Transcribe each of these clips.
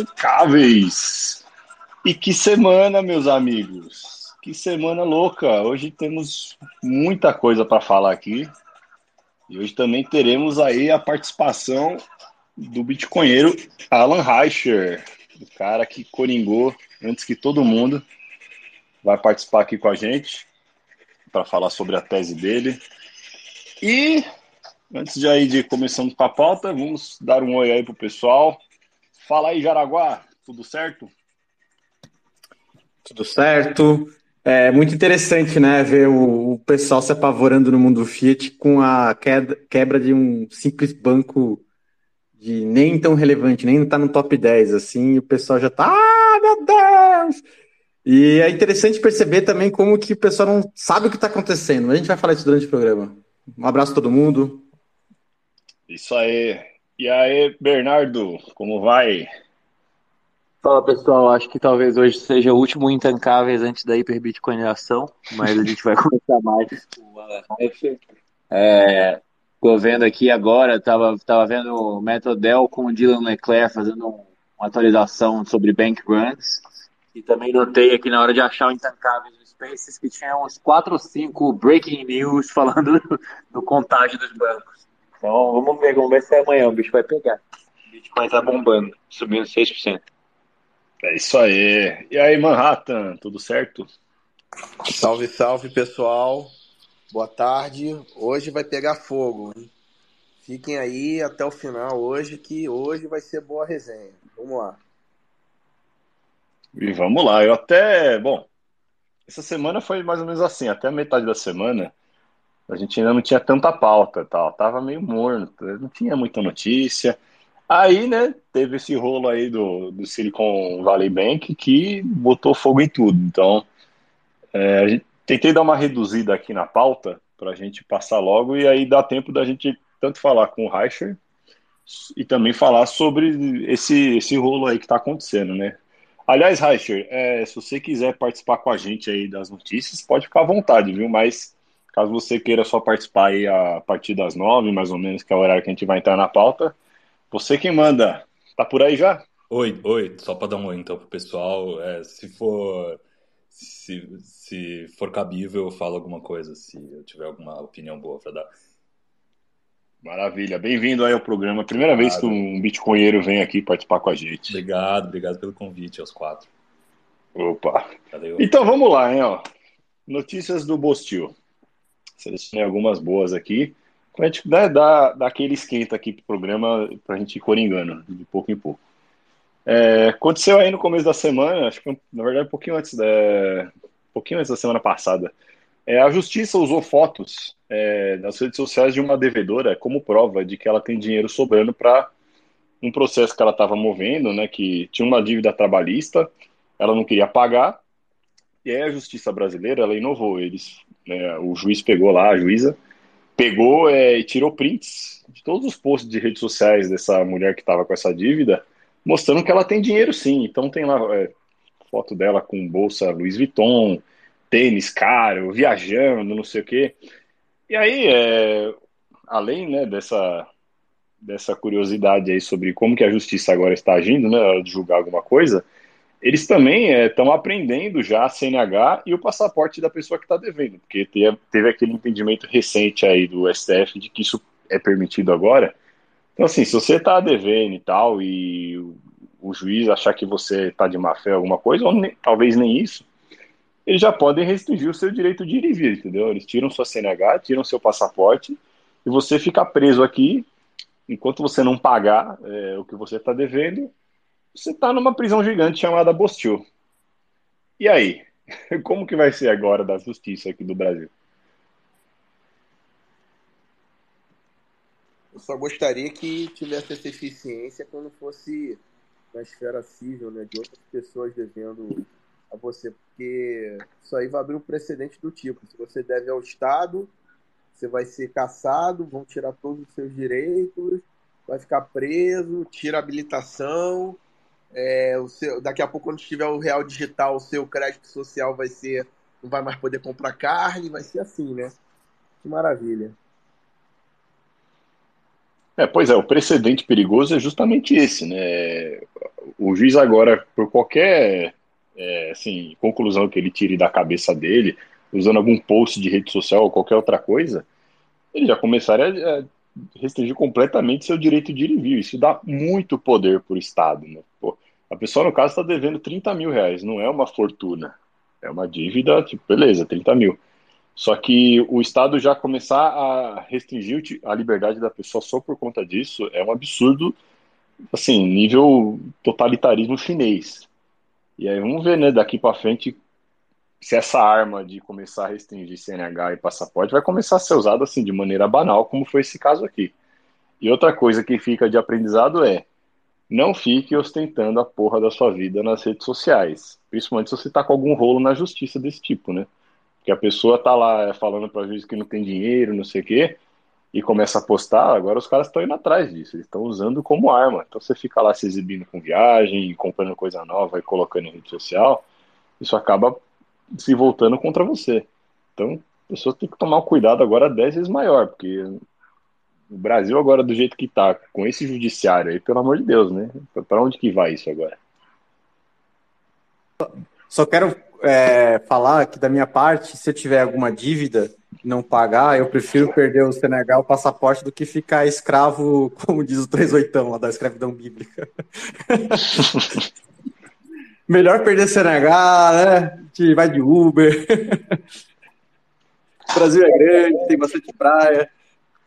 Intancáveis. E que semana, meus amigos, que semana louca. Hoje temos muita coisa para falar aqui. E hoje também teremos aí a participação do bitcoinheiro Alan Reicher, o cara que coringou antes que todo mundo. Vai participar aqui com a gente para falar sobre a tese dele. E antes de aí de começando com a pauta, vamos dar um oi aí pro pessoal. Fala aí, Jaraguá, tudo certo? Tudo certo. É muito interessante, né, ver o, o pessoal se apavorando no mundo Fiat com a queda, quebra de um simples banco de nem tão relevante, nem tá no top 10, assim, o pessoal já tá, ah, meu Deus! E é interessante perceber também como que o pessoal não sabe o que está acontecendo. A gente vai falar isso durante o programa. Um abraço a todo mundo. Isso aí. E aí, Bernardo, como vai? Fala pessoal, acho que talvez hoje seja o último Intancáveis antes da hiperbitcoinização, mas a gente vai começar mais é, Tô vendo aqui agora, tava, tava vendo o Metodel com o Dylan Leclerc fazendo uma atualização sobre bank runs. E também notei aqui na hora de achar o Intancáveis no Spaces que tinha uns 4 ou 5 breaking news falando do, do contágio dos bancos. Então vamos ver, vamos ver se é amanhã o bicho vai pegar. O Bitcoin tá bombando, subindo 6%. É isso aí. E aí, Manhattan, tudo certo? Salve, salve, pessoal. Boa tarde. Hoje vai pegar fogo. Hein? Fiquem aí até o final hoje, que hoje vai ser boa resenha. Vamos lá. E vamos lá, eu até. Bom, essa semana foi mais ou menos assim, até a metade da semana a gente ainda não tinha tanta pauta tal, tava meio morno, não tinha muita notícia. Aí, né, teve esse rolo aí do, do Silicon Valley Bank que botou fogo em tudo. Então, é, tentei dar uma reduzida aqui na pauta para a gente passar logo e aí dá tempo da gente tanto falar com o Reicher e também falar sobre esse, esse rolo aí que está acontecendo, né? Aliás, Reicher, é, se você quiser participar com a gente aí das notícias, pode ficar à vontade, viu? Mas caso você queira só participar aí a partir das nove, mais ou menos, que é o horário que a gente vai entrar na pauta, você quem manda. Tá por aí já? Oi, oi, só para dar um oi então pro pessoal, é, se for se, se for cabível, eu falo alguma coisa, se eu tiver alguma opinião boa para dar. Maravilha, bem-vindo aí ao programa. Primeira obrigado. vez que um bitcoinheiro vem aqui participar com a gente. Obrigado, obrigado pelo convite aos quatro. Opa. Valeu. Então vamos lá, hein, ó. Notícias do Bostil. Selecionei algumas boas aqui. A gente né, dá, dá aquele esquenta aqui pro programa pra gente ir coringando, de pouco em pouco. É, aconteceu aí no começo da semana, acho que na verdade um pouquinho antes da, um pouquinho antes da semana passada. É, a justiça usou fotos é, nas redes sociais de uma devedora como prova de que ela tem dinheiro sobrando para um processo que ela estava movendo, né, que tinha uma dívida trabalhista, ela não queria pagar, e aí a justiça brasileira ela inovou. Eles, né, o juiz pegou lá, a juíza, pegou é, e tirou prints de todos os posts de redes sociais dessa mulher que estava com essa dívida, mostrando que ela tem dinheiro sim. Então tem lá é, foto dela com bolsa Louis Vuitton, tênis caro, viajando, não sei o quê. E aí, é, além né, dessa, dessa curiosidade aí sobre como que a justiça agora está agindo, né, de julgar alguma coisa, eles também estão é, aprendendo já a CNH e o passaporte da pessoa que está devendo, porque teve, teve aquele entendimento recente aí do STF de que isso é permitido agora. Então, assim, se você está devendo e tal, e o, o juiz achar que você está de má fé alguma coisa, ou nem, talvez nem isso, eles já podem restringir o seu direito de ir e vir, entendeu? Eles tiram sua CNH, tiram seu passaporte e você fica preso aqui enquanto você não pagar é, o que você está devendo. Você está numa prisão gigante chamada Bostil. E aí? Como que vai ser agora da justiça aqui do Brasil? Eu só gostaria que tivesse essa eficiência quando fosse na esfera civil, né, de outras pessoas devendo a você, porque isso aí vai abrir um precedente do tipo. Se você deve ao Estado, você vai ser caçado, vão tirar todos os seus direitos, vai ficar preso, tira habilitação. É, o seu, daqui a pouco, quando tiver o real digital, o seu crédito social vai ser. não vai mais poder comprar carne, vai ser assim, né? Que maravilha. É, pois é, o precedente perigoso é justamente esse, né? O juiz agora, por qualquer é, assim, conclusão que ele tire da cabeça dele, usando algum post de rede social ou qualquer outra coisa, ele já começaria a restringir completamente seu direito de ir e vir. Isso dá muito poder para o Estado. Né? Pô, a pessoa, no caso, está devendo 30 mil reais, não é uma fortuna. É uma dívida, tipo, beleza, 30 mil. Só que o Estado já começar a restringir a liberdade da pessoa só por conta disso é um absurdo, assim, nível totalitarismo chinês. E aí vamos ver, né, daqui para frente, se essa arma de começar a restringir CNH e passaporte vai começar a ser usada assim de maneira banal, como foi esse caso aqui. E outra coisa que fica de aprendizado é não fique ostentando a porra da sua vida nas redes sociais, principalmente se você está com algum rolo na justiça desse tipo, né? Que a pessoa tá lá falando para juiz que não tem dinheiro, não sei o quê, e começa a postar, agora os caras estão indo atrás disso, eles estão usando como arma. Então você fica lá se exibindo com viagem, comprando coisa nova e colocando em rede social, isso acaba se voltando contra você. Então a pessoa tem que tomar um cuidado agora 10 vezes maior, porque o Brasil agora do jeito que tá, com esse judiciário aí, pelo amor de Deus, né? Para onde que vai isso agora? Só quero é, falar que da minha parte, se eu tiver alguma dívida, não pagar, eu prefiro perder o Senegal, o passaporte, do que ficar escravo, como diz o 38 lá da escravidão bíblica. Melhor perder Senegal, né? Que vai de Uber. o Brasil é grande, tem bastante praia.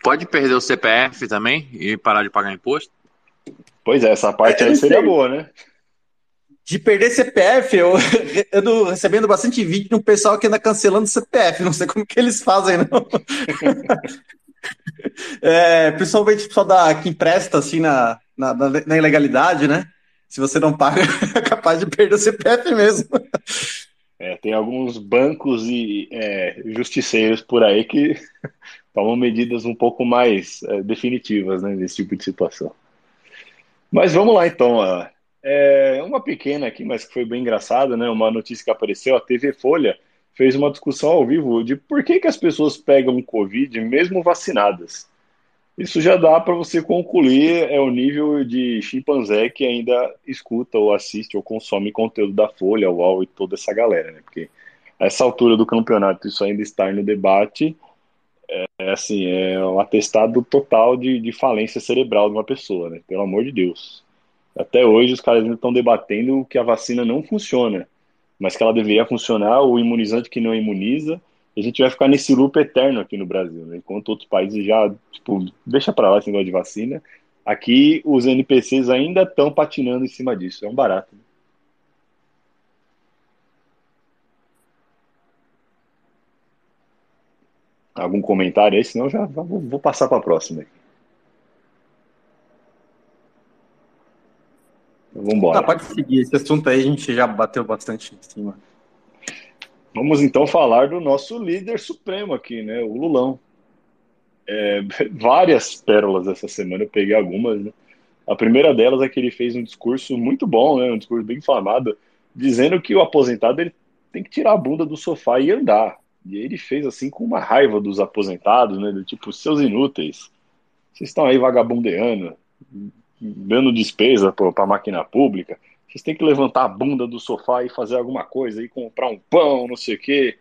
Pode perder o CPF também e parar de pagar imposto? Pois é, essa parte é, aí seria boa, né? de perder CPF, eu ando recebendo bastante vídeo de um pessoal que anda cancelando CPF, não sei como que eles fazem, não. é, principalmente o pessoal da, que empresta, assim, na, na, na, ilegalidade, né? Se você não paga, é capaz de perder o CPF mesmo. É, tem alguns bancos e é, justiceiros por aí que tomam medidas um pouco mais é, definitivas né, nesse tipo de situação. Mas vamos lá então. É, uma pequena aqui, mas que foi bem engraçada, né? Uma notícia que apareceu, a TV Folha fez uma discussão ao vivo de por que, que as pessoas pegam Covid mesmo vacinadas. Isso já dá para você concluir é o nível de chimpanzé que ainda escuta ou assiste ou consome conteúdo da Folha, UOL e toda essa galera, né? Porque a essa altura do campeonato isso ainda está no debate, é assim, é um atestado total de, de falência cerebral de uma pessoa, né? Pelo amor de Deus. Até hoje os caras ainda estão debatendo que a vacina não funciona, mas que ela deveria funcionar, o imunizante que não imuniza, a gente vai ficar nesse loop eterno aqui no Brasil, né? enquanto outros países já, tipo, deixa para lá esse negócio de vacina. Aqui os NPCs ainda estão patinando em cima disso, é um barato. Né? Algum comentário aí? Senão já vou, vou passar para a próxima. Vamos embora. Ah, pode seguir. Esse assunto aí a gente já bateu bastante em cima. Vamos então falar do nosso líder supremo aqui, né? O Lulão. É, várias pérolas essa semana, eu peguei algumas, né? A primeira delas é que ele fez um discurso muito bom, né? Um discurso bem inflamado, dizendo que o aposentado ele tem que tirar a bunda do sofá e andar. E ele fez assim com uma raiva dos aposentados, né? Do tipo, seus inúteis, vocês estão aí vagabundeando, dando despesa para a máquina pública, vocês têm que levantar a bunda do sofá e fazer alguma coisa, e comprar um pão, não sei o quê.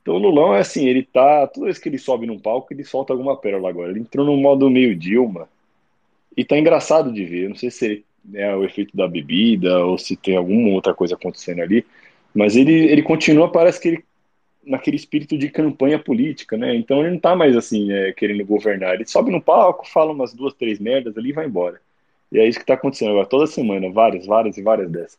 Então o Lulão é assim, ele tá. Toda vez que ele sobe num palco, ele solta alguma pérola agora. Ele entrou num modo meio Dilma. E tá engraçado de ver. Eu não sei se é o efeito da bebida ou se tem alguma outra coisa acontecendo ali. Mas ele, ele continua, parece que ele naquele espírito de campanha política, né? Então ele não tá mais assim, é, querendo governar. Ele sobe no palco, fala umas duas, três merdas ali e vai embora. E é isso que está acontecendo agora, toda semana, várias, várias e várias dessas.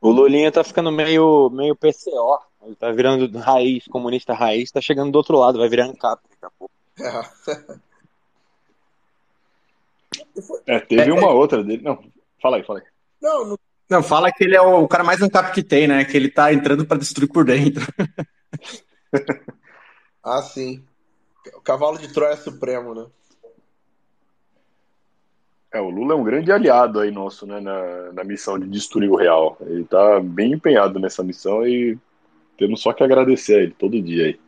O Lulinha tá ficando meio, meio PCO. Ele tá virando raiz, comunista raiz, tá chegando do outro lado, vai virar ANCAP daqui a pouco. É, teve uma outra dele. Não, fala aí, fala aí. Não, não, não, fala que ele é o, cara mais ANCAP que tem, né? Que ele tá entrando para destruir por dentro. ah, sim. O cavalo de Troia supremo, né? É, o Lula é um grande aliado aí nosso, né, na, na missão de destruir o real. Ele está bem empenhado nessa missão e temos só que agradecer a ele todo dia aí.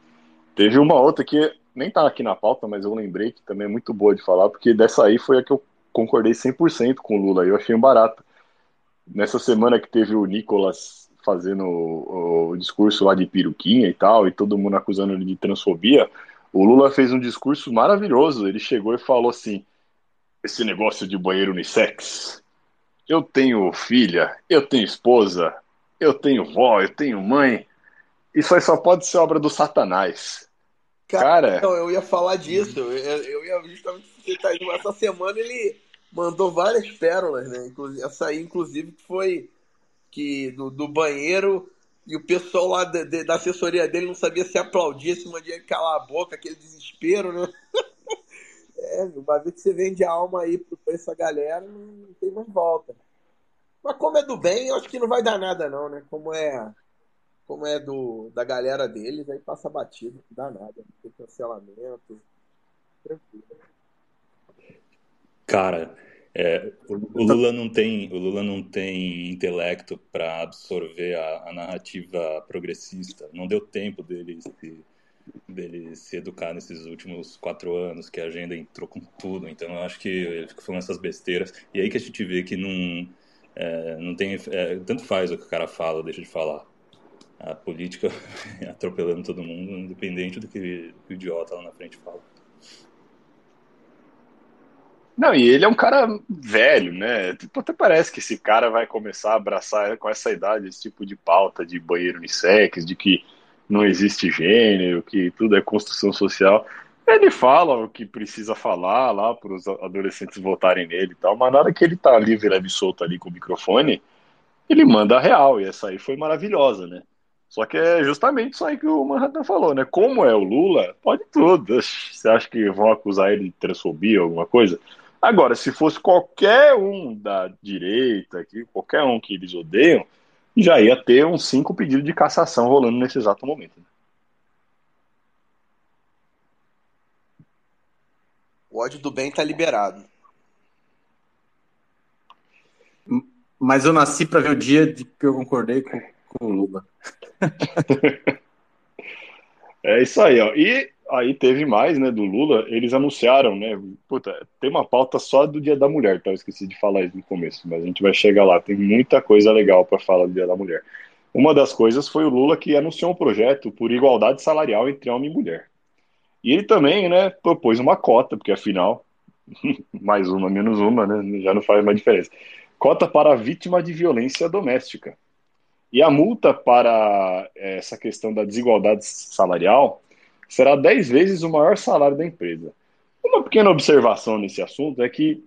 Teve uma outra que nem tá aqui na pauta, mas eu lembrei que também é muito boa de falar, porque dessa aí foi a que eu concordei 100% com o Lula, eu achei um barato. Nessa semana que teve o Nicolas fazendo o, o, discurso lá de peruquinha e tal, e todo mundo acusando ele de transfobia, o Lula fez um discurso maravilhoso. Ele chegou e falou assim: esse negócio de banheiro unissex. Eu tenho filha, eu tenho esposa, eu tenho vó, eu tenho mãe. Isso aí só pode ser obra do Satanás. Cara, Cara... Então, eu ia falar disso. Eu, eu ia justamente isso. Essa semana ele mandou várias pérolas, né? Inclusive, essa aí, inclusive, que foi que do, do banheiro e o pessoal lá de, de, da assessoria dele não sabia se aplaudia, se mandia calar a boca, aquele desespero, né? é, uma vez que você vende a alma aí pra essa galera, não tem mais volta. Mas como é do bem, eu acho que não vai dar nada não, né? Como é como é do da galera deles, aí passa batido, não dá nada. Não tem cancelamento. Tranquilo. Cara, é, o, Lula não tem, o Lula não tem intelecto para absorver a, a, narrativa progressista. Não deu tempo dele se, dele se educar nesses últimos quatro anos, que a agenda entrou com tudo. Então, eu acho que ele fica falando essas besteiras. E aí que a gente vê que não, é, não tem. É, tanto faz o que o cara fala ou deixa de falar. A política atropelando todo mundo, independente do que, do que o idiota lá na frente fala. Não, e ele é um cara velho, né? Tipo, até parece que esse cara vai começar a abraçar com essa idade esse tipo de pauta de banheiro unissex, de que não existe gênero, que tudo é construção social. Ele fala o que precisa falar lá para os adolescentes votarem nele e tal, mas na hora que ele tá livre, leve solto ali com o microfone, ele manda a real, e essa aí foi maravilhosa, né? Só que é justamente isso aí que o Manhattan falou, né? Como é o Lula, pode tudo. Você acha que vão acusar ele de transfobia, alguma coisa? Agora, se fosse qualquer um da direita, aqui, qualquer um que eles odeiam, já ia ter uns cinco pedidos de cassação rolando nesse exato momento. Né? O ódio do bem tá liberado. Mas eu nasci para ver o dia de que eu concordei com, com o Lula. é isso aí, ó. E aí teve mais, né, do Lula, eles anunciaram, né, puta, tem uma pauta só do Dia da Mulher, tá? Eu esqueci de falar isso no começo, mas a gente vai chegar lá, tem muita coisa legal para falar do Dia da Mulher. Uma das coisas foi o Lula que anunciou um projeto por igualdade salarial entre homem e mulher. E ele também, né, propôs uma cota, porque afinal, mais uma, menos uma, né, já não faz mais diferença. Cota para a vítima de violência doméstica. E a multa para eh, essa questão da desigualdade salarial será 10 vezes o maior salário da empresa. Uma pequena observação nesse assunto é que,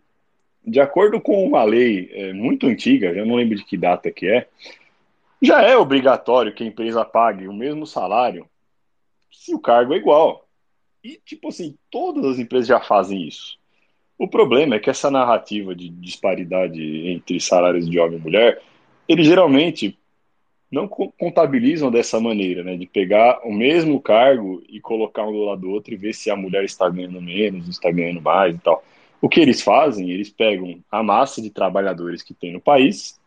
de acordo com uma lei é, muito antiga, já não lembro de que data que é, já é obrigatório que a empresa pague o mesmo salário se o cargo é igual. E, tipo assim, todas as empresas já fazem isso. O problema é que essa narrativa de disparidade entre salários de homem e mulher, ele geralmente não contabilizam dessa maneira, né, de pegar o mesmo cargo e colocar um do lado do outro e ver se a mulher está ganhando menos, está ganhando mais e tal. O que eles fazem? Eles pegam a massa de trabalhadores que tem no país,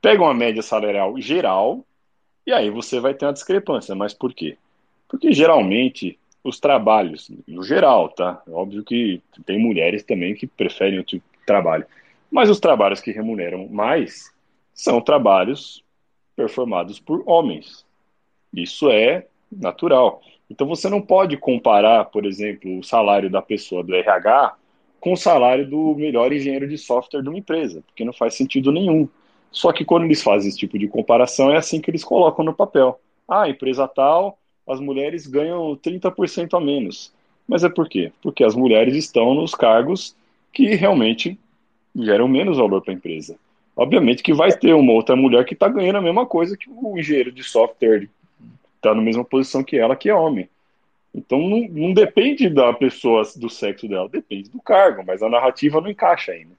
pegam a média salarial geral e aí você vai ter uma discrepância. Mas por quê? Porque geralmente os trabalhos, no geral, tá? Óbvio que tem mulheres também que preferem outro trabalho. Mas os trabalhos que remuneram mais são trabalhos performados por homens. Isso é natural. Então você não pode comparar, por exemplo, o salário da pessoa do RH com o salário do melhor engenheiro de software de uma empresa, porque não faz sentido nenhum. Só que quando eles fazem esse tipo de comparação, é assim que eles colocam no papel. Ah, empresa tal, as mulheres ganham 30% a menos. Mas é por quê? Porque as mulheres estão nos cargos que realmente geram menos valor para a empresa. Obviamente que vai ter uma outra mulher que está ganhando a mesma coisa que o engenheiro de software está na mesma posição que ela, que é homem. Então não, não, depende da pessoa, do sexo dela, depende do cargo, mas a narrativa não encaixa ainda.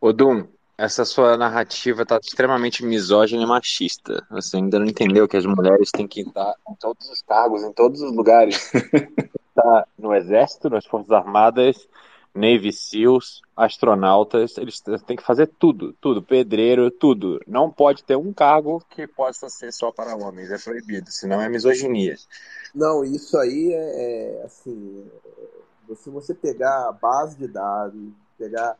Ô Dum, essa sua narrativa está extremamente misógina e machista. Você ainda não entendeu que as mulheres têm que estar em todos os cargos, em todos os lugares. tá no exército, nas forças armadas, Navy SEALs, astronautas, eles têm que fazer tudo, tudo, pedreiro, tudo. Não pode ter um cargo que possa ser só para homens, é proibido, senão é misoginia. Não, isso aí é, é assim, se você pegar a base de dados, pegar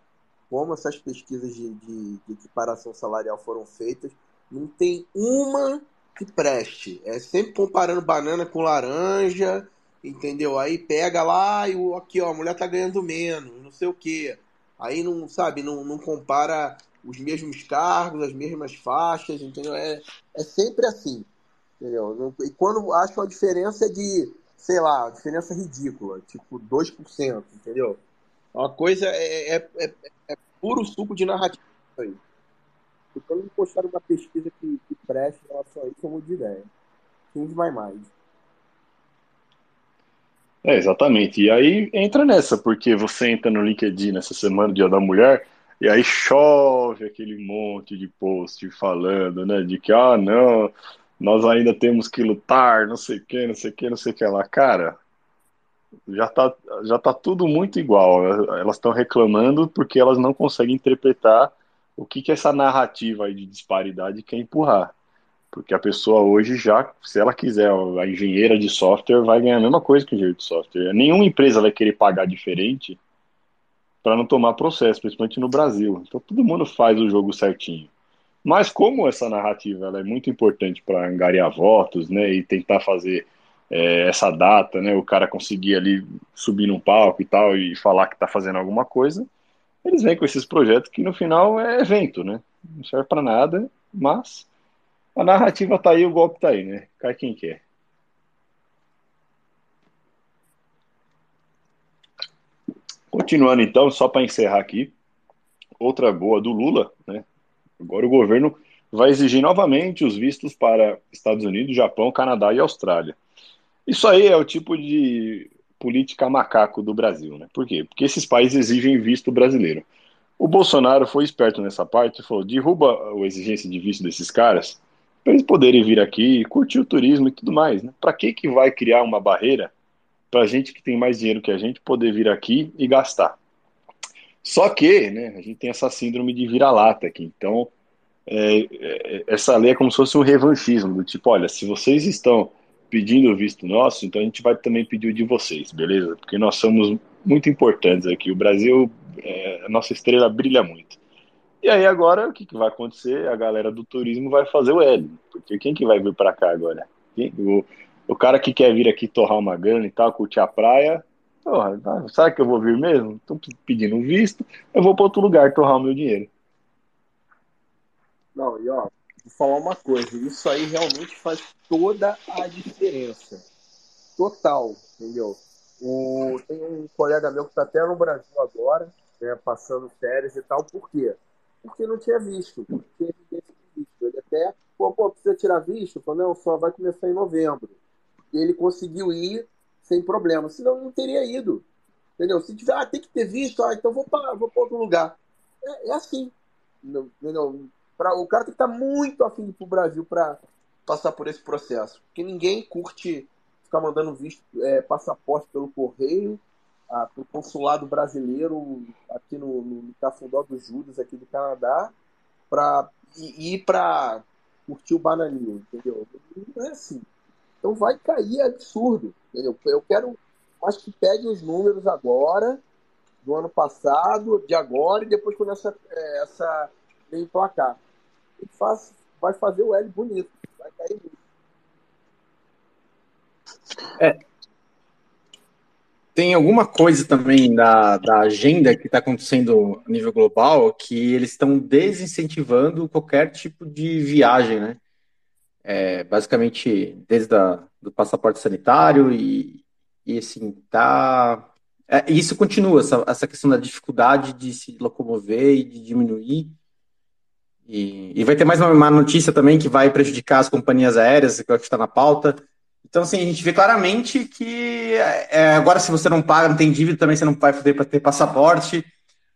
como essas pesquisas de, de, de equiparação salarial foram feitas, não tem uma que preste. É sempre comparando banana com laranja, entendeu? Aí pega lá e aqui, ó, a mulher tá ganhando menos, não sei o quê. Aí não, sabe, não, não compara os mesmos cargos, as mesmas faixas, entendeu? É, é sempre assim, entendeu? E quando acho a diferença de, sei lá, diferença ridícula, tipo 2%, entendeu? Uma coisa é, é, é, é puro suco de narrativa aí. E quando me postaram uma pesquisa que, que preste em relação a isso, eu mudo de ideia. Change my mind. É, exatamente. E aí entra nessa, porque você entra no LinkedIn nessa semana, Dia da Mulher, e aí chove aquele monte de post falando, né, de que, ah, não, nós ainda temos que lutar, não sei o que, não sei o que, não sei o que lá. Cara, já tá, já tá tudo muito igual. Elas estão reclamando porque elas não conseguem interpretar o que, que essa narrativa de disparidade quer empurrar. Porque a pessoa hoje já, se ela quiser, a engenheira de software vai ganhar a mesma coisa que o engenheiro de software. Nenhuma empresa vai querer pagar diferente para não tomar processo, principalmente no Brasil. Então todo mundo faz o jogo certinho. Mas como essa narrativa é muito importante para angariar votos, né, e tentar fazer é, essa data, né, o cara conseguir ali subir num palco e tal e falar que está fazendo alguma coisa, eles vêm com esses projetos que no final é evento, né? Não serve para nada, mas a narrativa tá aí, o golpe tá aí, né? Cai quem quer. Continuando então, só para encerrar aqui, outra boa do Lula, né? Agora o governo vai exigir novamente os vistos para Estados Unidos, Japão, Canadá e Austrália. Isso aí é o tipo de política macaco do Brasil, né? Por quê? Porque esses países exigem visto brasileiro. O Bolsonaro foi esperto nessa parte e falou: derruba a exigência de visto desses caras para eles poderem vir aqui, curtir o turismo e tudo mais. Né? Para que, que vai criar uma barreira para gente que tem mais dinheiro que a gente poder vir aqui e gastar? Só que né, a gente tem essa síndrome de vira-lata aqui. Então, é, é, essa lei é como se fosse um revanchismo, do tipo, olha, se vocês estão pedindo o visto nosso, então a gente vai também pedir o de vocês, beleza? Porque nós somos muito importantes aqui. O Brasil, é, a nossa estrela brilha muito. E aí agora o que, que vai acontecer? A galera do turismo vai fazer o L, porque quem que vai vir para cá agora? Quem, o, o cara que quer vir aqui torrar uma grana e tal, curtir a praia, porra, sabe que eu vou vir mesmo? Estou pedindo um visto, eu vou para outro lugar torrar o meu dinheiro. Não, e ó, vou falar uma coisa, isso aí realmente faz toda a diferença. Total, entendeu? O, tem um colega meu que está até no Brasil agora, né, passando férias e tal, por quê? Porque não tinha visto. Ele até, pô, pô, precisa tirar visto? Falou, não, só vai começar em novembro. E ele conseguiu ir sem problema, senão não teria ido. Entendeu? Se tiver, ah, tem que ter visto, ah, então vou para vou outro lugar. É, é assim. Entendeu? Pra, o cara tem que estar muito afim pro Brasil para passar por esse processo. Porque ninguém curte ficar mandando visto, é, passaporte pelo correio para o consulado brasileiro aqui no, no Cafundó dos Judas, aqui do Canadá, para ir para curtir o bananinho, entendeu? Não é assim. Então vai cair absurdo, entendeu? Eu quero mais que pegue os números agora, do ano passado, de agora, e depois quando essa, é, essa emplacar ele faz, vai fazer o L bonito. Vai cair muito. É. Tem alguma coisa também da, da agenda que está acontecendo a nível global que eles estão desincentivando qualquer tipo de viagem, né? É, basicamente, desde a, do passaporte sanitário e, e assim, tá. É, isso continua, essa, essa questão da dificuldade de se locomover e de diminuir e, e vai ter mais uma, uma, notícia também que vai prejudicar as companhias aéreas, que está na pauta. Então, assim, a gente vê claramente que é, agora, se você não paga, não tem dívida, também você não vai poder ter passaporte.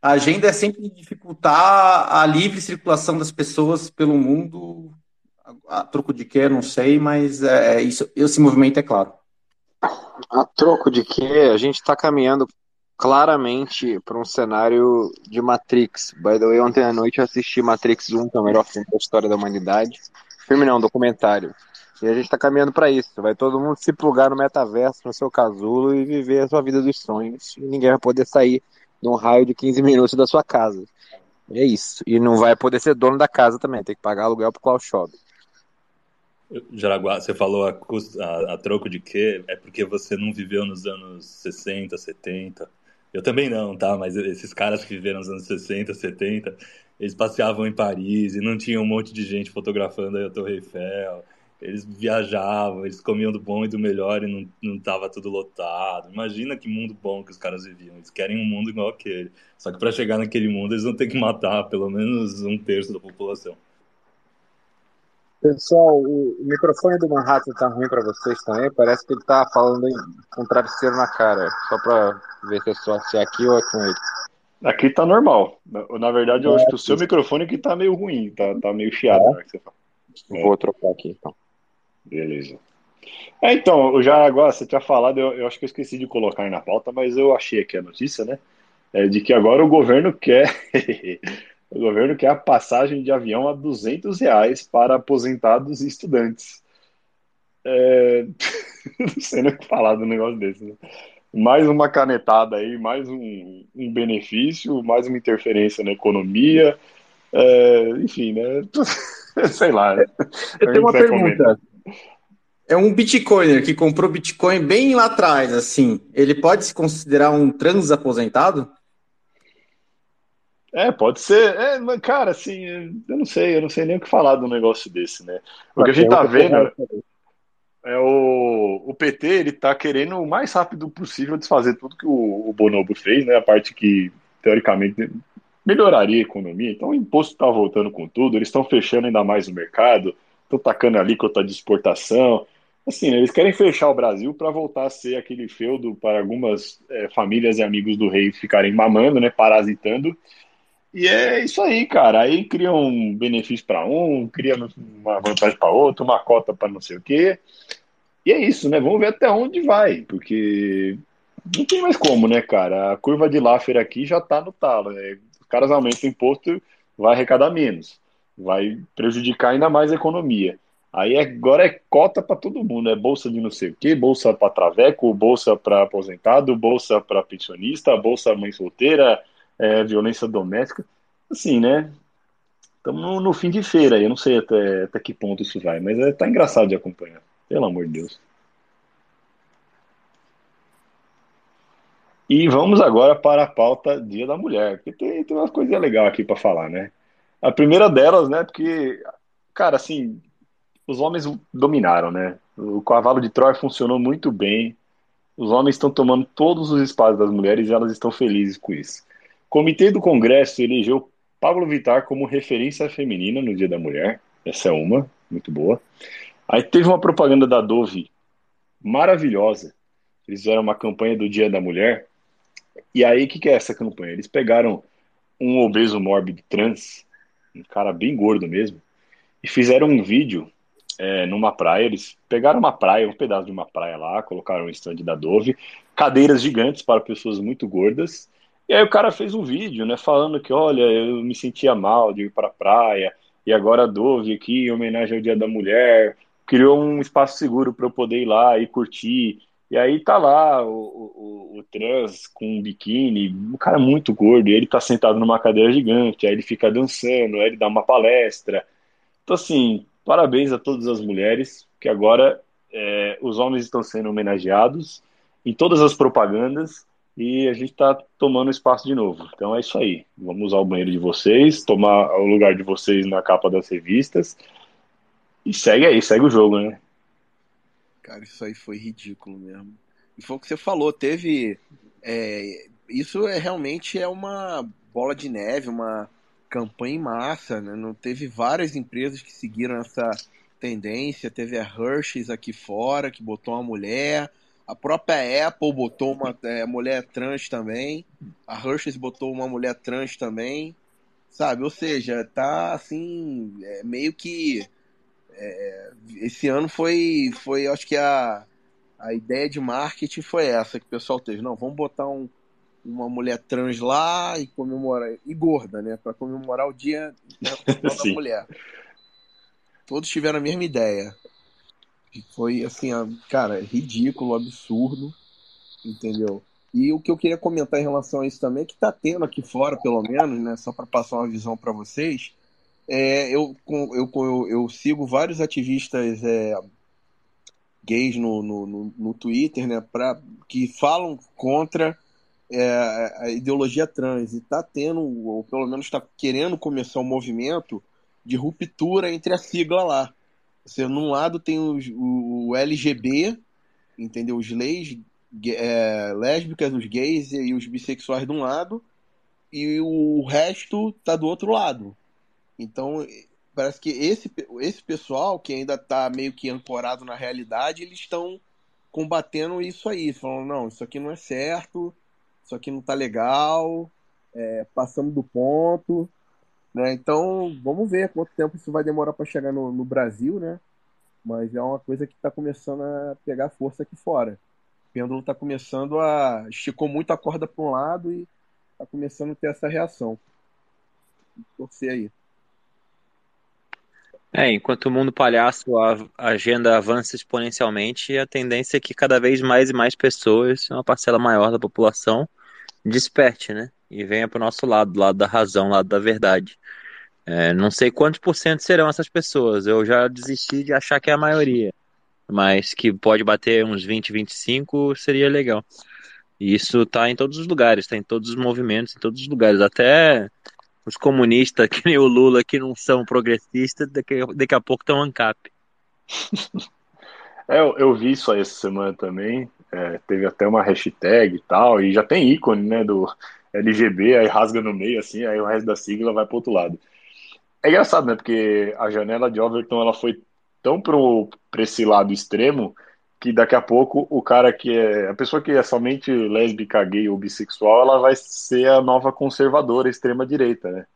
A agenda é sempre dificultar a livre circulação das pessoas pelo mundo. A, a troco de quê, não sei, mas é, é isso, esse movimento é claro. A troco de quê? A gente está caminhando claramente para um cenário de Matrix. By the way, ontem à noite eu assisti Matrix 1, que é o melhor filme da história da humanidade. Filme não, documentário. E a gente está caminhando para isso. Vai todo mundo se plugar no metaverso, no seu casulo e viver a sua vida dos sonhos. E ninguém vai poder sair num raio de 15 minutos da sua casa. É isso. E não vai poder ser dono da casa também. Tem que pagar aluguel pro Klaus Schwab. Jaraguá, você falou a, a, a, troco de quê? É porque você não viveu nos anos 60, 70. Eu também não, tá? Mas esses caras que viveram nos anos 60, 70, eles passeavam em Paris e não tinha um monte de gente fotografando a Torre Eiffel. Eles viajavam, eles comiam do bom e do melhor e não, não tava tudo lotado. Imagina que mundo bom que os caras viviam. Eles querem um mundo igual aquele. Só que para chegar naquele mundo, eles vão ter que matar pelo menos um terço da população. Pessoal, o microfone do Manhattan tá ruim para vocês também. Parece que ele tá falando com um travesseiro na cara. Só para ver se é só se é aqui ou é com ele. Aqui tá normal. Na verdade, eu acho que o seu microfone aqui tá meio ruim, tá, tá meio chiado. É? Né, é. Vou trocar aqui então. Beleza. É, então, eu já agora você tinha falado, eu, eu, acho que eu esqueci de colocar na pauta, mas eu achei aqui a notícia, né? É de que agora o governo quer O governo quer a passagem de avião a 200 reais para aposentados e estudantes. É... Não sei nem o que falar do negócio desse. Né? Mais uma canetada aí, mais um, um, benefício, mais uma interferência na economia. É... Enfim, né? sei lá. Eu tenho uma pergunta. É um Bitcoiner que comprou Bitcoin bem lá atrás, assim. Ele pode se considerar um transaposentado? É, pode ser. É, mas, cara, assim, eu não sei, eu não sei nem o que falar de um negócio desse, né? O que a gente tá vendo é o, o PT, ele tá querendo o mais rápido possível desfazer tudo que o, o Bonobo fez, né? A parte que, teoricamente, melhoraria a economia. Então, o imposto tá voltando com tudo, eles estão fechando ainda mais o mercado, estão tacando a alíquota de exportação. Assim, né, eles querem fechar o Brasil para voltar a ser aquele feudo para algumas é, famílias e amigos do rei ficarem mamando, né? Parasitando e é isso aí, cara. Aí cria um benefício para um, cria uma vantagem para outro, uma cota para não sei o quê. E é isso, né? Vamos ver até onde vai, porque não tem mais como, né, cara? A curva de Laffer aqui já tá no talo. Né? Os caras aumentam o imposto, vai arrecadar menos, vai prejudicar ainda mais a economia. Aí agora é cota para todo mundo, é bolsa de não sei o quê, bolsa para traveco, bolsa para aposentado, bolsa para pensionista, bolsa mãe solteira, é, violência doméstica. Assim, né? Estamos no, fim de feira eu não sei até, até que ponto isso vai, mas é, tá engraçado de acompanhar. Pelo amor de Deus. E vamos agora para a pauta Dia da Mulher, porque tem, tem umas coisinhas legais aqui para falar, né? A primeira delas, né, porque, cara, assim, os homens dominaram, né? O cavalo de Troia funcionou muito bem. Os homens estão tomando todos os espaços das mulheres e elas estão felizes com isso. Comitê do Congresso elegeu Pablo Vittar como referência feminina no Dia da Mulher. Essa é uma, muito boa. Aí teve uma propaganda da Dove maravilhosa. Eles fizeram uma campanha do Dia da Mulher. E aí, o que, que é essa campanha? Eles pegaram um obeso mórbido trans, um cara bem gordo mesmo, e fizeram um vídeo é, numa praia. Eles pegaram uma praia, um pedaço de uma praia lá, colocaram um stand da Dove, cadeiras gigantes para pessoas muito gordas, e aí o cara fez um vídeo, né, falando que, olha, eu me sentia mal de ir para a praia, e agora a Dove aqui, em homenagem ao Dia da Mulher, criou um espaço seguro para eu poder ir lá e curtir. E aí tá lá o, o, o, trans com um biquíni, um cara muito gordo, e ele tá sentado numa cadeira gigante, aí ele fica dançando, aí ele dá uma palestra. Então, assim, parabéns a todas as mulheres, que agora é, os homens estão sendo homenageados em todas as propagandas, e a gente está tomando espaço de novo. Então é isso aí. Vamos usar o banheiro de vocês, tomar o lugar de vocês na capa das revistas. E segue aí, segue o jogo, né? Cara, isso aí foi ridículo mesmo. E foi o que você falou, teve. É, isso é realmente é uma bola de neve, uma campanha em massa, né? Não teve várias empresas que seguiram essa tendência. Teve a Hershey's aqui fora, que botou uma mulher a própria Apple botou uma é, mulher trans também. A Hershey's botou uma mulher trans também. Sabe? Ou seja, tá assim, é, meio que. É, esse ano foi, foi, acho que a, a ideia de marketing foi essa que o pessoal teve. Não, vamos botar um, uma mulher trans lá e comemorar e gorda, né, para comemorar o Dia Internacional da Mulher. Todos tiveram a mesma ideia. E foi assim, cara, ridículo, absurdo, entendeu? E o que eu queria comentar em relação a isso também é que tá tendo aqui fora, pelo menos, né, só para passar uma visão para vocês, é, eu, eu, eu, eu, sigo vários ativistas é, gays no, no, no, Twitter, né, pra, que falam contra é, a ideologia trans e está tendo, ou pelo menos está querendo começar um movimento de ruptura entre a sigla lá. Você, num lado tem o LGB, entendeu? Os leis, é, lésbicas, os gays e os bissexuais de um lado, e o resto tá do outro lado. Então, parece que esse, esse pessoal que ainda está meio que ancorado na realidade, eles estão combatendo isso aí, falando, não, isso aqui não é certo, isso aqui não tá legal, é, passando do ponto, né? Então, vamos ver quanto tempo isso vai demorar para chegar no, no, Brasil, né? Mas é uma coisa que está começando a pegar força aqui fora. O pêndulo está começando a esticou muito a corda para um lado e está começando a ter essa reação. Torcer aí. É, enquanto o mundo palhaço, a agenda avança exponencialmente, a tendência é que cada vez mais e mais pessoas, uma parcela maior da população, desperte, né? E venha para o nosso lado, do lado da razão, lado da verdade. É, não sei quantos por cento serão essas pessoas, eu já desisti de achar que é a maioria, mas que pode bater uns 20, 25 seria legal. E isso está em todos os lugares, está em todos os movimentos, em todos os lugares, até os comunistas, que nem o Lula, que não são progressistas, daqui, daqui a pouco estão ANCAP. é, eu, eu, vi isso aí essa semana também. É, teve até uma hashtag e tal, e já tem ícone, né, do LGB, aí rasga no meio, assim, aí o resto da sigla vai pro outro lado. É engraçado, né, porque a janela de Overton, ela foi tão pro, esse lado extremo, que daqui a pouco o cara que é a pessoa que é somente lésbica, gay ou bissexual, ela vai ser a nova conservadora extrema direita, né?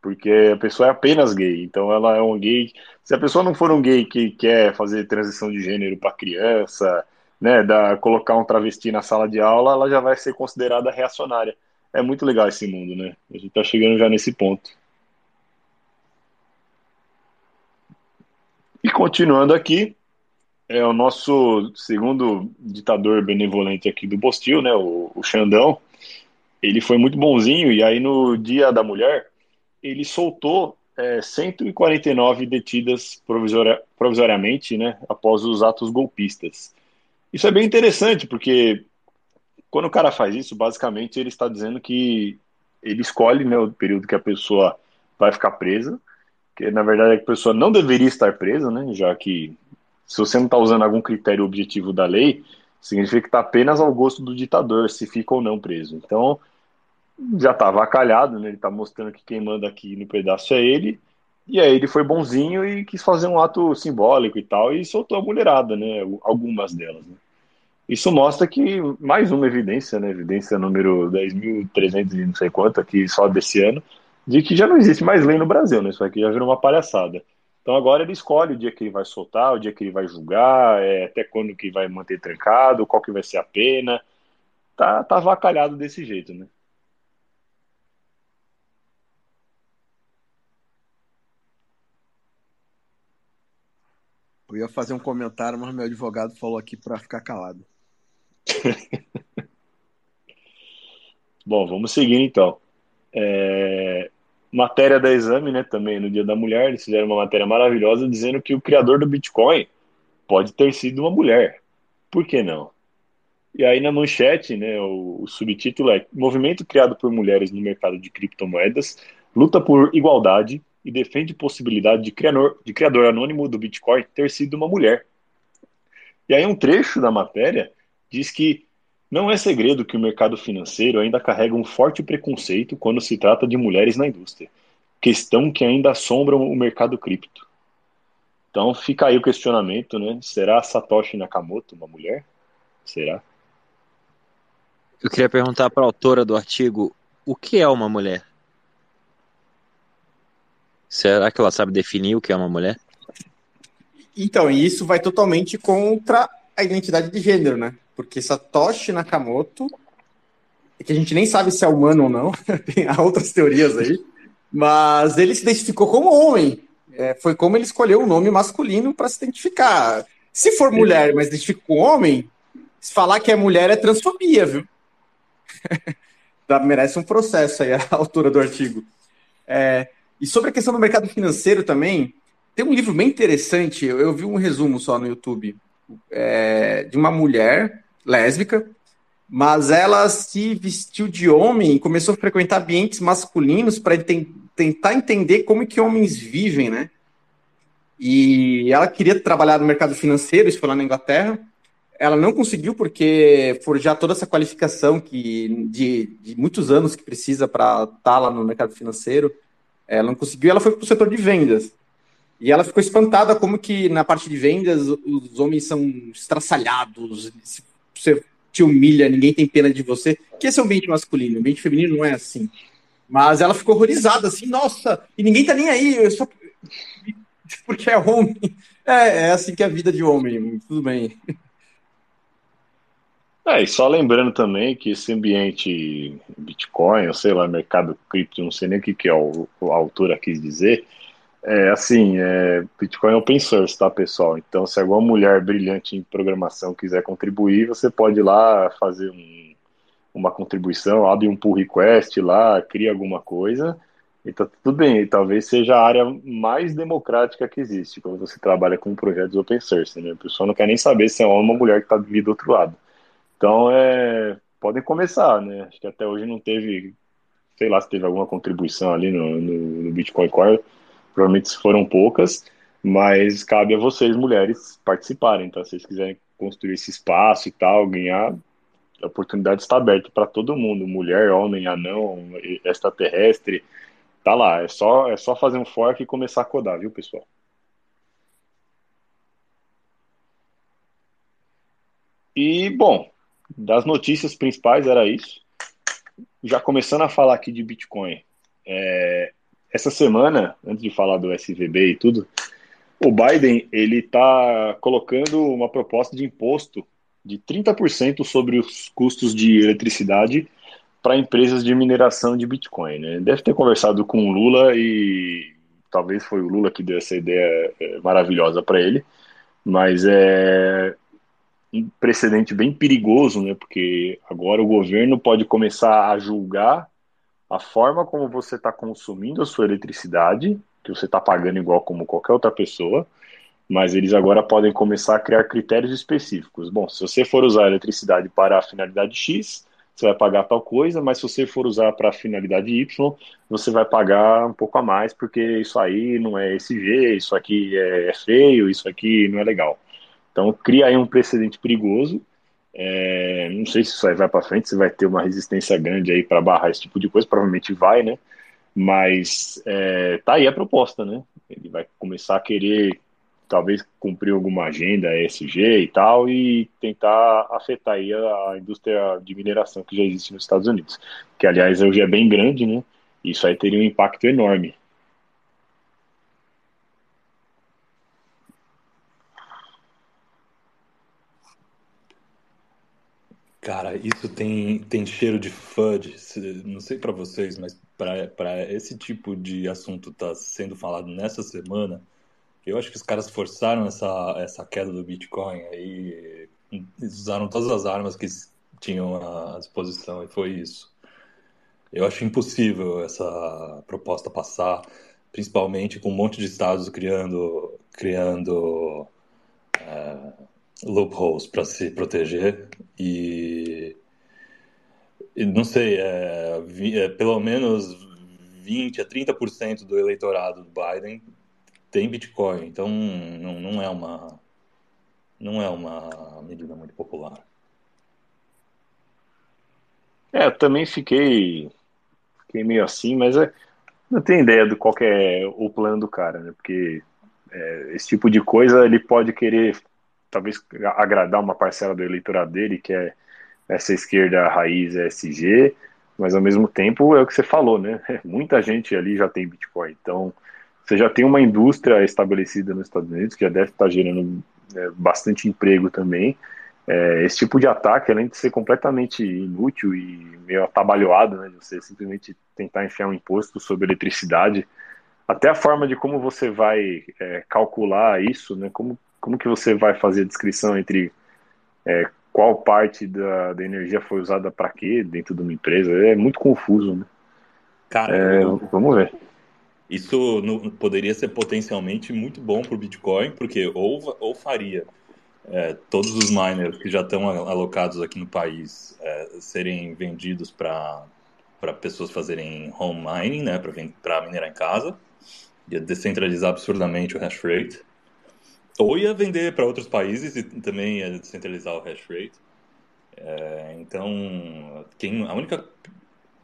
Porque a pessoa é apenas gay, então ela é um gay. Se a pessoa não for um gay que quer fazer transição de gênero para criança, né, da colocar um travesti na sala de aula, ela já vai ser considerada reacionária. É muito legal esse mundo, né? A gente tá chegando já nesse ponto. E continuando aqui, é o nosso segundo ditador benevolente aqui do Bostil, né, o, o Xandão. Ele foi muito bonzinho e aí no Dia da Mulher ele soltou é, 149 detidas provisoria, provisoriamente, né, após os atos golpistas. Isso é bem interessante porque quando o cara faz isso, basicamente ele está dizendo que ele escolhe né, o período que a pessoa vai ficar presa, que na verdade a pessoa não deveria estar presa, né, já que se você não está usando algum critério objetivo da lei, significa que está apenas ao gosto do ditador se fica ou não preso. Então, já está avacalhado, né? ele está mostrando que quem manda aqui no pedaço é ele, e aí ele foi bonzinho e quis fazer um ato simbólico e tal, e soltou a mulherada, né? algumas delas. Né? Isso mostra que, mais uma evidência, né? evidência número 10.300 e não sei quanto aqui só desse ano, de que já não existe mais lei no Brasil, né? Isso aqui já virou uma palhaçada. Então agora ele escolhe o dia que ele vai soltar, o dia que ele vai julgar, é, até quando que vai manter trancado, qual que vai ser a pena. Tá, tá vacalhado desse jeito, né? Eu ia fazer um comentário, mas meu advogado falou aqui para ficar calado. Bom, vamos seguir então. É matéria da Exame, né, também no Dia da Mulher, eles fizeram uma matéria maravilhosa dizendo que o criador do Bitcoin pode ter sido uma mulher. Por que não? E aí na manchete, né, o, o subtítulo é Movimento criado por mulheres no mercado de criptomoedas luta por igualdade e defende possibilidade de criador, de criador anônimo do Bitcoin ter sido uma mulher. E aí um trecho da matéria diz que não é segredo que o mercado financeiro ainda carrega um forte preconceito quando se trata de mulheres na indústria, questão que ainda assombra o mercado cripto. Então fica aí o questionamento, né? Será Satoshi Nakamoto uma mulher? Será? Eu queria perguntar para a autora do artigo o que é uma mulher? Será que ela sabe definir o que é uma mulher? Então, isso vai totalmente contra a identidade de gênero, né? Porque Satoshi Nakamoto que a gente nem sabe se é humano ou não, tem outras teorias aí, mas ele se identificou como homem. É, foi como ele escolheu o nome masculino para se identificar. Se for mulher, mas identifica com homem, se falar que é mulher é transfobia, viu? Merece um processo aí a altura do artigo. É, e sobre a questão do mercado financeiro também, tem um livro bem interessante, eu, eu vi um resumo só no YouTube, é, de uma mulher lésbica mas ela se vestiu de homem e começou a frequentar ambientes masculinos para tentar entender como que homens vivem, né? E ela queria trabalhar no mercado financeiro, isso foi lá na Inglaterra. Ela não conseguiu porque forjar toda essa qualificação que de, de muitos anos que precisa para estar tá lá no mercado financeiro. Ela não conseguiu, ela foi para o setor de vendas. E ela ficou espantada como que na parte de vendas os homens são estraçalhados, se te humilha, ninguém tem pena de você, que esse é o ambiente masculino, o ambiente feminino não é assim. Mas ela ficou horrorizada, assim, nossa, e ninguém tá nem aí, só porque é homem. É, é assim que é a vida de homem, tudo bem. É, e só lembrando também que esse ambiente Bitcoin, ou sei lá, mercado cripto, não sei nem o que, que a autora quis dizer, é, assim, é, Bitcoin é open source, tá, pessoal? Então, se alguma mulher brilhante em programação quiser contribuir, você pode ir lá fazer um, uma contribuição, abre um pull request lá, cria alguma coisa, e tá tudo bem. E talvez seja a área mais democrática que existe, quando você trabalha com projetos open source, né? A pessoa não quer nem saber se é uma ou mulher que está ali do outro lado. Então, é, podem começar, né? Acho que até hoje não teve, sei lá se teve alguma contribuição ali no, no, no Bitcoin Core, Provavelmente foram poucas, mas cabe a vocês, mulheres, participarem. Então, se vocês quiserem construir esse espaço e tal, ganhar, a oportunidade está aberta para todo mundo, mulher, homem, anão, extraterrestre, tá lá. É só, é só fazer um fork e começar a codar, viu, pessoal? E, bom, das notícias principais era isso. Já começando a falar aqui de Bitcoin. É, essa semana, antes de falar do SVB e tudo, o Biden ele está colocando uma proposta de imposto de 30% sobre os custos de eletricidade para empresas de mineração de Bitcoin. Né? Deve ter conversado com o Lula e talvez foi o Lula que deu essa ideia é, maravilhosa para ele, mas é um precedente bem perigoso, né? Porque agora o governo pode começar a julgar a forma como você está consumindo a sua eletricidade, que você está pagando igual como qualquer outra pessoa, mas eles agora podem começar a criar critérios específicos. Bom, se você for usar a eletricidade para a finalidade X, você vai pagar tal coisa, mas se você for usar para a finalidade Y, você vai pagar um pouco a mais, porque isso aí não é SG, isso aqui é, é feio, isso aqui não é legal. Então, cria aí um precedente perigoso é, não sei se isso aí vai para frente, se vai ter uma resistência grande aí para barrar esse tipo de coisa, provavelmente vai, né? Mas é, tá aí a proposta, né? Ele vai começar a querer talvez cumprir alguma agenda ESG e tal e tentar afetar aí a, indústria de mineração que já existe nos Estados Unidos, que aliás hoje é bem grande, né? Isso aí teria um impacto enorme Cara, isso tem, tem cheiro de FUD. Não sei para vocês, mas para esse tipo de assunto tá sendo falado nessa semana, eu acho que os caras forçaram essa, essa queda do Bitcoin aí, usaram todas as armas que tinham à disposição e foi isso. Eu acho impossível essa proposta passar, principalmente com um monte de estados criando, criando é, loopholes para se proteger e, e não sei, é, é, pelo menos 20 a 30% do eleitorado do Biden tem Bitcoin, então não, não é uma não é uma medida muito popular. É, eu também fiquei, fiquei meio assim, mas é, não tenho ideia do qual é o plano do cara, né? Porque é, esse tipo de coisa ele pode querer talvez agradar uma parcela do eleitorado dele, que é essa esquerda raiz SG, mas ao mesmo tempo é o que você falou, né? Muita gente ali já tem Bitcoin, então você já tem uma indústria estabelecida nos Estados Unidos que já deve estar gerando é, bastante emprego também. é, esse tipo de ataque, além de ser completamente inútil e meio atabalhoado, né, você simplesmente tentar enfiar um imposto sobre eletricidade, até a forma de como você vai é, calcular isso, né, como, como que você vai fazer a descrição entre é, qual parte da, da energia foi usada para quê dentro de uma empresa, é muito confuso. Né? Cara, é, vamos ver. Isso não, poderia ser potencialmente muito bom para o Bitcoin, porque ou, ou faria é, todos os miners que já estão alocados aqui no país é, serem vendidos para pessoas fazerem home mining, né, para minerar em casa, ia descentralizar absurdamente o hash rate, ou ia vender para outros países e também ia descentralizar o hash rate. É, então, quem, a única,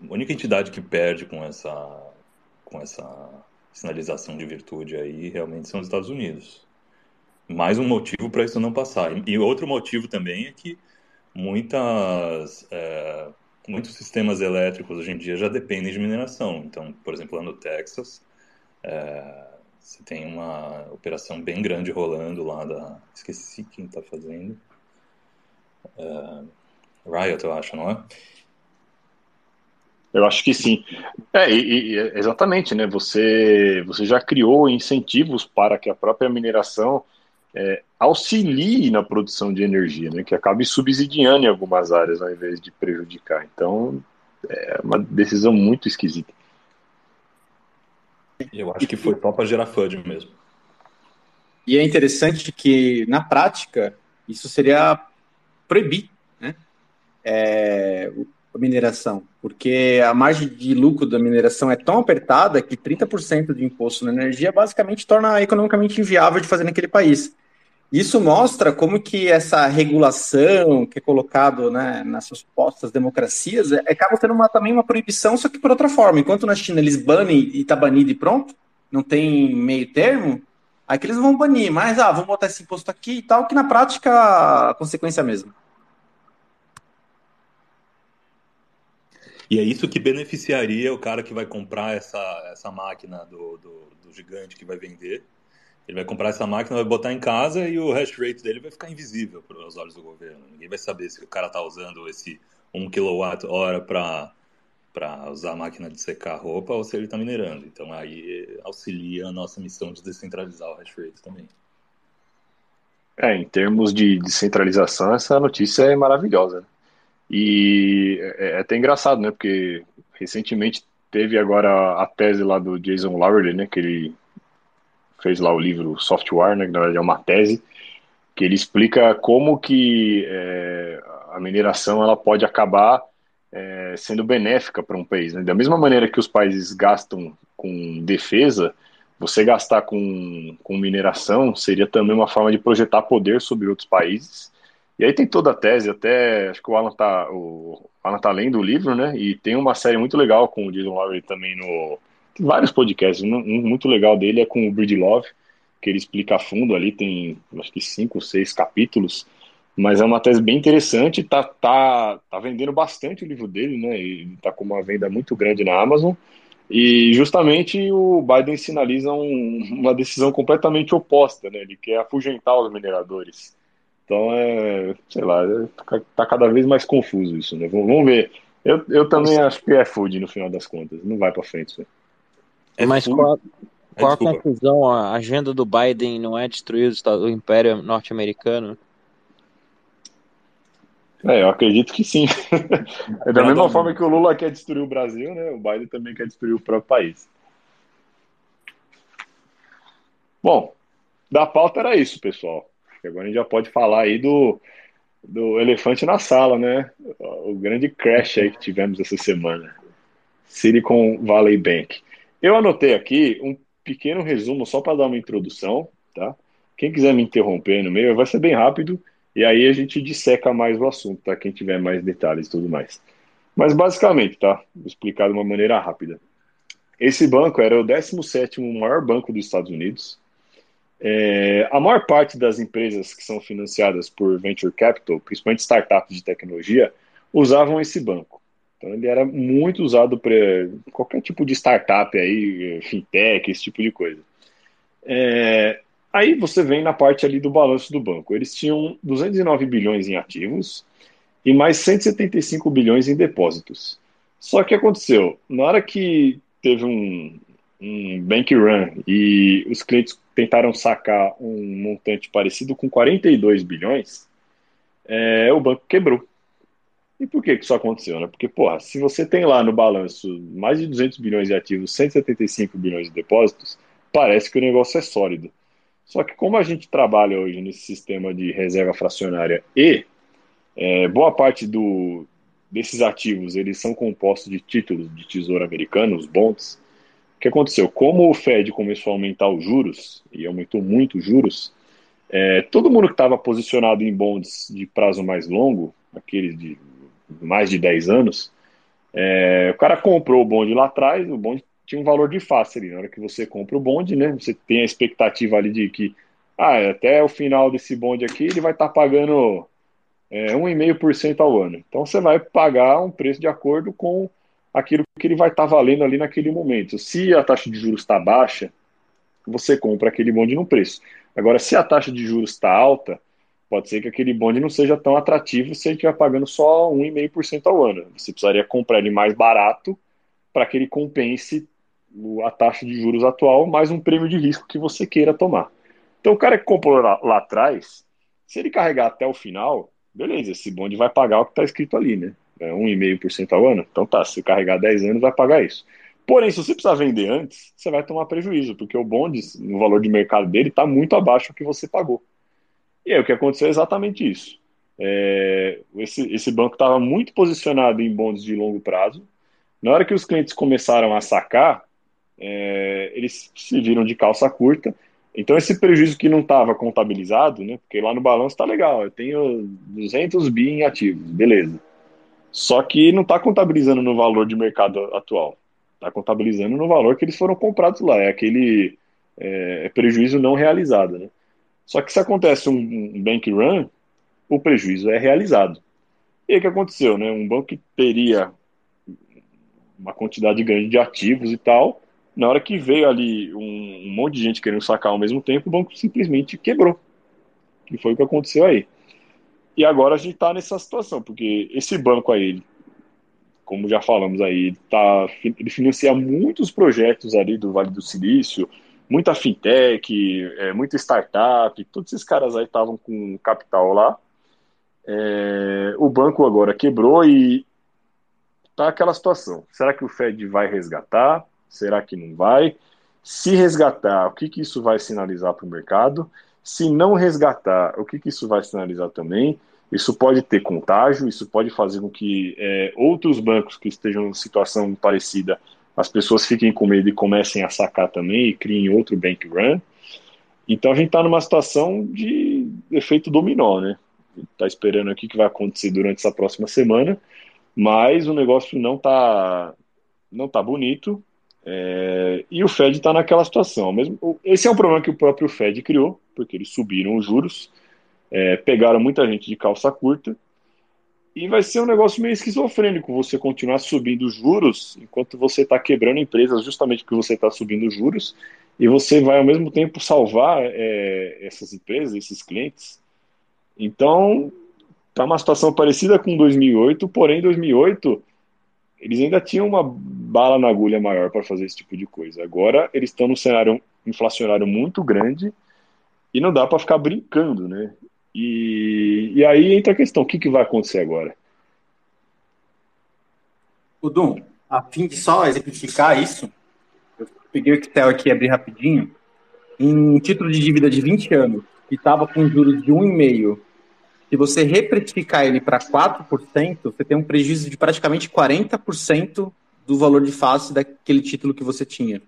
única entidade que perde com essa, com essa sinalização de virtude aí realmente são os Estados Unidos mais um motivo para isso não passar. E outro motivo também é que muitas, é, muitos sistemas elétricos hoje em dia já dependem de mineração. Então, por exemplo, lá no Texas, é, você tem uma operação bem grande rolando lá da. Esqueci quem está fazendo. É, Riot, eu acho, não é? Eu acho que sim. É, e, e, exatamente, né? Você, você já criou incentivos para que a própria mineração é, auxilie na produção de energia, né, que acabe subsidiando em algumas áreas ao invés de prejudicar. Então, é uma decisão muito esquisita. Eu acho que foi só para gerar FUD mesmo. E é interessante que, na prática, isso seria proibir né? É, a mineração, porque a margem de lucro da mineração é tão apertada que 30% de imposto na energia basicamente torna economicamente inviável de fazer naquele país. Isso mostra como que essa regulação que é colocado né, nas supostas democracias é, acaba sendo uma, também uma proibição, só que por outra forma. Enquanto na China eles banem e está banido e pronto, não tem meio termo, aqui eles vão banir, mas ah, vamos botar esse imposto aqui e tal, que na prática a consequência é a mesma. E é isso que beneficiaria o cara que vai comprar essa, essa máquina do, do, do gigante que vai vender ele vai comprar essa máquina, vai botar em casa e o hash rate dele vai ficar invisível para os olhos do governo. Ninguém vai saber se o cara está usando esse 1 kWh para para usar a máquina de secar roupa ou se ele está minerando. Então aí auxilia a nossa missão de descentralizar o hash rate também. É, em termos de descentralização, essa notícia é maravilhosa. E é, é até engraçado, né? Porque recentemente teve agora a tese lá do Jason Lowery, né? Que ele fez lá o livro Software, né, que na verdade é uma tese, que ele explica como que é, a mineração ela pode acabar é, sendo benéfica para um país. Né? Da mesma maneira que os países gastam com defesa, você gastar com, com mineração seria também uma forma de projetar poder sobre outros países. E aí tem toda a tese, até acho que o Alan tá, o Alan tá lendo o livro, né? E tem uma série muito legal com o Jason Lowry também no, vários podcasts. Um, um, muito legal dele é com o Bridge Love, que ele explica a fundo ali, tem acho que cinco, seis capítulos. Mas é uma tese bem interessante, tá, tá, tá vendendo bastante o livro dele, né? Ele tá com uma venda muito grande na Amazon. E justamente o Biden sinaliza um, uma decisão completamente oposta, né? Ele quer afugentar os mineradores. Então é, sei lá, tá, tá cada vez mais confuso isso, né? Vamos, ver. Eu, eu também acho que é food no final das contas. Não vai para frente isso. É Mas qual, qual a conclusão? A agenda do Biden não é destruir o Império Norte-Americano? É, eu acredito que sim. é da mesma forma que o Lula quer destruir o Brasil, né? O Biden também quer destruir o próprio país. Bom, da pauta era isso, pessoal. Agora a gente já pode falar aí do, do elefante na sala, né? O grande crash aí que tivemos essa semana. Silicon Valley Bank. Eu anotei aqui um pequeno resumo só para dar uma introdução, tá? Quem quiser me interromper no meio, vai ser bem rápido e aí a gente disseca mais o assunto, tá? Quem tiver mais detalhes e tudo mais. Mas basicamente, tá? Vou explicar de uma maneira rápida. Esse banco era o 17º maior banco dos Estados Unidos. É, a maior parte das empresas que são financiadas por venture capital, principalmente startups de tecnologia, usavam esse banco. Então ele era muito usado para qualquer tipo de startup aí, fintech, esse tipo de coisa. É, Aí você vem na parte ali do balanço do banco. Eles tinham 209 bilhões em ativos e mais 175 bilhões em depósitos. Só que aconteceu, na hora que teve um, um bank run e os clientes tentaram sacar um montante parecido com 42 bilhões, é, o banco quebrou. E por que, que isso aconteceu? Né? Porque, porra, se você tem lá no balanço mais de 200 bilhões de ativos, 175 bilhões de depósitos, parece que o negócio é sólido. Só que como a gente trabalha hoje nesse sistema de reserva fracionária e é, boa parte do, desses ativos eles são compostos de títulos de tesouro americano, os bonds, o que aconteceu? Como o Fed começou a aumentar os juros, e aumentou muito os juros, é, todo mundo que estava posicionado em bonds de prazo mais longo, aqueles de mais de 10 anos, é, o cara comprou o bonde lá atrás, o bonde tinha um valor de face ali. Na hora que você compra o bonde, né? Você tem a expectativa ali de que ah, até o final desse bonde aqui ele vai estar tá pagando é, 1,5% ao ano. Então você vai pagar um preço de acordo com aquilo que ele vai estar tá valendo ali naquele momento. Se a taxa de juros está baixa, você compra aquele bonde no preço. Agora, se a taxa de juros está alta, pode ser que aquele bonde não seja tão atrativo se ele estiver pagando só 1,5% ao ano. Você precisaria comprar ele mais barato para que ele compense a taxa de juros atual mais um prêmio de risco que você queira tomar. Então, o cara que comprou lá, lá atrás, se ele carregar até o final, beleza, esse bonde vai pagar o que está escrito ali, né? É 1,5% ao ano. Então tá, se carregar 10 anos, vai pagar isso. Porém, se você precisar vender antes, você vai tomar prejuízo, porque o bonde, no valor de mercado dele, está muito abaixo do que você pagou. E aí o que aconteceu é exatamente isso. É, esse, esse banco estava muito posicionado em bondes de longo prazo. Na hora que os clientes começaram a sacar, é, eles se viram de calça curta. Então, esse prejuízo que não estava contabilizado, né, porque lá no balanço está legal, eu tenho 200 bi em ativos, beleza. Só que não está contabilizando no valor de mercado atual, está contabilizando no valor que eles foram comprados lá, é aquele é, prejuízo não realizado. Né? Só que se acontece um, bank run, o prejuízo é realizado. E o que aconteceu? Né? Um banco que teria uma quantidade grande de ativos e tal, na hora que veio ali um, um monte de gente querendo sacar ao mesmo tempo, o banco simplesmente quebrou. Que foi o que aconteceu aí. E agora a gente está nessa situação, porque esse banco aí, como já falamos aí, tá, ele financia muitos projetos ali do Vale do Silício, muita fintech, é, muita startup, todos esses caras aí estavam com capital lá. É, o banco agora quebrou e tá aquela situação. Será que o Fed vai resgatar? Será que não vai? Se resgatar, o que, que isso vai sinalizar para o mercado? Se não resgatar, o que, que isso vai sinalizar também? Isso pode ter contágio, isso pode fazer com que é, outros bancos que estejam em situação parecida, as pessoas fiquem com medo e comecem a sacar também e criem outro bank run. Então a gente está numa situação de efeito dominó, né? Está esperando aqui o que vai acontecer durante essa próxima semana, mas o negócio não está não tá bonito. É, e o Fed está naquela situação. Mesmo, esse é um problema que o próprio Fed criou, porque eles subiram os juros, é, pegaram muita gente de calça curta, e vai ser um negócio meio esquizofrênico você continuar subindo os juros enquanto você está quebrando empresas justamente porque você está subindo os juros, e você vai ao mesmo tempo salvar é, essas empresas, esses clientes. Então, está uma situação parecida com 2008, porém 2008 eles ainda tinham uma bala na agulha maior para fazer esse tipo de coisa. Agora eles estão num cenário inflacionário muito grande e não dá para ficar brincando, né? E, e aí entra a questão: o que, que vai acontecer agora? O Dum, a fim de só exemplificar isso, eu peguei o Excel aqui e abri rapidinho. Em título de dívida de 20 anos, que estava com juros de 1,5 se você reprecificar ele para 4%, você tem um prejuízo de praticamente 40% do valor de face daquele título que você tinha.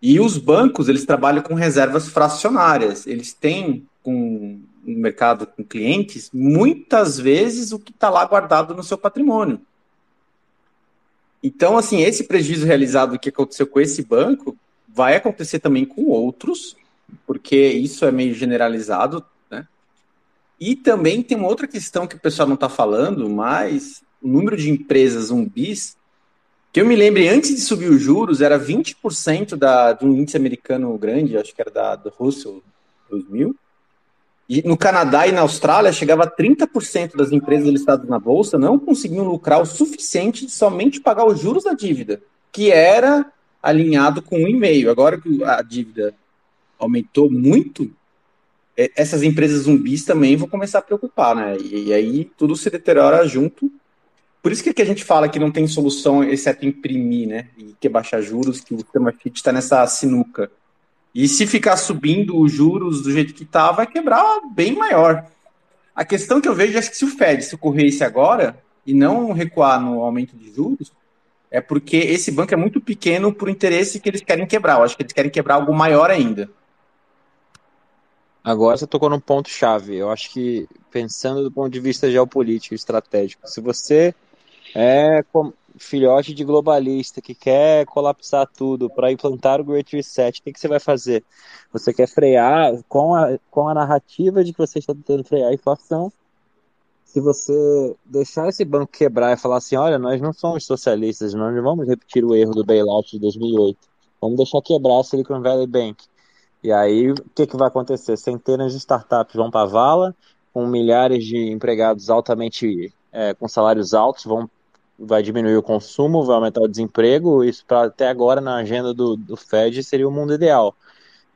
E os bancos, eles trabalham com reservas fracionárias. Eles têm, com, no mercado com clientes, muitas vezes o que está lá guardado no seu patrimônio. Então, assim, esse prejuízo realizado que aconteceu com esse banco vai acontecer também com outros, porque isso é meio generalizado. E também tem uma outra questão que o pessoal não está falando, mas o número de empresas zumbis Que eu me lembre, antes de subir os juros, era 20% da, de um índice americano grande, acho que era da, do Russell 2000. E no Canadá e na Austrália chegava a 30% das empresas listadas na bolsa não conseguiam lucrar o suficiente de somente pagar os juros da dívida, que era alinhado com um e-mail. Agora que a dívida aumentou muito, é, essas empresas zumbis também vão começar a preocupar, né? E, aí tudo se deteriora junto. Por isso que, a gente fala que não tem solução exceto imprimir, né? E que baixar juros, que o sistema FIT está nessa sinuca. E se ficar subindo os juros do jeito que está, vai quebrar bem maior. A questão que eu vejo é que se o Fed socorresse agora e não recuar no aumento de juros, é porque esse banco é muito pequeno por interesse que eles querem quebrar. Eu acho que eles querem quebrar algo maior ainda. Agora você tocou num ponto chave. Eu acho que pensando do ponto de vista geopolítico, estratégico, se você é filhote de globalista que quer colapsar tudo para implantar o Great Reset, o que, que você vai fazer? Você quer frear com a, com a narrativa de que você está tentando frear a inflação. Se você deixar esse banco quebrar e falar assim, olha, nós não somos socialistas, nós não vamos repetir o erro do bailout de 2008. Vamos deixar quebrar a Silicon Valley Bank. E aí, o que, que vai acontecer? Centenas de startups vão para a vala, com milhares de empregados altamente é, com salários altos, vão, vai diminuir o consumo, vai aumentar o desemprego. Isso, pra, até agora, na agenda do, do Fed, seria o mundo ideal.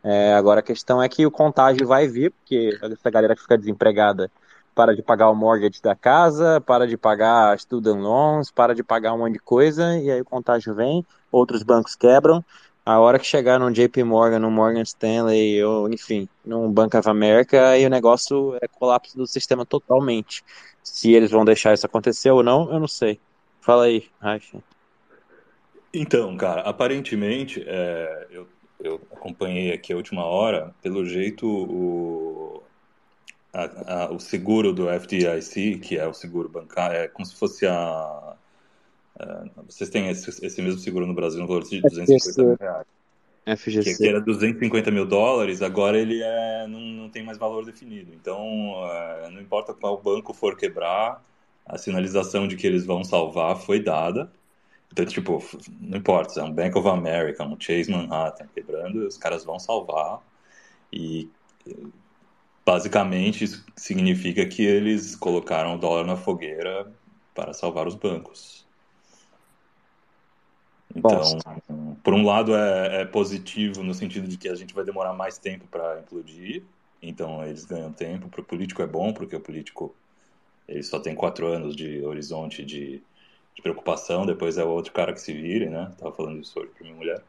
É, agora, a questão é que o contágio vai vir, porque essa galera que fica desempregada para de pagar o mortgage da casa, para de pagar student loans, para de pagar um monte de coisa, e aí o contágio vem, outros bancos quebram, a hora que chegar num JP Morgan, num Morgan Stanley, ou enfim, num Bank of America, aí o negócio é colapso do sistema totalmente. Se eles vão deixar isso acontecer ou não, eu não sei. Fala aí, Rafa. Então, cara, aparentemente, é, eu, eu acompanhei aqui a última hora, pelo jeito o, a, a, o seguro do FDIC, que é o seguro bancário, é como se fosse a Uh, vocês têm esse, esse, mesmo seguro no Brasil no valor de 250 mil reais. FGC. Que, era 250 mil dólares, agora ele é, não, não tem mais valor definido. Então, uh, não importa qual banco for quebrar, a sinalização de que eles vão salvar foi dada. Então, tipo, não importa, se é um Bank of America, um Chase Manhattan quebrando, os caras vão salvar. E basicamente isso significa que eles colocaram o dólar na fogueira para salvar os bancos. Então, por um lado é, é, positivo no sentido de que a gente vai demorar mais tempo para implodir, então eles ganham tempo. Para o político é bom, porque o político ele só tem quatro anos de horizonte de, de preocupação, depois é o outro cara que se vire, né? Tava falando isso hoje para minha mulher.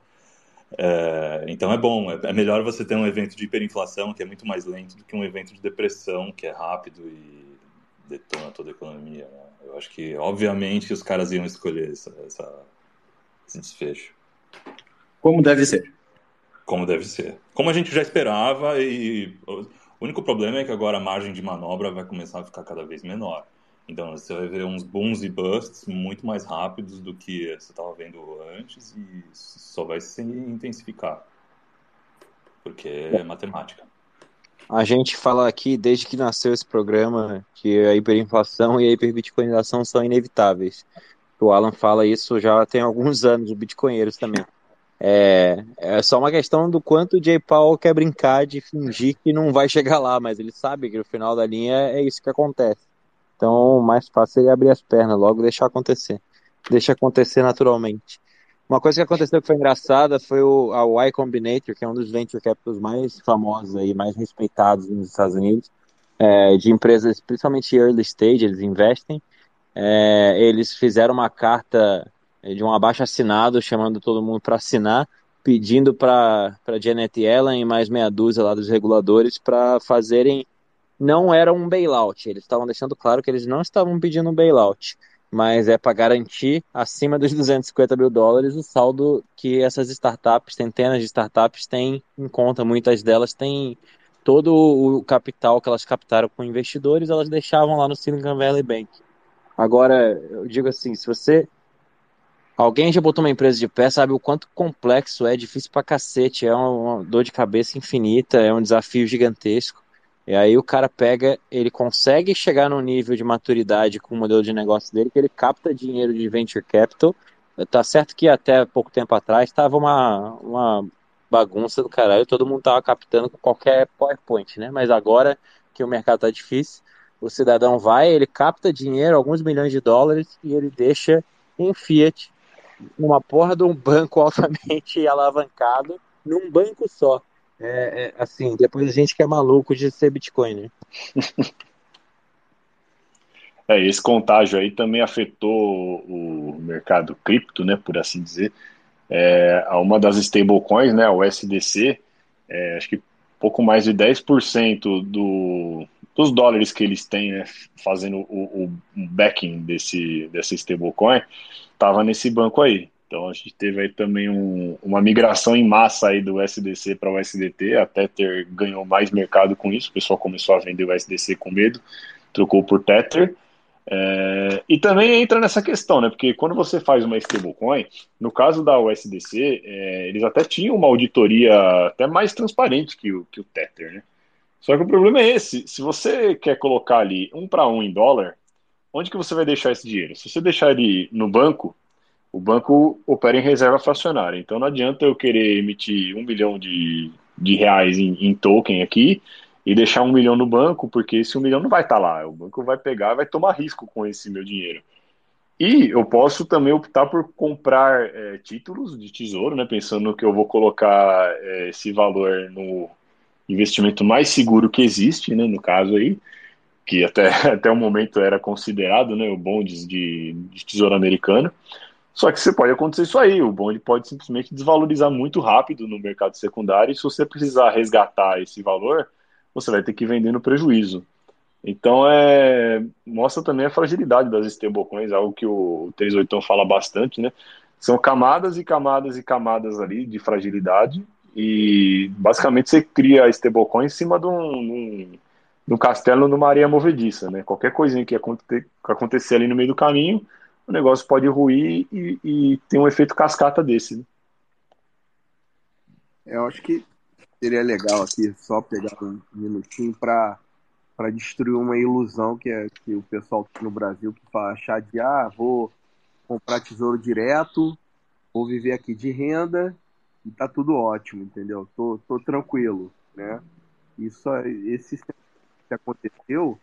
É, então é bom, é, é melhor você ter um evento de hiperinflação que é muito mais lento do que um evento de depressão que é rápido e detona toda a economia. Né? Eu acho que, obviamente, os caras iam escolher essa, essa esse desfecho. Como deve ser. Como deve ser. Como a gente já esperava, e o único problema é que agora a margem de manobra vai começar a ficar cada vez menor. Então você vai ver uns booms e busts muito mais rápidos do que você estava vendo antes e só vai se intensificar. Porque é matemática. A gente fala aqui, desde que nasceu esse programa, que a hiperinflação e a hiperbitcoinização são inevitáveis. O Alan fala isso já tem alguns anos, o Bitcoinheiros também. É, é só uma questão do quanto o J. Paul quer brincar de fingir que não vai chegar lá, mas ele sabe que no final da linha é isso que acontece. Então, mais fácil é abrir as pernas, logo deixar acontecer. Deixa acontecer naturalmente. Uma coisa que aconteceu que foi engraçada foi o, a Y Combinator, que é um dos venture capitals mais famosos e mais respeitados nos Estados Unidos, é, de empresas, principalmente early stage, eles investem é, eles fizeram uma carta de um abaixo assinado chamando todo mundo para assinar, pedindo para Janet Yellen e mais meia dúzia lá dos reguladores para fazerem. Não era um bailout, eles estavam deixando claro que eles não estavam pedindo um bailout, mas é para garantir acima dos 250 mil dólares o saldo que essas startups, centenas de startups, têm em conta. Muitas delas têm todo o capital que elas captaram com investidores, elas deixavam lá no Silicon Valley Bank. Agora, eu digo assim, se você. Alguém já botou uma empresa de pé, sabe o quanto complexo é, difícil pra cacete, é uma dor de cabeça infinita, é um desafio gigantesco. E aí o cara pega, ele consegue chegar num nível de maturidade com o modelo de negócio dele, que ele capta dinheiro de venture capital, Tá certo que até pouco tempo atrás estava uma, uma bagunça do caralho, todo mundo tava captando com qualquer PowerPoint, né? Mas agora que o mercado tá difícil, o cidadão vai, ele capta dinheiro, alguns milhões de dólares, e ele deixa em Fiat, numa porra de um banco altamente alavancado, num banco só. É, é, assim, depois a gente que é maluco de ser Bitcoin, né? É, esse contágio aí também afetou o mercado cripto, né, por assim dizer. É, uma das stablecoins, né, o SDC, é, acho que pouco mais de 10% do, dos dólares que eles têm, né, fazendo o, o backing desse, dessa stablecoin, estava nesse banco aí. Então a gente teve aí também um, uma migração em massa aí do SDC para o SDT, até ter ganhou mais mercado com isso. O pessoal começou a vender o SDC com medo, trocou por Tether. É, e também entra nessa questão, né? Porque quando você faz uma stablecoin, no caso da USDC, é, eles até tinham uma auditoria até mais transparente que o, que o Tether, né? Só que o problema é esse: se você quer colocar ali um para um em dólar, onde que você vai deixar esse dinheiro? Se você deixar ele no banco, o banco opera em reserva fracionária. Então não adianta eu querer emitir um milhão de, de reais em, em token aqui e deixar um milhão no banco, porque esse um milhão não vai estar tá lá. O banco vai pegar, vai tomar risco com esse meu dinheiro. E eu posso também optar por comprar é, títulos de tesouro, né, pensando que eu vou colocar é, esse valor no investimento mais seguro que existe, né, no caso aí, que até, até o momento era considerado né, o bondes de, de tesouro americano. Só que você pode acontecer isso aí, o bonde pode simplesmente desvalorizar muito rápido no mercado secundário, e se você precisar resgatar esse valor, você vai ter que vender no prejuízo. Então, é, mostra também a fragilidade das stablecoins, algo que o 38 fala bastante, né? São camadas e camadas e camadas ali de fragilidade e basicamente você cria a stablecoin em cima de um, de um, castelo numa areia movediça, né? Qualquer coisinha que acontecer, acontecer ali no meio do caminho, o negócio pode ruir e, e tem um efeito cascata desse. Né? Eu acho que seria legal aqui só pegar um minutinho para para destruir uma ilusão que é que o pessoal no Brasil que fala achar de ah, vou comprar tesouro direto, vou viver aqui de renda e tá tudo ótimo, entendeu? Tô, tô tranquilo, né? Isso esse que aconteceu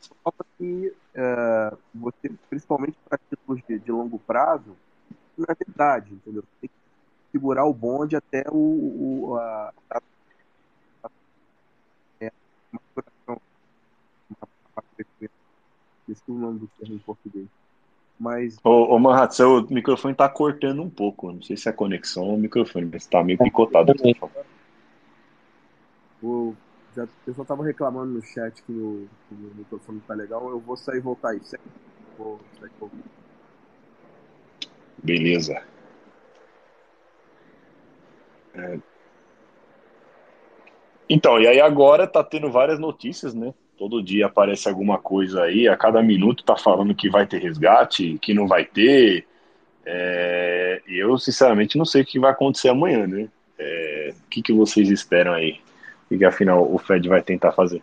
só prova que uh, você, principalmente para títulos de, de longo prazo, não é verdade, entendeu? Você tem que segurar o bonde até o, o a, a, a, é, maturação. Esqueci o nome do termo em português. Mas. Ô, ô Manhat, seu microfone tá cortando um pouco. Não sei se é a conexão ou o microfone, mas tá meio picotado. O, já, o pessoal tava reclamando no chat que o, microfone não tá legal. Eu vou sair e voltar aí. Vou sair. Beleza. É. Então, e aí agora tá tendo várias notícias, né? Todo dia aparece alguma coisa aí, a cada minuto tá falando que vai ter resgate, que não vai ter. É... Eu, sinceramente, não sei o que vai acontecer amanhã, né? É... O que, que vocês esperam aí? O que, afinal o Fed vai tentar fazer?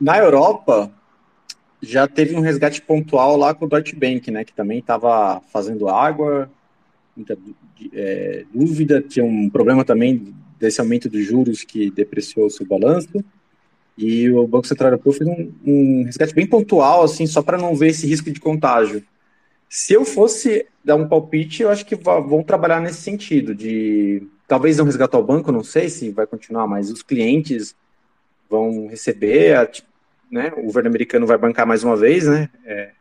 Na Europa, já teve um resgate pontual lá com o Deutsche Bank, né, que também estava fazendo água, muita é, dúvida, tinha um problema também desse aumento de juros que depreciou o seu balanço, e o Banco Central Europeu fez um, um resgate bem pontual, assim, só para não ver esse risco de contágio. Se eu fosse dar um palpite, eu acho que vão trabalhar nesse sentido, de talvez não resgatar o banco, não sei se vai continuar, mas os clientes vão receber, a, né, o governo americano vai bancar mais uma vez, né? É,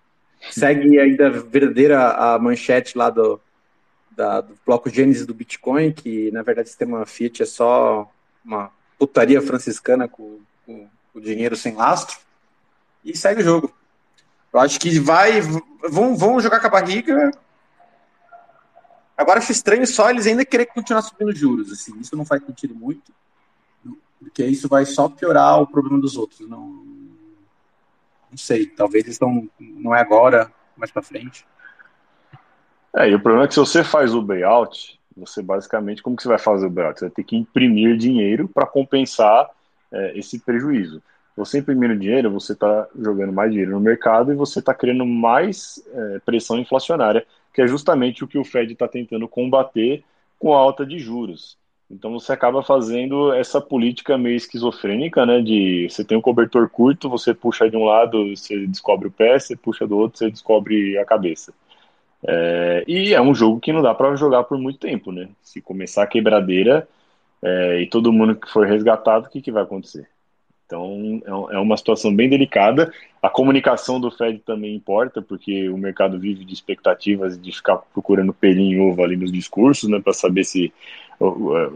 segue ainda verdadeira a manchete lá do, da, do bloco Gênesis do Bitcoin, que na verdade o sistema Fiat é só uma putaria franciscana com, com o dinheiro sem lastro, e segue o jogo. Eu acho que vai. Vão, vão jogar com a barriga. Agora acho estranho só eles ainda querer continuar subindo juros. Assim, isso não faz sentido muito. Porque isso vai só piorar o problema dos outros. Não, não sei, talvez eles estão. Não é agora, mais para frente. É, e o problema é que se você faz o bailout, você basicamente, como que você vai fazer o bailout? Você vai ter que imprimir dinheiro para compensar é, esse prejuízo. Você imprimindo dinheiro, você está jogando mais dinheiro no mercado e você está criando mais é, pressão inflacionária, que é justamente o que o Fed está tentando combater com a alta de juros. Então você acaba fazendo essa política meio esquizofrênica, né? De você tem um cobertor curto, você puxa de um lado, você descobre o pé, você puxa do outro, você descobre a cabeça. É, e é um jogo que não dá para jogar por muito tempo, né? Se começar a quebradeira é, e todo mundo que for resgatado, o que, que vai acontecer? Então é, é uma situação bem delicada. A comunicação do Fed também importa, porque o mercado vive de expectativas de ficar procurando pelinho em ovo ali nos discursos, né, para saber se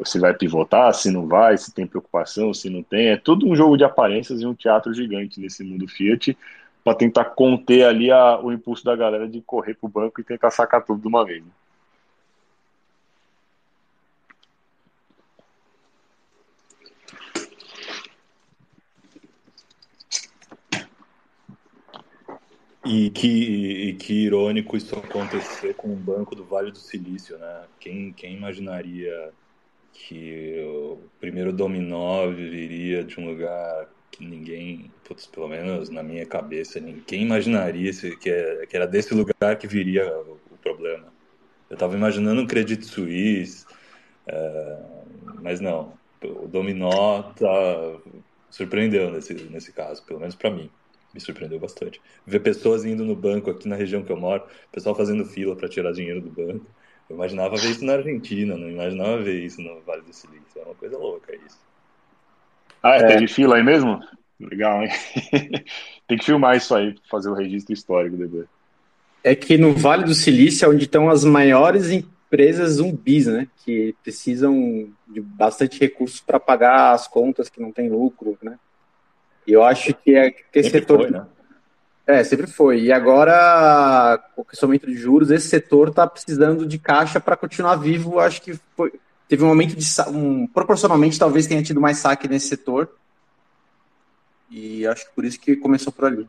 se vai pivotar, se não vai, se tem preocupação, se não tem. É tudo um jogo de aparências e um teatro gigante nesse mundo Fiat para tentar conter ali a, o impulso da galera de correr para o banco e tentar sacar tudo de uma vez. Né? E que, e que irônico isso acontecer com o Banco do Vale do Silício, né? Quem, quem imaginaria que o primeiro dominó viria de um lugar que ninguém, putz, pelo menos na minha cabeça, ninguém imaginaria que, é, que era desse lugar que viria o, problema. Eu estava imaginando um Credit Suisse, é, mas não. O dominó tá, surpreendeu nesse, nesse caso, pelo menos para mim me surpreendeu bastante. Ver pessoas indo no banco aqui na região que eu moro, pessoal fazendo fila para tirar dinheiro do banco. Eu imaginava ver isso na Argentina, não imaginava ver isso no Vale do Silício. É uma coisa louca isso. Ah, é, teve fila aí mesmo? Legal, hein? Tem que filmar isso aí, fazer o registro histórico depois. É que no Vale do Silício é onde estão as maiores empresas zumbis, né? Que precisam de bastante recursos para pagar as contas que não tem lucro, né? E eu acho que, é, que esse setor. Foi, né? É, sempre foi. E agora, com o crescimento de juros, esse setor está precisando de caixa para continuar vivo. Acho que foi, teve um aumento de. Um, proporcionalmente, talvez tenha tido mais saque nesse setor. E acho que por isso que começou por ali.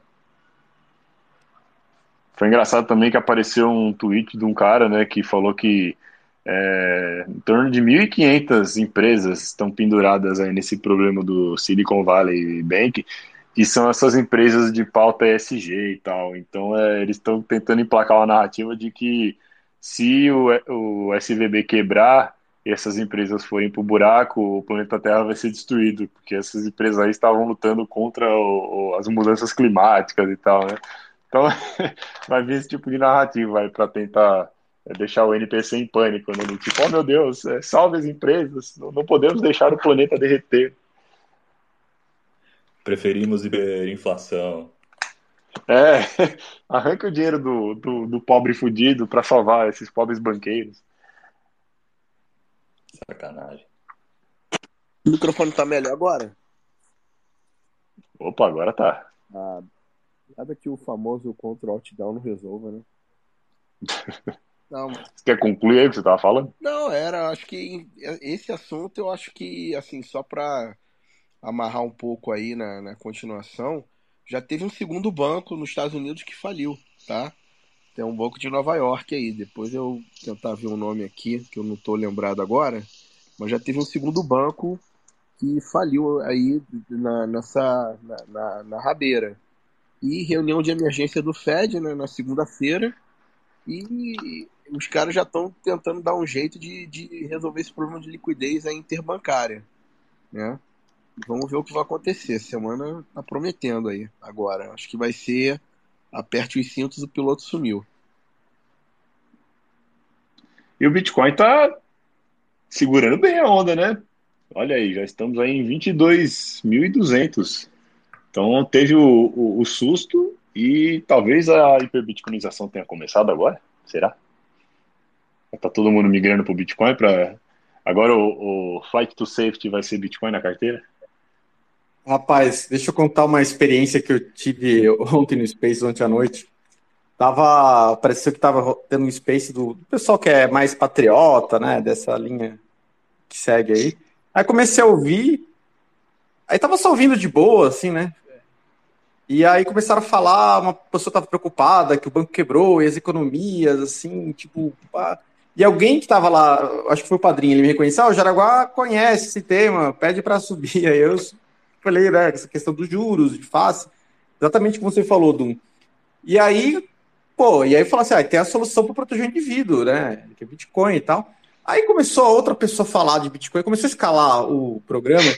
Foi engraçado também que apareceu um tweet de um cara, né, que falou que é, em torno de 1.500 empresas estão penduradas aí nesse problema do Silicon Valley Bank, que são essas empresas de pauta ESG e tal. Então, é, eles estão tentando emplacar uma narrativa de que se o, o SVB quebrar e essas empresas forem para o buraco, o planeta Terra vai ser destruído, porque essas empresas aí estavam lutando contra o, o, as mudanças climáticas e tal, né? Então, vai vir esse tipo de narrativa para tentar é deixar o NPC em pânico, né? Tipo, oh meu Deus, é, salve as empresas, não, não podemos deixar o planeta derreter. Preferimos inflação. É, arranca o dinheiro do, do, do pobre fudido para salvar esses pobres banqueiros. Sacanagem. O microfone tá melhor agora? Opa, agora tá. Ah, nada que o famoso Ctrl Alt Down não resolva, né? Não. Você quer concluir aí o que você estava falando? Não, era, acho que esse assunto eu acho que, assim, só para amarrar um pouco aí na, na continuação, já teve um segundo banco nos Estados Unidos que faliu, tá? Tem um banco de Nova York aí, depois eu tentar ver o um nome aqui, que eu não estou lembrado agora, mas já teve um segundo banco que faliu aí na, nessa, na, na, na rabeira. E reunião de emergência do Fed né, na segunda-feira, e os caras já estão tentando dar um jeito de, de resolver esse problema de liquidez interbancária, né? Vamos ver o que vai acontecer. Semana tá prometendo aí agora. Acho que vai ser aperte os cintos, o piloto sumiu. E o Bitcoin tá segurando bem a onda, né? Olha aí, já estamos aí em 22.200. Então teve o, o, o susto e talvez a hiperbitcoinização tenha começado agora. Será? Tá todo mundo migrando para o Bitcoin para agora o, o Flight to Safety vai ser Bitcoin na carteira? Rapaz, deixa eu contar uma experiência que eu tive ontem no Space, ontem à noite. Tava, pareceu que tava tendo um Space do, do pessoal que é mais patriota, né, dessa linha que segue aí. Aí comecei a ouvir, aí tava só ouvindo de boa, assim, né? E aí começaram a falar, uma pessoa estava preocupada que o banco quebrou e as economias, assim, tipo. E alguém que estava lá, acho que foi o padrinho, ele me reconheceu, ah, o Jaraguá conhece esse tema, pede para subir. Aí eu falei, né? Essa questão dos juros, de face, exatamente como você falou, Dum. E aí, pô, e aí fala assim, ah, tem a solução para proteger o indivíduo, né? Que é Bitcoin e tal. Aí começou a outra pessoa a falar de Bitcoin, começou a escalar o programa,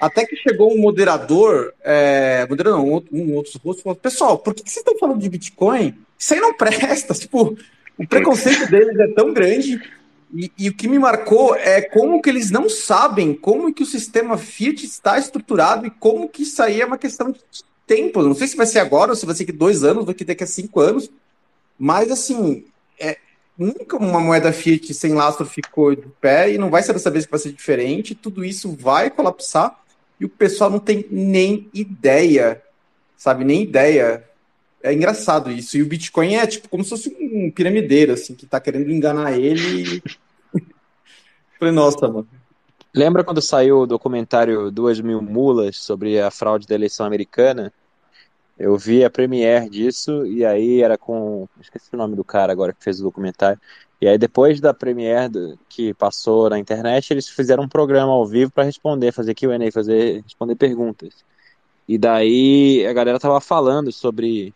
até que chegou um moderador, é, moderador não, um, um outro rosto, falou, pessoal, por que, que vocês estão falando de Bitcoin? Isso aí não presta, tipo, o preconceito deles é tão grande e, e, o que me marcou é como que eles não sabem como que o sistema Fiat está estruturado e como que isso aí é uma questão de tempo. Não sei se vai ser agora, ou se vai ser daqui dois anos, ou daqui a cinco anos, mas assim, é, nunca uma moeda Fiat sem lastro ficou de pé e não vai ser dessa vez que vai ser diferente. Tudo isso vai colapsar e o pessoal não tem nem ideia, sabe? Nem ideia é engraçado isso. E o Bitcoin é tipo como se fosse um piramideiro, assim, que tá querendo enganar ele. Falei, nossa, mano. Lembra quando saiu o documentário Duas Mil Mulas sobre a fraude da eleição americana? Eu vi a premiere disso e aí era com. Esqueci o nome do cara agora que fez o documentário. E aí depois da premiere do, que passou na internet, eles fizeram um programa ao vivo para responder, fazer Q&A, fazer responder perguntas. E daí a galera tava falando sobre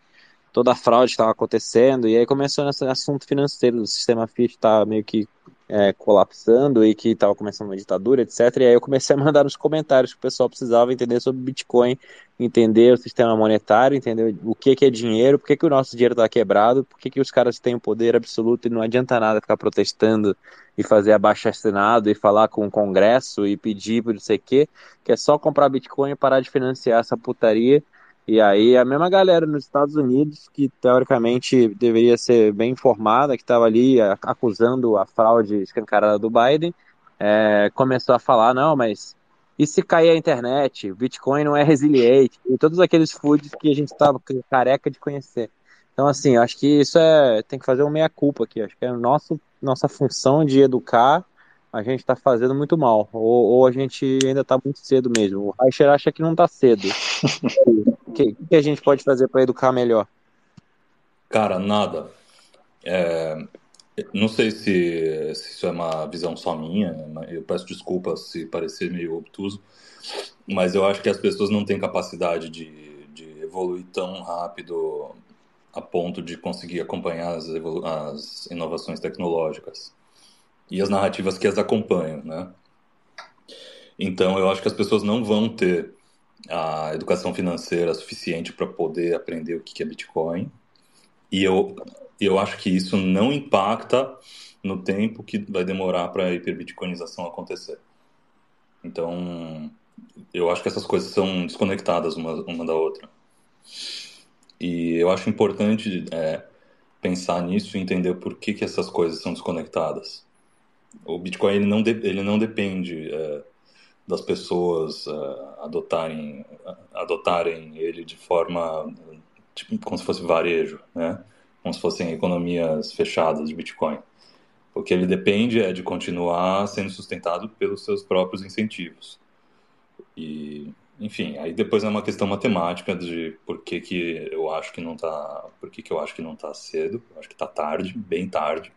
toda a fraude que estava acontecendo, e aí começou esse assunto financeiro do sistema Fiat tá meio que é, colapsando e que estava começando uma ditadura, etc. E aí eu comecei a mandar nos comentários que o pessoal precisava entender sobre Bitcoin, entender o sistema monetário, entender o que, que é dinheiro, por que, que o nosso dinheiro está quebrado, por que, que os caras têm o poder absoluto e não adianta nada ficar protestando e fazer abaixo assinado e falar com o Congresso e pedir por não sei o quê, que é só comprar Bitcoin e parar de financiar essa putaria e aí a mesma galera nos Estados Unidos, que teoricamente deveria ser bem informada, que estava ali acusando a fraude escancarada do Biden, é, começou a falar, não, mas e se cair a internet? O Bitcoin não é resiliente, e todos aqueles foods que a gente estava careca de conhecer. Então, assim, acho que isso é. Tem que fazer uma meia-culpa aqui. Acho que é nosso, nossa função de educar, a gente está fazendo muito mal. Ou, ou a gente ainda está muito cedo mesmo. O Reicher acha que não está cedo. O que, que, a gente pode fazer para educar melhor? Cara, nada. É, não sei se, se, isso é uma visão só minha, eu peço desculpas se parecer meio obtuso, mas eu acho que as pessoas não têm capacidade de, de evoluir tão rápido a ponto de conseguir acompanhar as, as inovações tecnológicas e as narrativas que as acompanham, né? Então, eu acho que as pessoas não vão ter a educação financeira suficiente para poder aprender o que é Bitcoin. E eu, eu acho que isso não impacta no tempo que vai demorar para a hiperbitcoinização acontecer. Então, eu acho que essas coisas são desconectadas uma, uma da outra. E eu acho importante é, pensar nisso e entender por que, que essas coisas são desconectadas. O Bitcoin ele não, de, ele não depende é, das pessoas uh, adotarem, adotarem ele de forma tipo, como se fosse varejo, né? como se fossem economias fechadas de Bitcoin. O que ele depende é de continuar sendo sustentado pelos seus próprios incentivos. E, enfim, aí depois é uma questão matemática de por que, que eu acho que não está, por que, que eu acho que não está cedo. Acho que está tarde, bem tarde.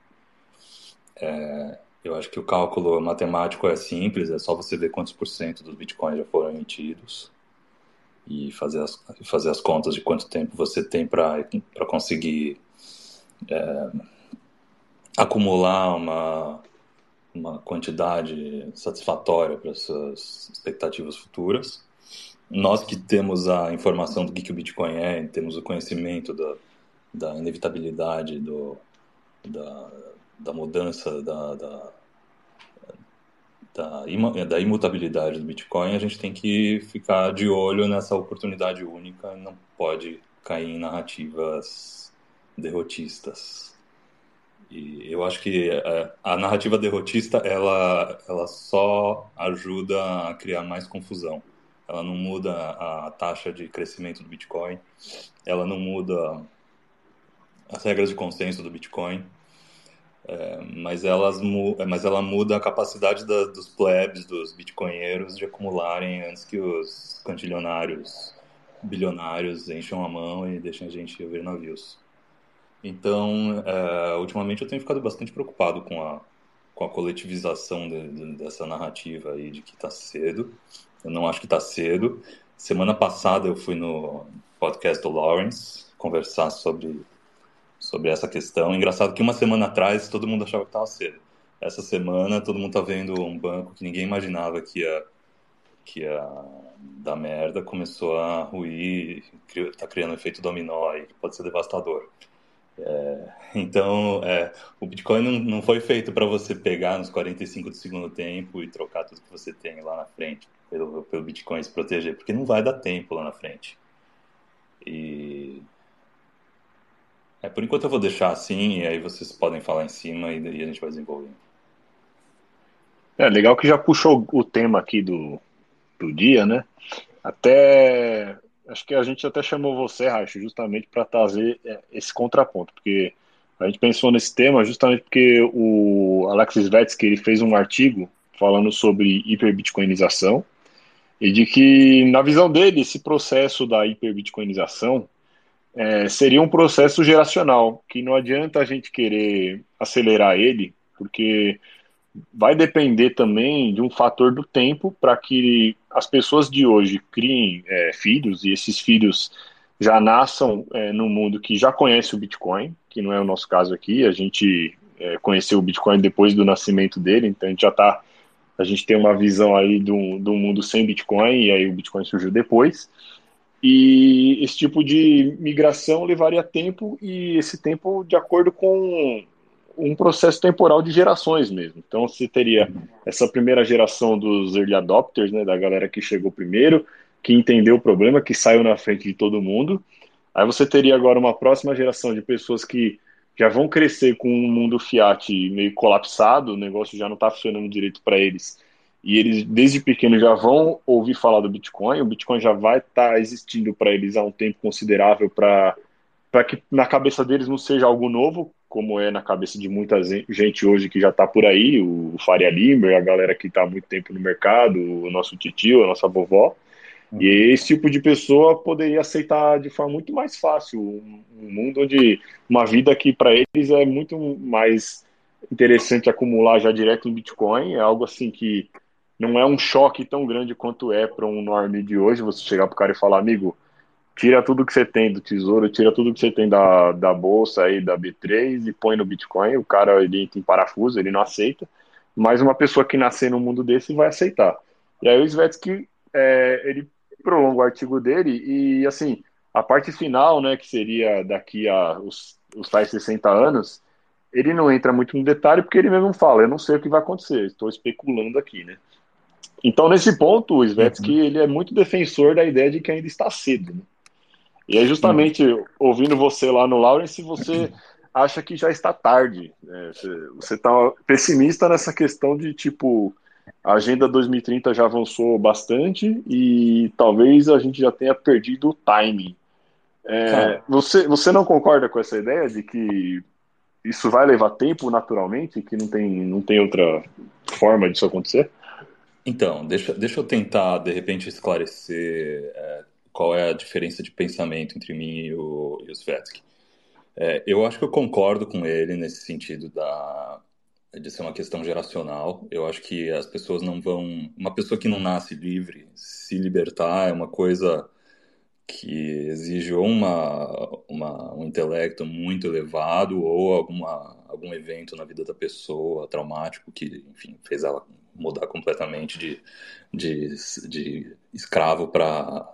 É, eu acho que o cálculo matemático é simples, é só você ver quantos por cento dos bitcoins já foram emitidos e fazer as, fazer as contas de quanto tempo você tem para conseguir é, acumular uma, uma quantidade satisfatória para suas expectativas futuras. Nós que temos a informação do que, que o Bitcoin é, temos o conhecimento da, da inevitabilidade do, da, da mudança da, da, da, da imutabilidade do Bitcoin, a gente tem que ficar de olho nessa oportunidade única, não pode cair em narrativas derrotistas. E eu acho que a, é, a narrativa derrotista ela, ela só ajuda a criar mais confusão. Ela não muda a taxa de crescimento do Bitcoin, ela não muda as regras de consenso do Bitcoin, é, mas, elas, mas ela muda a capacidade da, dos plebs, dos bitcoinheiros, de acumularem antes que os cantilionários, bilionários encham a mão e deixem a gente ouvir navios. Então, é, ultimamente eu tenho ficado bastante preocupado com a, com a coletivização de, de, dessa narrativa aí de que está cedo. Eu não acho que está cedo. semana passada eu fui no podcast do Lawrence conversar sobre, sobre essa questão. Engraçado que uma semana atrás todo mundo achava que estava cedo. Essa semana todo mundo está vendo um banco que ninguém imaginava que ia, que ia dar merda, começou a ruir, está criando um efeito dominó e pode ser devastador. É, então, é, o Bitcoin não, não foi feito para você pegar nos 45 do segundo tempo e trocar tudo que você tem lá na frente pelo, pelo Bitcoin se proteger, porque não vai dar tempo lá na frente. E é, por enquanto eu vou deixar assim, e aí vocês podem falar em cima e, e a gente vai desenvolvendo. É legal que já puxou o tema aqui do, do dia, né? Até acho que a gente até chamou você, Racho, justamente para trazer é, esse contraponto, porque a gente pensou nesse tema justamente porque o Alexis Vetsky ele fez um artigo falando sobre hiperbitcoinização e de que, na visão dele, esse processo da hiperbitcoinização é, seria um processo geracional, que não adianta a gente querer acelerar ele, porque vai depender também de um fator do tempo para que as pessoas de hoje criem é, filhos e esses filhos já nasçam é, no mundo que já conhece o Bitcoin, que não é o nosso caso aqui, a gente é, conheceu o Bitcoin depois do nascimento dele, então a gente já está, a gente tem uma visão aí do, do mundo sem Bitcoin, e aí o Bitcoin surgiu depois, e esse tipo de migração levaria tempo, e esse tempo de acordo com um processo temporal de gerações mesmo. Então você teria essa primeira geração dos early adopters, né, da galera que chegou primeiro, que entendeu o problema, que saiu na frente de todo mundo. Aí você teria agora uma próxima geração de pessoas que já vão crescer com um mundo fiat meio colapsado, o negócio já não está funcionando direito para eles. E eles, desde pequeno, já vão ouvir falar do Bitcoin. O Bitcoin já vai estar tá existindo para eles há um tempo considerável para que na cabeça deles não seja algo novo, como é na cabeça de muita gente hoje que já está por aí, o Faria Limer, a galera que está há muito tempo no mercado, o nosso tio, a nossa vovó. E esse tipo de pessoa poderia aceitar de forma muito mais fácil um, mundo onde uma vida que para eles é muito mais interessante acumular já direto em Bitcoin, é algo assim que não é um choque tão grande quanto é para um norme de hoje, você chegar para o cara e falar, amigo, tira tudo que você tem do tesouro, tira tudo que você tem da, da bolsa aí, da B3 e põe no Bitcoin. O cara ele tem parafuso, ele não aceita. Mas uma pessoa que nascer no mundo desse vai aceitar. E aí o Svetsky, é, ele prolonga o artigo dele e, assim, a parte final, né, que seria daqui a os, os tais 60 anos, ele não entra muito no detalhe porque ele mesmo fala, eu não sei o que vai acontecer, estou especulando aqui, né. Então, nesse ponto, o Svetsky, uhum. ele é muito defensor da ideia de que ainda está cedo, né? E é justamente ouvindo você lá no Lawrence, você acha que já está tarde. Né? Você está pessimista nessa questão de tipo a agenda 2030 já avançou bastante e talvez a gente já tenha perdido o timing. É, você, você não concorda com essa ideia de que isso vai levar tempo naturalmente, que não tem, não tem outra forma disso acontecer? Então, deixa, deixa eu tentar, de repente, esclarecer é, qual é a diferença de pensamento entre mim e o, e o Svetsky. É, eu acho que eu concordo com ele nesse sentido da, de ser uma questão geracional. Eu acho que as pessoas não vão. Uma pessoa que não nasce livre, se libertar é uma coisa que exige ou uma, uma, um intelecto muito elevado ou alguma, algum evento na vida da pessoa traumático que, enfim, fez ela mudar completamente de, de, de escravo para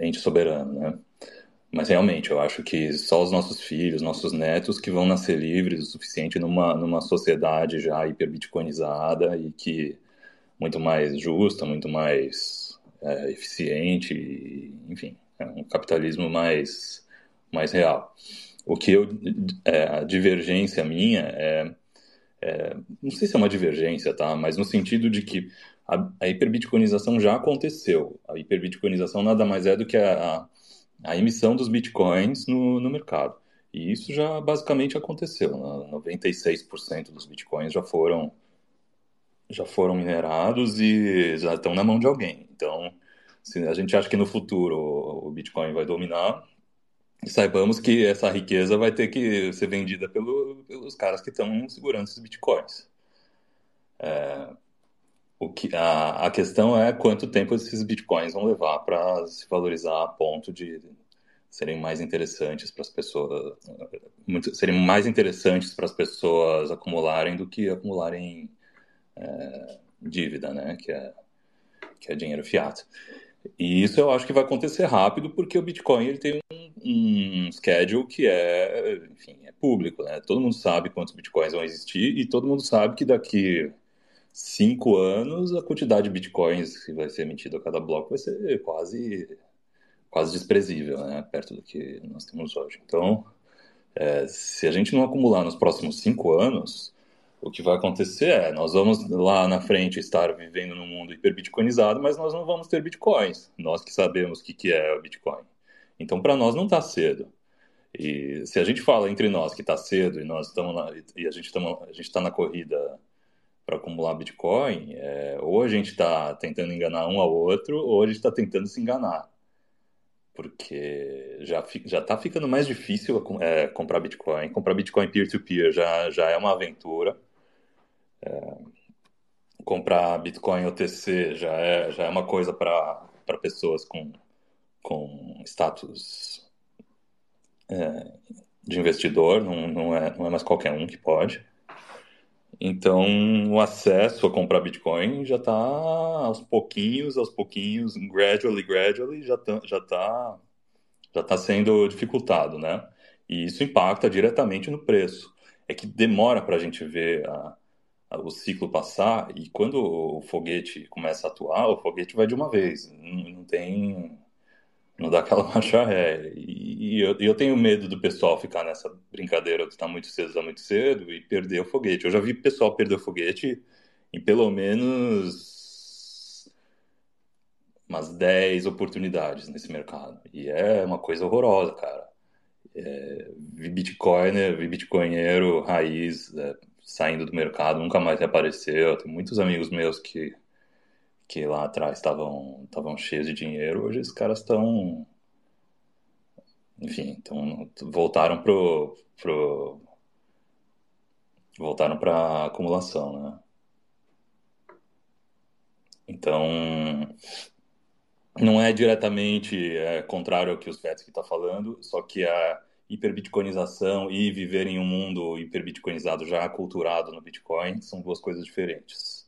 ente soberano, né? Mas realmente, eu acho que só os nossos filhos, nossos netos, que vão nascer livres o suficiente numa, numa sociedade já hiperbitcoinizada e que muito mais justa, muito mais é, eficiente, enfim, é um capitalismo mais, mais real. O que eu, é, a divergência minha é, é, não sei se é uma divergência, tá? Mas no sentido de que a, a hiperbitcoinização já aconteceu. A hiperbitcoinização nada mais é do que a, a, emissão dos bitcoins no, no mercado. E isso já basicamente aconteceu. 96% dos bitcoins já foram já foram minerados e já estão na mão de alguém. Então, se a gente acha que no futuro o Bitcoin vai dominar, saibamos que essa riqueza vai ter que ser vendida pelo, pelos caras que estão segurando esses Bitcoins. É, O que, a, a questão é quanto tempo esses bitcoins vão levar para se valorizar a ponto de serem mais interessantes para as pessoas, muito, serem mais interessantes para as pessoas acumularem do que acumularem é, dívida, né? Que é, que é dinheiro fiat. E isso eu acho que vai acontecer rápido porque o Bitcoin ele tem um, um schedule que é, enfim, é público, né? Todo mundo sabe quantos Bitcoins vão existir e todo mundo sabe que daqui cinco anos a quantidade de Bitcoins que vai ser emitida a cada bloco vai ser quase quase desprezível, né? Perto do que nós temos hoje. Então, é, se a gente não acumular nos próximos cinco anos, o que vai acontecer é, nós vamos lá na frente estar vivendo num mundo hiperbitcoinizado, mas nós não vamos ter bitcoins. Nós que sabemos o que, que é o bitcoin. Então, para nós não está cedo. E se a gente fala entre nós que está cedo e nós estamos e a gente está na corrida para acumular bitcoin, é, ou a gente está tentando enganar um ao outro, ou a gente está tentando se enganar porque já já está ficando mais difícil é, comprar Bitcoin. Comprar Bitcoin peer-to-peer -peer já, já é uma aventura. É, comprar Bitcoin OTC já é, já é uma coisa para pessoas com, com status é, de investidor, não, não, é, não é mais qualquer um que pode. Então, o acesso a comprar Bitcoin já está aos pouquinhos, aos pouquinhos, gradually, gradually, já está já tá, já tá sendo dificultado, né? E isso impacta diretamente no preço. É que demora para a gente ver a, o ciclo passar e quando o foguete começa a atuar, o foguete vai de uma vez. Não, não tem não dá aquela marcha ré. E, e eu, eu, tenho medo do pessoal ficar nessa brincadeira de estar muito cedo, estar muito cedo e perder o foguete. Eu já vi pessoal perder o foguete em pelo menos umas 10 oportunidades nesse mercado. E é uma coisa horrorosa, cara. É, vi Bitcoiner, vi Bitcoinheiro raiz é, saindo do mercado, nunca mais reapareceu. Tem muitos amigos meus que que lá atrás estavam cheios de dinheiro, hoje os caras estão enfim, então voltaram pro, pro voltaram para acumulação, né? Então não é diretamente é, contrário ao que os Vetsky está falando, só que a hiperbitcoinização e viver em um mundo hiperbitcoinizado já aculturado no Bitcoin são duas coisas diferentes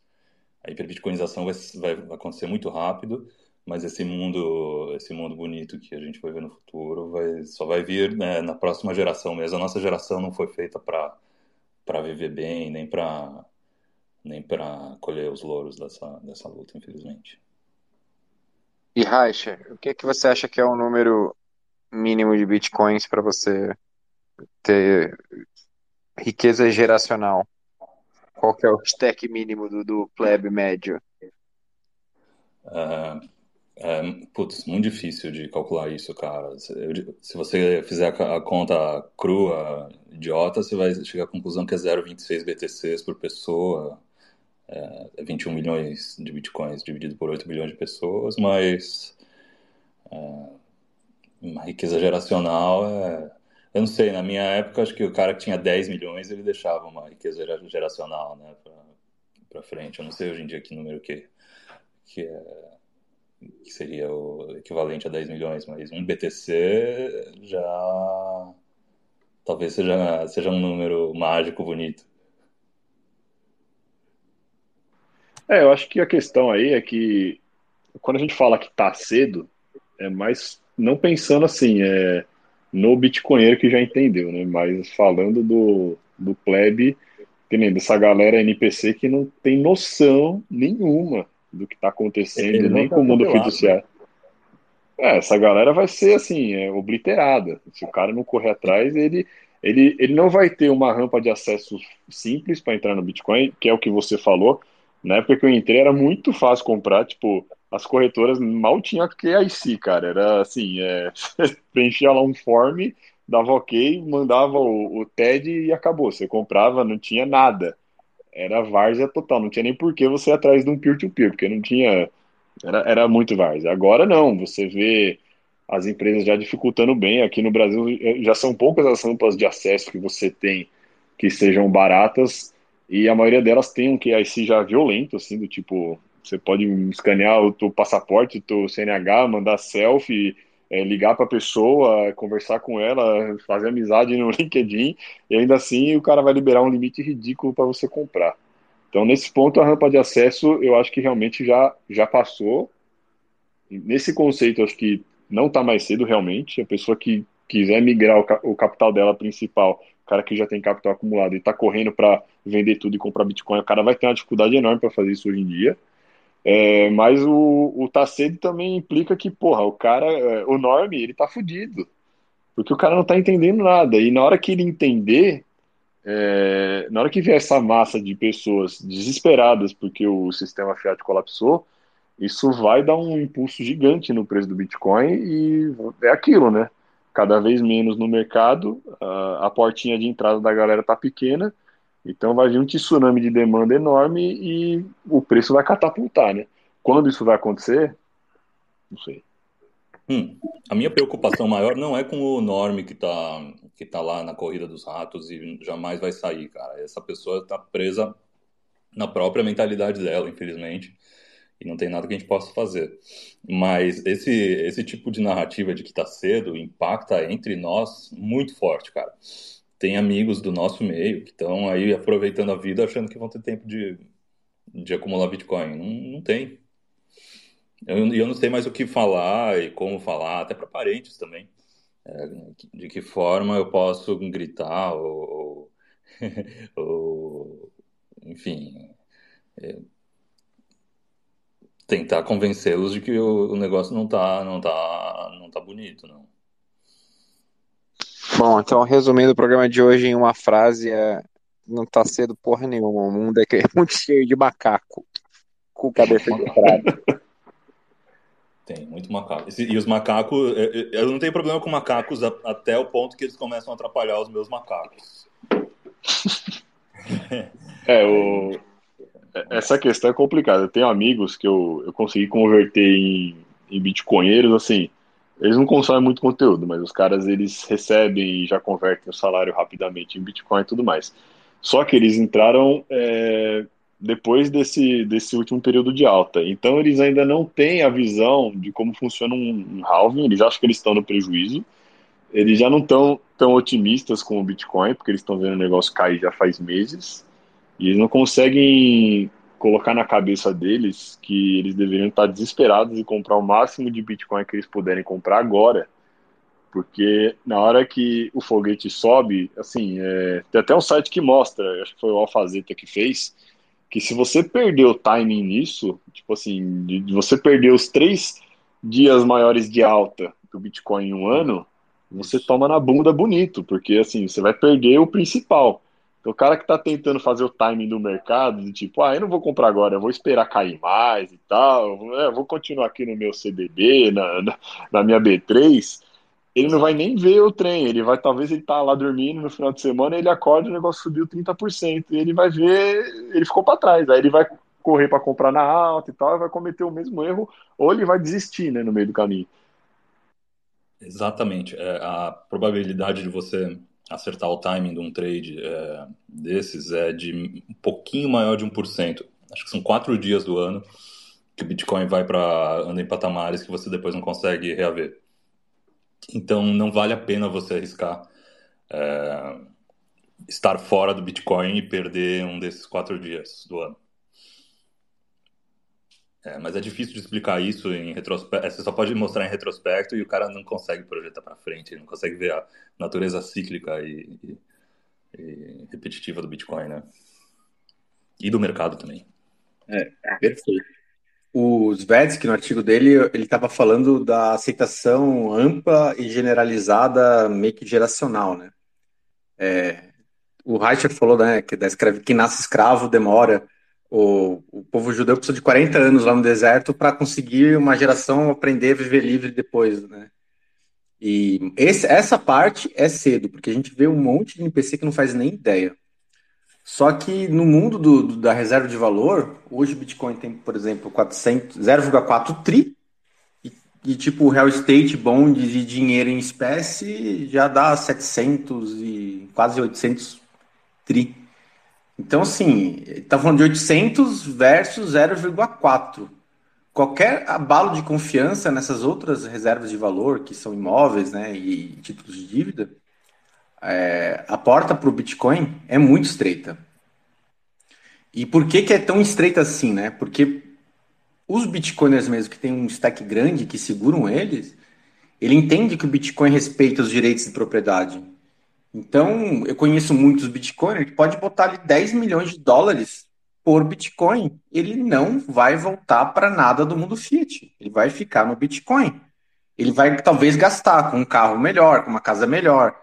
a hiperbitcoinização vai, vai acontecer muito rápido, mas esse mundo, esse mundo bonito que a gente vai ver no futuro, vai, só vai vir né, na próxima geração mesmo. A nossa geração não foi feita para para viver bem, nem para nem para colher os louros dessa dessa luta, infelizmente. E Raixa, o que é que você acha que é o número mínimo de bitcoins para você ter riqueza geracional? Qual que é o stack mínimo do, do plebe médio? Uh, é, putz, muito difícil de calcular isso, cara. Se, se você fizer a, a, conta crua, idiota, você vai chegar à conclusão que é 0,26 BTCs por pessoa. É, 21 é milhões de bitcoins dividido por 8 bilhões de pessoas, mas é, uma riqueza geracional é eu não sei, na minha época, acho que o cara que tinha 10 milhões, ele deixava uma riqueza geracional, né, para frente. Eu não sei hoje em dia que número que, que, é, que seria o equivalente a 10 milhões, mas um BTC já talvez seja, seja um número mágico bonito. É, eu acho que a questão aí é que quando a gente fala que tá cedo, é mais não pensando assim, é no Bitcoinheiro que já entendeu, né? Mas falando do, do plebe, que nem dessa galera NPC que não tem noção nenhuma do que está acontecendo, nem com o mundo fiduciário. É, essa galera vai ser assim, é, obliterada. Se o cara não correr atrás, ele, ele, ele não vai ter uma rampa de acesso simples para entrar no Bitcoin, que é o que você falou. Na época que eu entrei era muito fácil comprar, tipo, as corretoras mal tinham KIC, cara. Era assim, é, preenchia lá um form, dava ok, mandava o, o TED e acabou. Você comprava, não tinha nada. Era várzea total, não tinha nem por que você ir atrás de um peer-to-peer, -peer, porque não tinha. Era, era muito várzea. Agora não, você vê as empresas já dificultando bem. Aqui no Brasil já são poucas as rampas de acesso que você tem que sejam baratas e a maioria delas tem um QIC já violento, assim, do tipo, você pode escanear o teu passaporte, o teu CNH, mandar selfie, é, ligar para a pessoa, conversar com ela, fazer amizade no LinkedIn, e ainda assim o cara vai liberar um limite ridículo para você comprar. Então, nesse ponto, a rampa de acesso, eu acho que realmente já, já passou. Nesse conceito, acho que não está mais cedo, realmente. A pessoa que quiser migrar o, capital dela principal, o cara que já tem capital acumulado e está correndo para vender tudo e comprar Bitcoin, o cara vai ter uma dificuldade enorme para fazer isso hoje em dia. É, mas o, o tá cedo também implica que, porra, o cara, é, o Norme, ele tá fudido. Porque o cara não tá entendendo nada. E na hora que ele entender, é, na hora que vier essa massa de pessoas desesperadas porque o sistema fiat colapsou, isso vai dar um impulso gigante no preço do Bitcoin e é aquilo, né? Cada vez menos no mercado, a, a portinha de entrada da galera tá pequena, então vai vir um tsunami de demanda enorme e o preço vai catapultar, né? Quando isso vai acontecer, não sei. Hum, a minha preocupação maior não é com o Norme que está que tá lá na corrida dos ratos e jamais vai sair, cara. Essa pessoa está presa na própria mentalidade dela, infelizmente, e não tem nada que a gente possa fazer. Mas esse, esse tipo de narrativa de que está cedo impacta entre nós muito forte, cara. Tem amigos do nosso meio que estão aí aproveitando a vida achando que vão ter tempo de, de acumular Bitcoin. Não, não tem. E eu, eu não sei mais o que falar e como falar, até para parentes também. É, de que forma eu posso gritar ou, ou enfim, é, tentar convencê-los de que o, o, negócio não tá, não tá, não tá bonito, não. Bom, então resumindo o programa de hoje em uma frase, é, não tá cedo porra nenhuma. O mundo é, é muito cheio de macaco com cabeça de prata. Tem, muito macaco. E os macacos, é, é, eu não tenho problema com macacos até o ponto que eles começam a atrapalhar os meus macacos. É, o... essa questão é complicada. Eu tenho amigos que eu, eu consegui converter em, em bitcoinheiros, assim, eles não consomem muito conteúdo, mas os caras eles recebem e já convertem o salário rapidamente em Bitcoin e tudo mais. Só que eles entraram é, depois desse, desse último período de alta. Então eles ainda não têm a visão de como funciona um, um halving, eles acham que eles estão no prejuízo. Eles já não estão tão otimistas com o Bitcoin, porque eles estão vendo o negócio cair já faz meses. E eles não conseguem colocar na cabeça deles que eles deveriam estar desesperados e comprar o máximo de Bitcoin que eles puderem comprar agora. Porque na hora que o foguete sobe, assim, é, tem até um site que mostra, acho que foi o Alfazeta que fez, que se você perder o timing nisso, tipo assim, de, de você perder os três dias maiores de alta do Bitcoin em um ano, você toma na bunda bonito, porque assim, você vai perder o principal. O cara que está tentando fazer o timing do mercado, de tipo, ah, eu não vou comprar agora, eu vou esperar cair mais e tal, eu vou continuar aqui no meu CDB, na, na, na minha B3, ele não vai nem ver o trem, ele vai, talvez ele tá lá dormindo no final de semana, ele acorda e o negócio subiu 30%, e ele vai ver, ele ficou para trás, aí ele vai correr para comprar na alta e tal, e vai cometer o mesmo erro, ou ele vai desistir, né, no meio do caminho. Exatamente, é, a probabilidade de você acertar o timing de um trade é, desses é de um pouquinho maior de 1%. Acho que são quatro dias do ano que o Bitcoin vai para anda em patamares que você depois não consegue reaver. Então não vale a pena você arriscar é, estar fora do Bitcoin e perder um desses quatro dias do ano. É, mas é difícil de explicar isso em retrospecto. É, você só pode mostrar em retrospecto e o cara não consegue projetar para frente, não consegue ver a natureza cíclica e, e, e, repetitiva do Bitcoin, né? E do mercado também. É, perfeito. O Svetsky, no artigo dele, ele estava falando da aceitação ampla e generalizada, meio que geracional, né? É, o Reicher falou, né, que da escravo, quem nasce escravo demora o, o povo judeu precisa de 40 anos lá no deserto para conseguir uma geração aprender a viver livre depois, né? E esse, essa parte é cedo, porque a gente vê um monte de NPC que não faz nem ideia. Só que no mundo do, do, da reserva de valor, hoje o Bitcoin tem, por exemplo, 0,4 tri, e, e, tipo real estate bond de dinheiro em espécie já dá 700 e quase 800 tri. Então, assim, está falando de 800 versus 0,4. Qualquer abalo de confiança nessas outras reservas de valor, que são imóveis né, e títulos de dívida, é, a porta para o Bitcoin é muito estreita. E por que, que é tão estreita assim? Né? Porque os Bitcoiners mesmo, que tem um stack grande, que seguram eles, ele entende que o Bitcoin respeita os direitos de propriedade. Então, eu conheço muitos Bitcoiners que pode botar ali 10 milhões de dólares por Bitcoin. Ele não vai voltar para nada do mundo Fiat. Ele vai ficar no Bitcoin. Ele vai talvez gastar com um carro melhor, com uma casa melhor.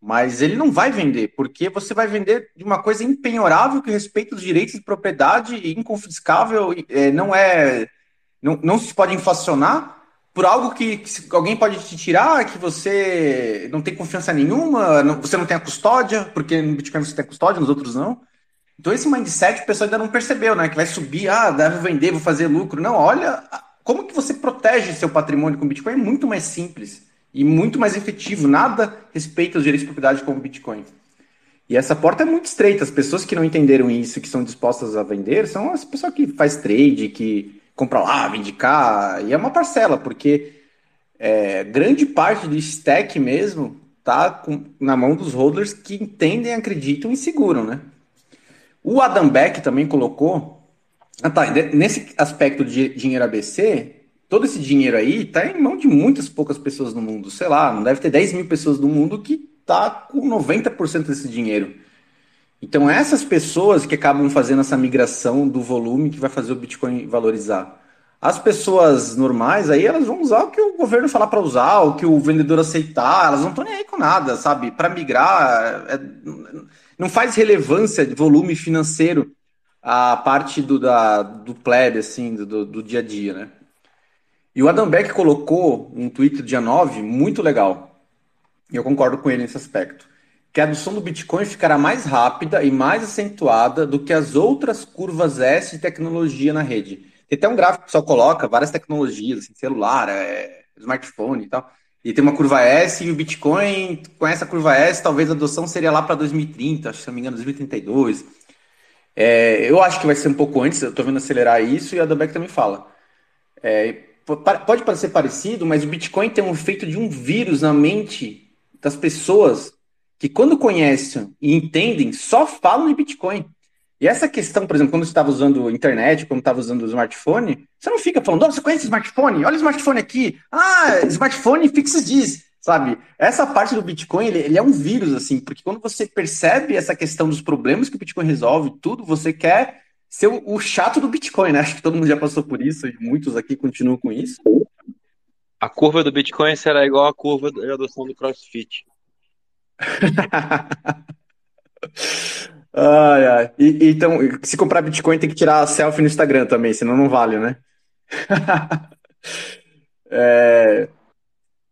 Mas ele não vai vender, porque você vai vender de uma coisa impenhorável que respeita os direitos de propriedade e inconfiscável, é, não é. Não, não se pode inflacionar por algo que, que, alguém pode te tirar, que você não tem confiança nenhuma, não, você não tem a custódia, porque no Bitcoin você tem custódia, nos outros não. Então esse mindset o pessoal ainda não percebeu, né? Que vai subir, ah, deve vender, vou fazer lucro. Não, olha como que você protege seu patrimônio com Bitcoin é muito mais simples e muito mais efetivo. Nada respeita os direitos de propriedade como Bitcoin. E essa porta é muito estreita. As pessoas que não entenderam isso, que estão dispostas a vender, são as pessoas que faz trade, que compra lá, vende cá, e é uma parcela, porque é, grande parte do stack mesmo tá com, na mão dos holders que entendem, acreditam e seguram, né? O Adam Beck também colocou. Ah, tá, nesse aspecto de dinheiro ABC, todo esse dinheiro aí tá em mão de muitas poucas pessoas no mundo. Sei lá, não deve ter 10 mil pessoas no mundo que tá com 90% desse dinheiro. Então, essas pessoas que acabam fazendo essa migração do volume que vai fazer o Bitcoin valorizar. As pessoas normais aí, elas vão usar o que o governo falar para usar, o que o vendedor aceitar, elas não estão nem aí com nada, sabe? Para migrar, é, não faz relevância de volume financeiro a parte do, da, do plebe, assim, do, do dia a dia, né? E o Adam Beck colocou um tweet dia 9 muito legal. E eu concordo com ele nesse aspecto que a adoção do Bitcoin ficará mais rápida e mais acentuada do que as outras curvas S de tecnologia na rede. Tem até um gráfico que só coloca várias tecnologias, assim, celular, é, smartphone e tal. E tem uma curva S e o Bitcoin, com essa curva S, talvez a adoção seria lá para 2030, acho, se não me engano, 2032. É, eu acho que vai ser um pouco antes, eu estou vendo acelerar isso, e a Dabeck também fala. É, pode parecer parecido, mas o Bitcoin tem um efeito de um vírus na mente das pessoas que quando conhecem e entendem, só falam de Bitcoin. E essa questão, por exemplo, quando você estava usando internet, quando estava usando o smartphone, você não fica falando, você conhece smartphone? Olha o smartphone aqui. Ah, smartphone fixa diz, sabe? Essa parte do Bitcoin, ele, ele, é um vírus, assim, porque quando você percebe essa questão dos problemas que o Bitcoin resolve, tudo, você quer ser o, o chato do Bitcoin, né? Acho que todo mundo já passou por isso e muitos aqui continuam com isso. A curva do Bitcoin será igual à curva da adoção do CrossFit. ai, ai. E, então, se comprar Bitcoin, tem que tirar a selfie no Instagram também, senão não vale, né? é...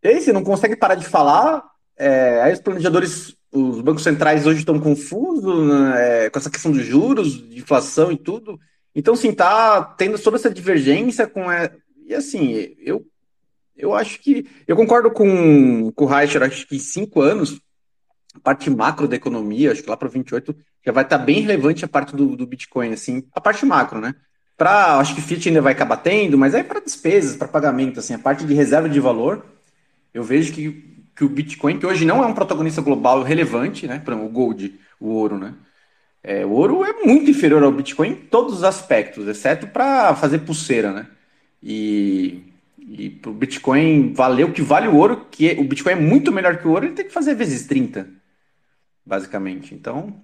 E aí, você não consegue parar de falar. É... Aí os planejadores, os bancos centrais hoje estão confusos né? é... com essa questão dos juros, de inflação e tudo. Então, sim, tá tendo toda essa divergência com. A... E assim, eu, eu acho que. Eu concordo com, com o Reicher, acho que em cinco anos parte macro da economia, acho que lá para 28 já vai estar tá bem relevante a parte do, do Bitcoin, assim, a parte macro, né? Para, acho que Fiat ainda vai acabar tendo, mas aí para despesas, para pagamento, assim, a parte de reserva de valor, eu vejo que, que o Bitcoin, que hoje não é um protagonista global relevante, né? Para o gold, o ouro, né? É, o ouro é muito inferior ao Bitcoin em todos os aspectos, exceto para fazer pulseira, né? E, e para o Bitcoin valer o que vale o ouro, que é, o Bitcoin é muito melhor que o ouro, ele tem que fazer vezes 30 basicamente. Então.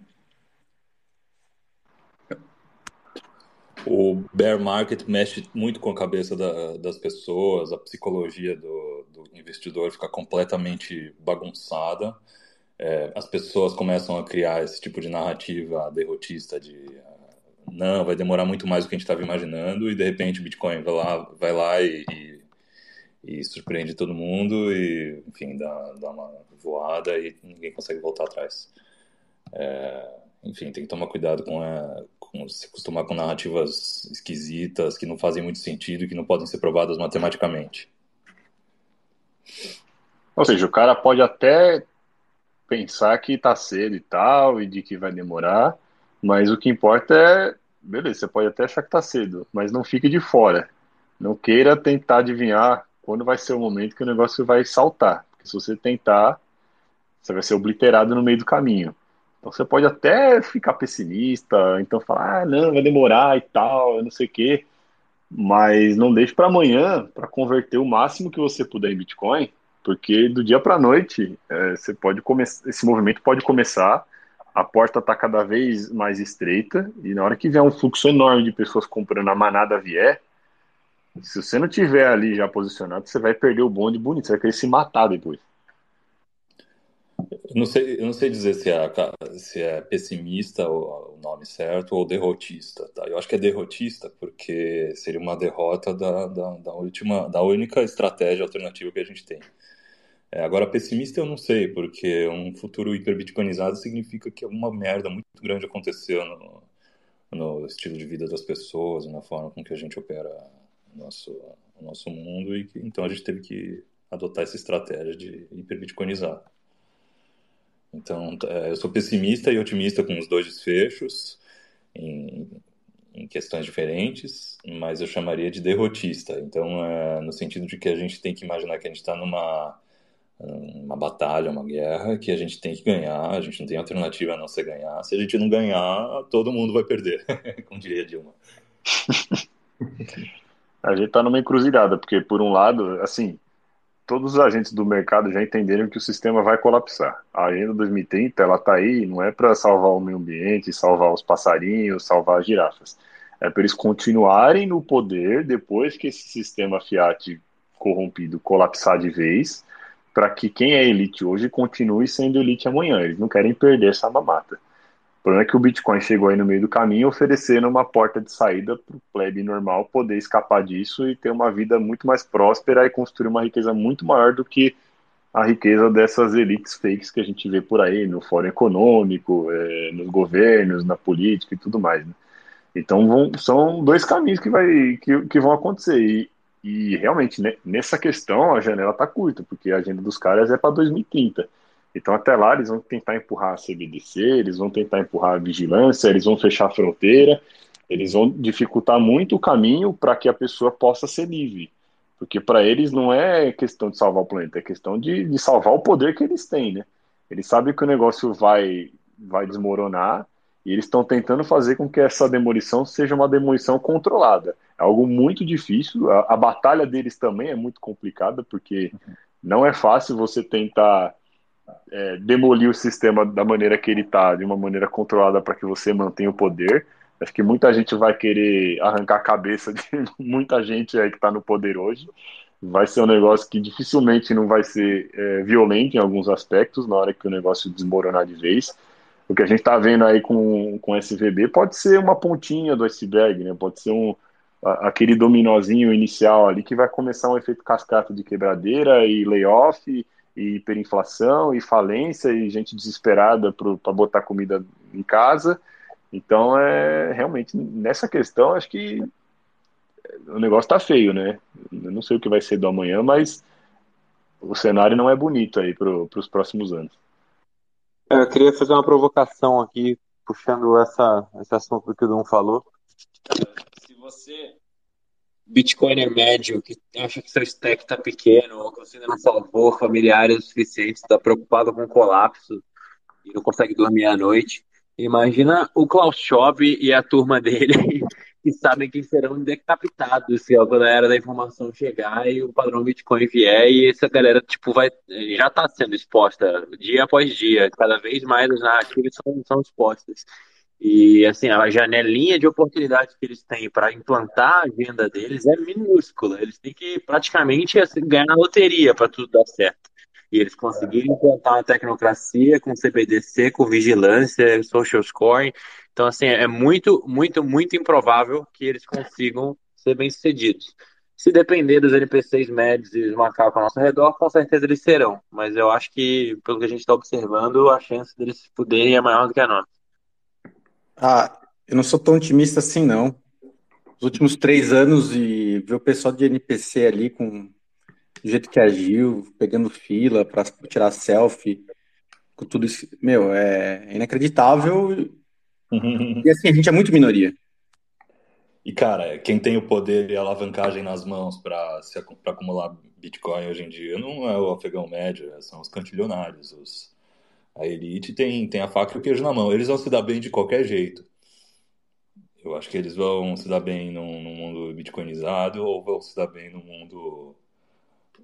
O bear market mexe muito com a cabeça da, das pessoas, a psicologia do, do investidor fica completamente bagunçada. É, as pessoas começam a criar esse tipo de narrativa derrotista de não, vai demorar muito mais do que a gente estava imaginando, e de repente o Bitcoin vai lá, vai lá e, e, e surpreende todo mundo, e enfim, dá, dá uma voada e ninguém consegue voltar atrás. É, enfim, tem que tomar cuidado com, a, com, se acostumar com narrativas esquisitas que não fazem muito sentido e que não podem ser provadas matematicamente. Ou seja, o cara pode até pensar que está cedo e tal, e de que vai demorar, Mas o que importa é, beleza, você pode até achar que tá cedo, mas não fique de fora. Não queira tentar adivinhar quando vai ser o momento que o negócio vai saltar. Porque se você tentar, você vai ser obliterado no meio do caminho. Então você pode até ficar pessimista, então falar, ah, não, vai demorar e tal, não sei o quê. Mas não deixe para amanhã para converter o máximo que você puder em Bitcoin, porque do dia para a noite é, você pode começar, esse movimento pode começar, a porta está cada vez mais estreita e na hora que vier um fluxo enorme de pessoas comprando a manada vier, se você não tiver ali já posicionado, você vai perder o bonde bonito, você vai querer se matar depois. Eu não sei, eu não sei dizer se é, se é pessimista o, nome certo ou derrotista. Tá? Eu acho que é derrotista porque seria uma derrota da, da, da última, da única estratégia alternativa que a gente tem. É, agora, pessimista eu não sei, porque um futuro hiperbitcoinizado significa que alguma merda muito grande aconteceu no, no estilo de vida das pessoas, na forma com que a gente opera nosso, o nosso mundo, e que, então a gente teve que adotar essa estratégia de hiperbitcoinizar. Então, é, eu sou pessimista e otimista com os dois desfechos, em, em questões diferentes, mas eu chamaria de derrotista. Então, é, no sentido de que a gente tem que imaginar que a gente está numa uma batalha, uma guerra que a gente tem que ganhar, a gente não tem alternativa a não ser ganhar. Se a gente não ganhar, todo mundo vai perder, como diria Dilma. a gente está numa encruzilhada, porque por um lado, assim, todos os agentes do mercado já entenderam que o sistema vai colapsar. A Agenda 2030, ela está aí, não é para salvar o meio ambiente, salvar os passarinhos, salvar as girafas. É para eles continuarem no poder depois que esse sistema Fiat corrompido colapsar de vez para que quem é elite hoje continue sendo elite amanhã. Eles não querem perder essa mamata. Problema é que o Bitcoin chegou aí no meio do caminho oferecendo uma porta de saída para o plebe normal poder escapar disso e ter uma vida muito mais próspera e construir uma riqueza muito maior do que a riqueza dessas elites fakes que a gente vê por aí no fórum econômico, é, nos governos, na política e tudo mais. Né? Então vão, são dois caminhos que, vai, que, que vão acontecer. E, e realmente, né, nessa questão, a janela está curta, porque a agenda dos caras é para 2030. Então, até lá, eles vão tentar empurrar a CBDC, eles vão tentar empurrar a vigilância, eles vão fechar a fronteira, eles vão dificultar muito o caminho para que a pessoa possa ser livre. Porque para eles não é questão de salvar o planeta, é questão de, de salvar o poder que eles têm, né? Eles sabem que o negócio vai, vai desmoronar e eles estão tentando fazer com que essa demolição seja uma demolição controlada. É algo muito difícil. A, a batalha deles também é muito complicada, porque não é fácil você tentar é, demolir o sistema da maneira que ele está, de uma maneira controlada para que você mantenha o poder. Acho que muita gente vai querer arrancar a cabeça de muita gente aí que está no poder hoje. Vai ser um negócio que dificilmente não vai ser é, violento em alguns aspectos, na hora que o negócio desmoronar de vez o que a gente está vendo aí com, com SVB pode ser uma pontinha do iceberg, né? Pode ser um, aquele dominozinho inicial ali que vai começar um efeito cascata de quebradeira e layoff e hiperinflação e falência e gente desesperada para botar comida em casa. Então, é realmente nessa questão, acho que o negócio está feio, né? Eu não sei o que vai ser do amanhã, mas o cenário não é bonito aí para os próximos anos. É, eu queria fazer uma provocação aqui, puxando essa, esse assunto que o Dum falou. Se você, Bitcoiner médio, que acha que seu stack está pequeno, ou que você ainda não salvou familiares o suficiente, está preocupado com o colapso e não consegue dormir à noite, imagina o Klaus Schwab e a turma dele que sabem que serão decapitados se a galera da informação chegar e o padrão Bitcoin vier e essa galera tipo vai já está sendo exposta dia após dia, cada vez mais as narrativas são, são expostas. E assim, a janelinha de oportunidade que eles têm para implantar a agenda deles é minúscula. Eles têm que praticamente assim, ganhar na loteria para tudo dar certo. E eles conseguirem implantar uma tecnocracia com CBDC, com vigilância, social scoring, então, assim, é muito, muito, muito improvável que eles consigam ser bem-sucedidos. Se depender dos NPCs médios e dos macacos ao nosso redor, com certeza eles serão. Mas eu acho que, pelo que a gente está observando, a chance deles poderem é maior do que a nossa. Ah, eu não sou tão otimista assim, não. Os últimos três anos e ver o pessoal de NPC ali com o jeito que agiu, pegando fila para tirar selfie, com tudo isso, meu, é inacreditável e assim, a gente é muito minoria. E, cara, quem tem o poder e a alavancagem nas mãos para acumular Bitcoin hoje em dia não é o afegão médio, são os cantilionários. Os, a elite tem, tem a faca e o queijo na mão. Eles vão se dar bem de qualquer jeito. Eu acho que eles vão se dar bem num, num mundo bitcoinizado ou vão se dar bem no mundo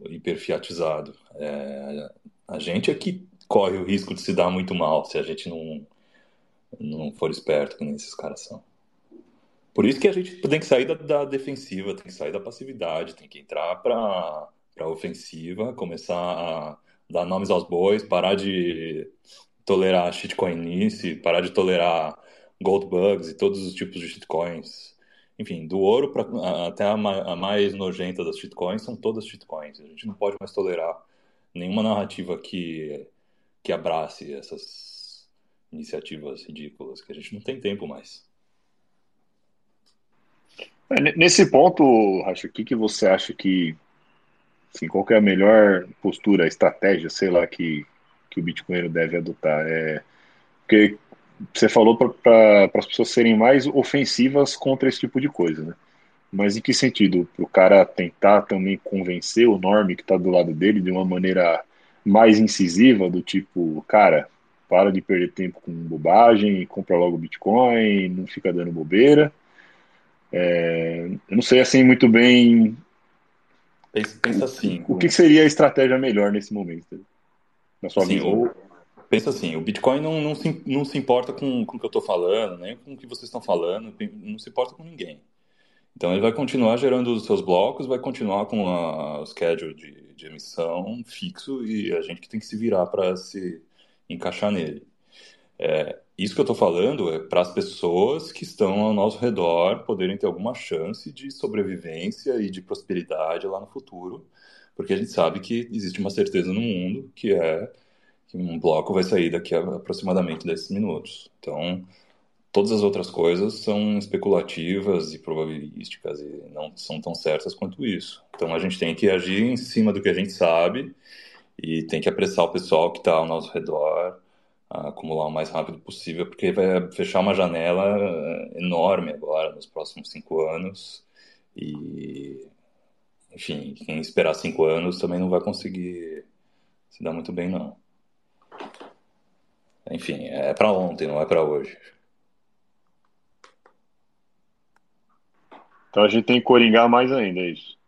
hiperfiatizado. É, a gente é que corre o risco de se dar muito mal se a gente não, não for esperto, que nem esses caras são. Por isso que a gente tem que sair da, da defensiva, tem que sair da passividade, tem que entrar para a ofensiva, começar a dar nomes aos bois, parar de tolerar shitcoinice, parar de tolerar gold bugs e todos os tipos de shitcoins. Enfim, do ouro pra, até a, a, mais nojenta das shitcoins são todas shitcoins. A gente não pode mais tolerar nenhuma narrativa que, que abrace essas iniciativas ridículas, que a gente não tem tempo mais. É, nesse ponto, Racho, o que, que você acha que. Assim, qual é a melhor postura, estratégia, sei lá, que, que o Bitcoin deve adotar? É, porque você falou para as pessoas serem mais ofensivas contra esse tipo de coisa, né? Mas em que sentido? Para o cara tentar também convencer o Norme que está do lado dele de uma maneira mais incisiva, do tipo, cara, para de perder tempo com bobagem, compra logo Bitcoin, não fica dando bobeira. É, eu não sei assim muito bem. Pensa, pensa assim. O, que seria a estratégia melhor nesse momento? Na sua Sim, visão? pensa assim, o Bitcoin não, não, se, não se importa com, com o que eu estou falando, nem com o que vocês estão falando, não se importa com ninguém. Então ele vai continuar gerando os seus blocos, vai continuar com a, o schedule de, de emissão fixo e a gente que tem que se virar para se encaixar nele. É, isso que eu estou falando é para as pessoas que estão ao nosso redor poderem ter alguma chance de sobrevivência e de prosperidade lá no futuro, porque a gente sabe que existe uma certeza no mundo que é que um bloco vai sair daqui a aproximadamente 10 minutos. Então, todas as outras coisas são especulativas e probabilísticas e não são tão certas quanto isso. Então, a gente tem que agir em cima do que a gente sabe e tem que apressar o pessoal que está ao nosso redor acumular o mais rápido possível, porque vai fechar uma janela eh, enorme agora nos próximos cinco anos. E, enfim, quem esperar cinco anos também não vai conseguir se dar muito bem, não. Enfim, é para ontem, não é para hoje. Então a gente tem que coringar mais ainda, é isso.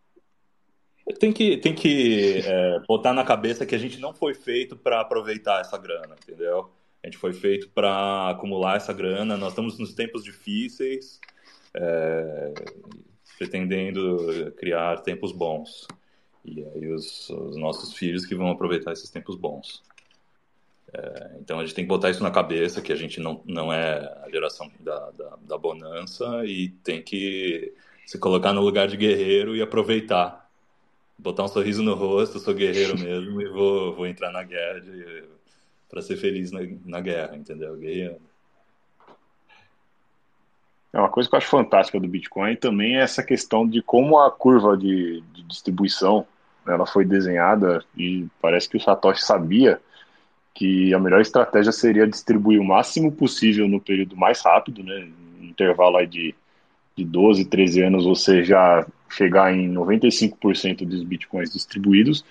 Tem que, tem que é, botar na cabeça que a gente não foi feito para aproveitar essa grana, entendeu? A gente foi feito para acumular essa grana. Nós estamos nos tempos difíceis, é, pretendendo criar tempos bons. E aí os, os, nossos filhos que vão aproveitar esses tempos bons. É, então a gente tem que botar isso na cabeça, que a gente não, não é a geração da, da, da bonança e tem que se colocar no lugar de guerreiro e aproveitar botar um sorriso no rosto, sou guerreiro mesmo e vou, vou entrar na guerra para ser feliz na, na guerra, entendeu? Guerreando. É uma coisa que eu acho fantástica do Bitcoin também é essa questão de como a curva de, de distribuição ela foi desenhada e parece que o Satoshi sabia que a melhor estratégia seria distribuir o máximo possível no período mais rápido, né, um intervalo aí de, de 12, 13 anos, você já chegar em 95% dos bitcoins distribuídos,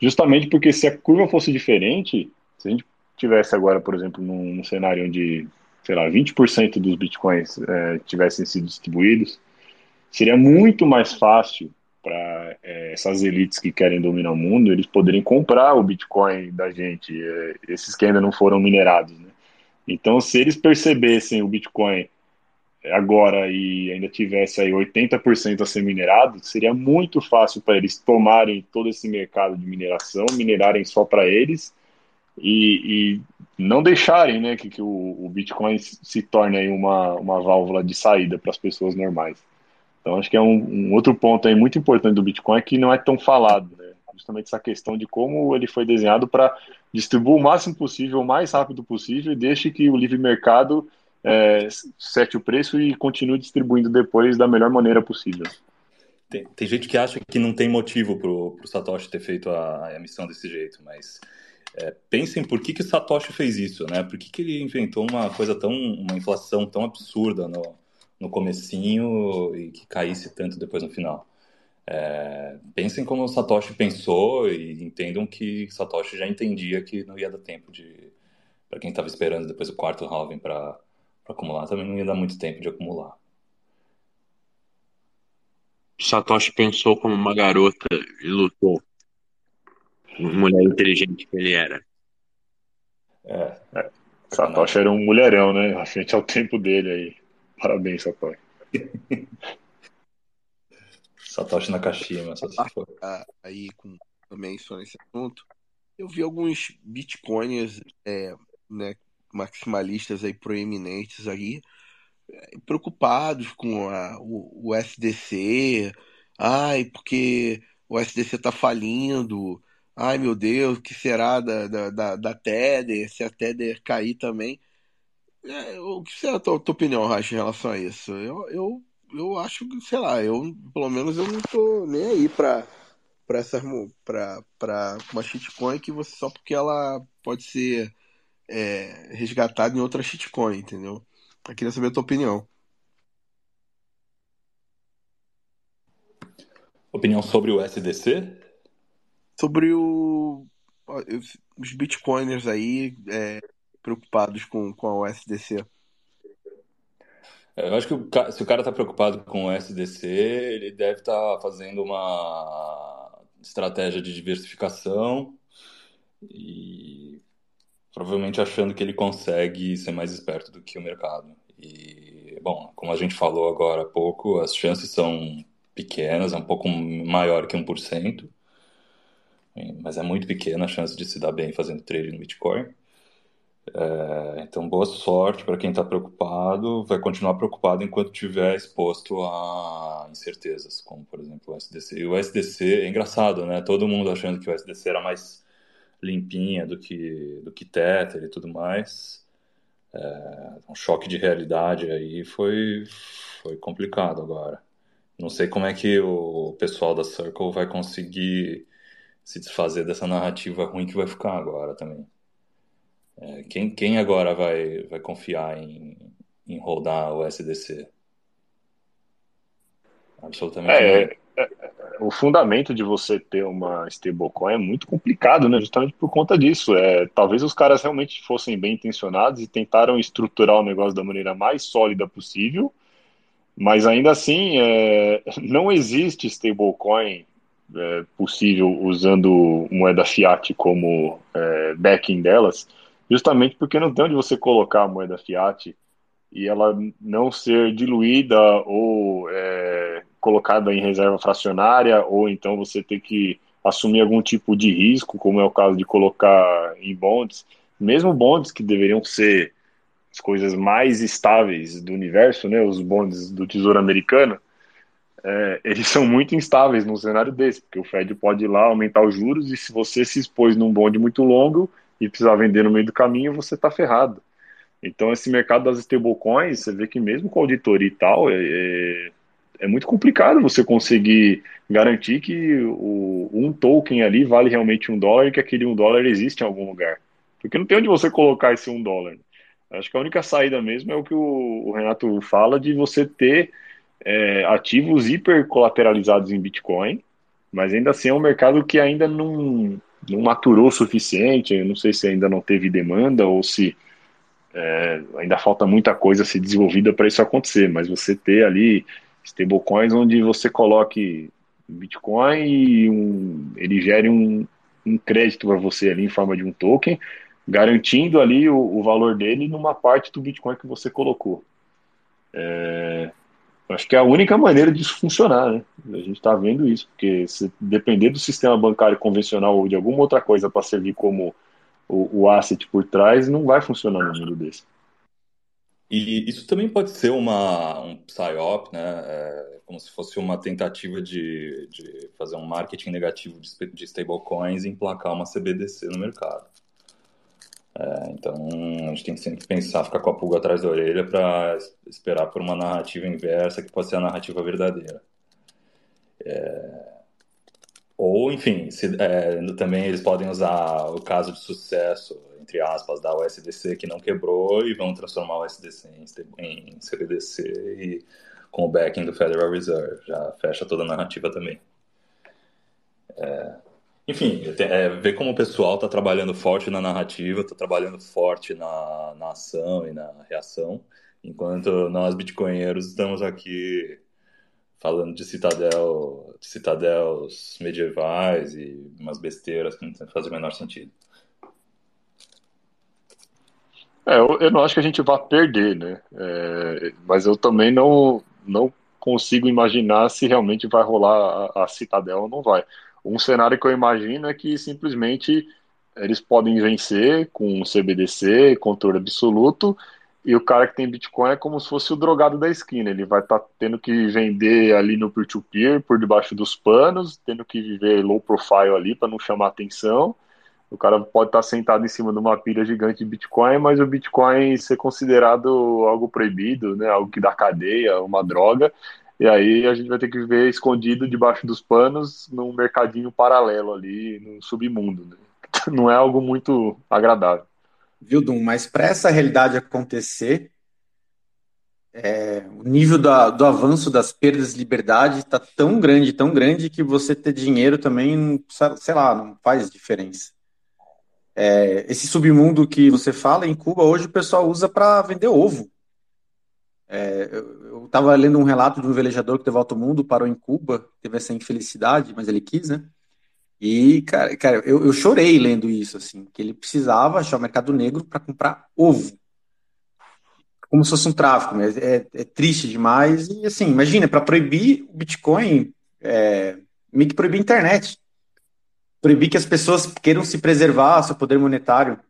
justamente porque se a curva fosse diferente, se a gente tivesse agora, por exemplo, num, num cenário onde, sei lá, 20% dos bitcoins é, tivessem sido distribuídos, seria muito mais fácil para é, essas elites que querem dominar o mundo, eles poderem comprar o Bitcoin da gente, é, esses que ainda não foram minerados. Né? Então, se eles percebessem o Bitcoin agora e ainda tivesse aí 80% a ser minerado, seria muito fácil para eles tomarem todo esse mercado de mineração, minerarem só para eles e, e, não deixarem né, que, que o, o, Bitcoin se torne aí uma, uma válvula de saída para as pessoas normais. Então acho que é um, um, outro ponto aí muito importante do Bitcoin que não é tão falado, né? justamente essa questão de como ele foi desenhado para distribuir o máximo possível, o mais rápido possível e deixe que o livre mercado é, sete o preço e continue distribuindo depois da melhor maneira possível. Tem, tem gente que acha que não tem motivo para o Satoshi ter feito a, a emissão desse jeito, mas é, pensem por que, que o Satoshi fez isso, né? Por que, que ele inventou uma coisa tão, uma inflação tão absurda no, no comecinho e que caísse tanto depois no final. É, pensem como o Satoshi pensou e entendam que Satoshi já entendia que não ia dar tempo de para quem estava esperando depois o quarto halving para acumular, também não ia dar muito tempo de acumular. Satoshi pensou como uma garota e lutou. Mulher inteligente que ele era. É, é. Satoshi era um mulherão, né? A frente ao tempo dele aí. Parabéns, Satoshi. Satoshi Nakashima, só se for. Aí, com, também só nesse assunto, eu vi alguns bitcoiners é, né, maximalistas aí proeminentes aí, é, preocupados com a, o, o SDC, ai, porque o SDC tá falindo, ai meu Deus, o que será da, da, da, da Tether, se a Tether cair também. É, o que é a tua, tua opinião, Racha, em relação a isso? Eu, eu, eu acho que, sei lá, eu, pelo menos eu não tô nem aí pra, pra, essa, pra, pra uma shitcoin que você, só porque ela pode ser é, resgatada em outra shitcoin, entendeu? Eu queria saber a tua opinião. Opinião sobre o SDC? Sobre o, os bitcoiners aí é, preocupados com, com a USDC. É, eu acho que o, se o cara está preocupado com o SDC, ele deve estar tá fazendo uma estratégia de diversificação e provavelmente achando que ele consegue ser mais esperto do que o mercado. E, bom, como a gente falou agora há pouco, as chances são pequenas, é um pouco maior que 1%, mas é muito pequena a chance de se dar bem fazendo trade no Bitcoin. É, então, boa sorte para quem está preocupado. Vai continuar preocupado enquanto estiver exposto a incertezas, como por exemplo o SDC. E o SDC é engraçado, né? Todo mundo achando que o SDC era mais limpinha do que do que Tether e tudo mais. É, um choque de realidade aí foi foi complicado agora. Não sei como é que o pessoal da Circle vai conseguir se desfazer dessa narrativa ruim que vai ficar agora também. É, quem, quem agora vai, vai confiar em, em rodar o SDC? Absolutamente é, é, o fundamento de você ter uma stablecoin é muito complicado, né? Justamente por conta disso. É, talvez os caras realmente fossem bem intencionados e tentaram estruturar o negócio da maneira mais sólida possível, mas ainda assim é, não existe stablecoin é, possível usando moeda fiat como é, backing delas justamente porque não tem onde você colocar a moeda fiat e ela não ser diluída ou é, colocada em reserva fracionária, ou então você ter que assumir algum tipo de risco, como é o caso de colocar em bonds, mesmo bonds que deveriam ser as coisas mais estáveis do universo, né, os bonds do Tesouro Americano, é, eles são muito instáveis num cenário desse, porque o Fed pode ir lá aumentar os juros e se você se expôs num bonde muito longo, e precisar vender no meio do caminho, você está ferrado. Então, esse mercado das stablecoins, você vê que mesmo com auditoria e tal, é, é, é muito complicado você conseguir garantir que o, um token ali vale realmente um dólar e que aquele um dólar existe em algum lugar. Porque não tem onde você colocar esse um dólar. Acho que a única saída mesmo é o que o, o Renato fala de você ter é, ativos hipercolateralizados em Bitcoin, mas ainda assim é um mercado que ainda não, não maturou o suficiente. Eu não sei se ainda não teve demanda ou se é, ainda falta muita coisa a ser desenvolvida para isso acontecer. Mas você ter ali stablecoins onde você coloque Bitcoin e um, ele gere um, um crédito para você ali em forma de um token, garantindo ali o, o, valor dele numa parte do Bitcoin que você colocou. É, Acho que é a única maneira disso funcionar, né? A gente está vendo isso, porque se depender do sistema bancário convencional ou de alguma outra coisa para servir como o, o asset por trás, não vai funcionar no mundo desse. E isso também pode ser uma, um PSYOP, né? É, como se fosse uma tentativa de, de fazer um marketing negativo de, de stablecoins e emplacar uma CBDC no mercado. É, então a gente tem que sempre pensar, ficar com a pulga atrás da orelha para esperar por uma narrativa inversa que pode ser a narrativa verdadeira. É, Ou, enfim, se, é, também eles podem usar o caso de sucesso, entre aspas, da USDC que não quebrou e vão transformar o USDC em, CBDC e com o backing do Federal Reserve. Já fecha toda a narrativa também. É, enfim, é, ver como o pessoal está trabalhando forte na narrativa, está trabalhando forte na, na ação e na reação, enquanto nós, bitcoinheiros, estamos aqui falando de citadel, de medievais e umas besteiras que não fazem o menor sentido. É, eu, eu, não acho que a gente vá perder, né? É, mas eu também não, não consigo imaginar se realmente vai rolar a, a citadel ou não vai. Um cenário que eu imagino é que simplesmente eles podem vencer com o CBDC, controle absoluto, e o cara que tem Bitcoin é como se fosse o drogado da esquina. Ele vai estar tá tendo que vender ali no peer-to-peer, -peer, por debaixo dos panos, tendo que viver low profile ali para não chamar atenção. O cara pode estar tá sentado em cima de uma pilha gigante de Bitcoin, mas o Bitcoin ser considerado algo proibido, né, algo que dá cadeia, uma droga, e aí a gente vai ter que viver escondido debaixo dos panos num mercadinho paralelo ali, no submundo. Né? Não é algo muito agradável. Viu, Dum? Mas para essa realidade acontecer, é, o nível da, do avanço das perdas de liberdade está tão grande, tão grande, que você ter dinheiro também, sei lá, não faz diferença. É, esse submundo que você fala em Cuba, hoje o pessoal usa para vender ovo. É, eu estava lendo um relato de um velejador que teve alto mundo, parou em Cuba, teve essa infelicidade, mas ele quis, né? E, cara, cara eu, eu chorei lendo isso, assim, que ele precisava achar o mercado negro para comprar ovo. Como se fosse um tráfico, mas é, é triste demais. E, assim, imagina, para proibir o Bitcoin, é, meio que proibir a internet. Proibir que as pessoas queiram se preservar seu poder monetário.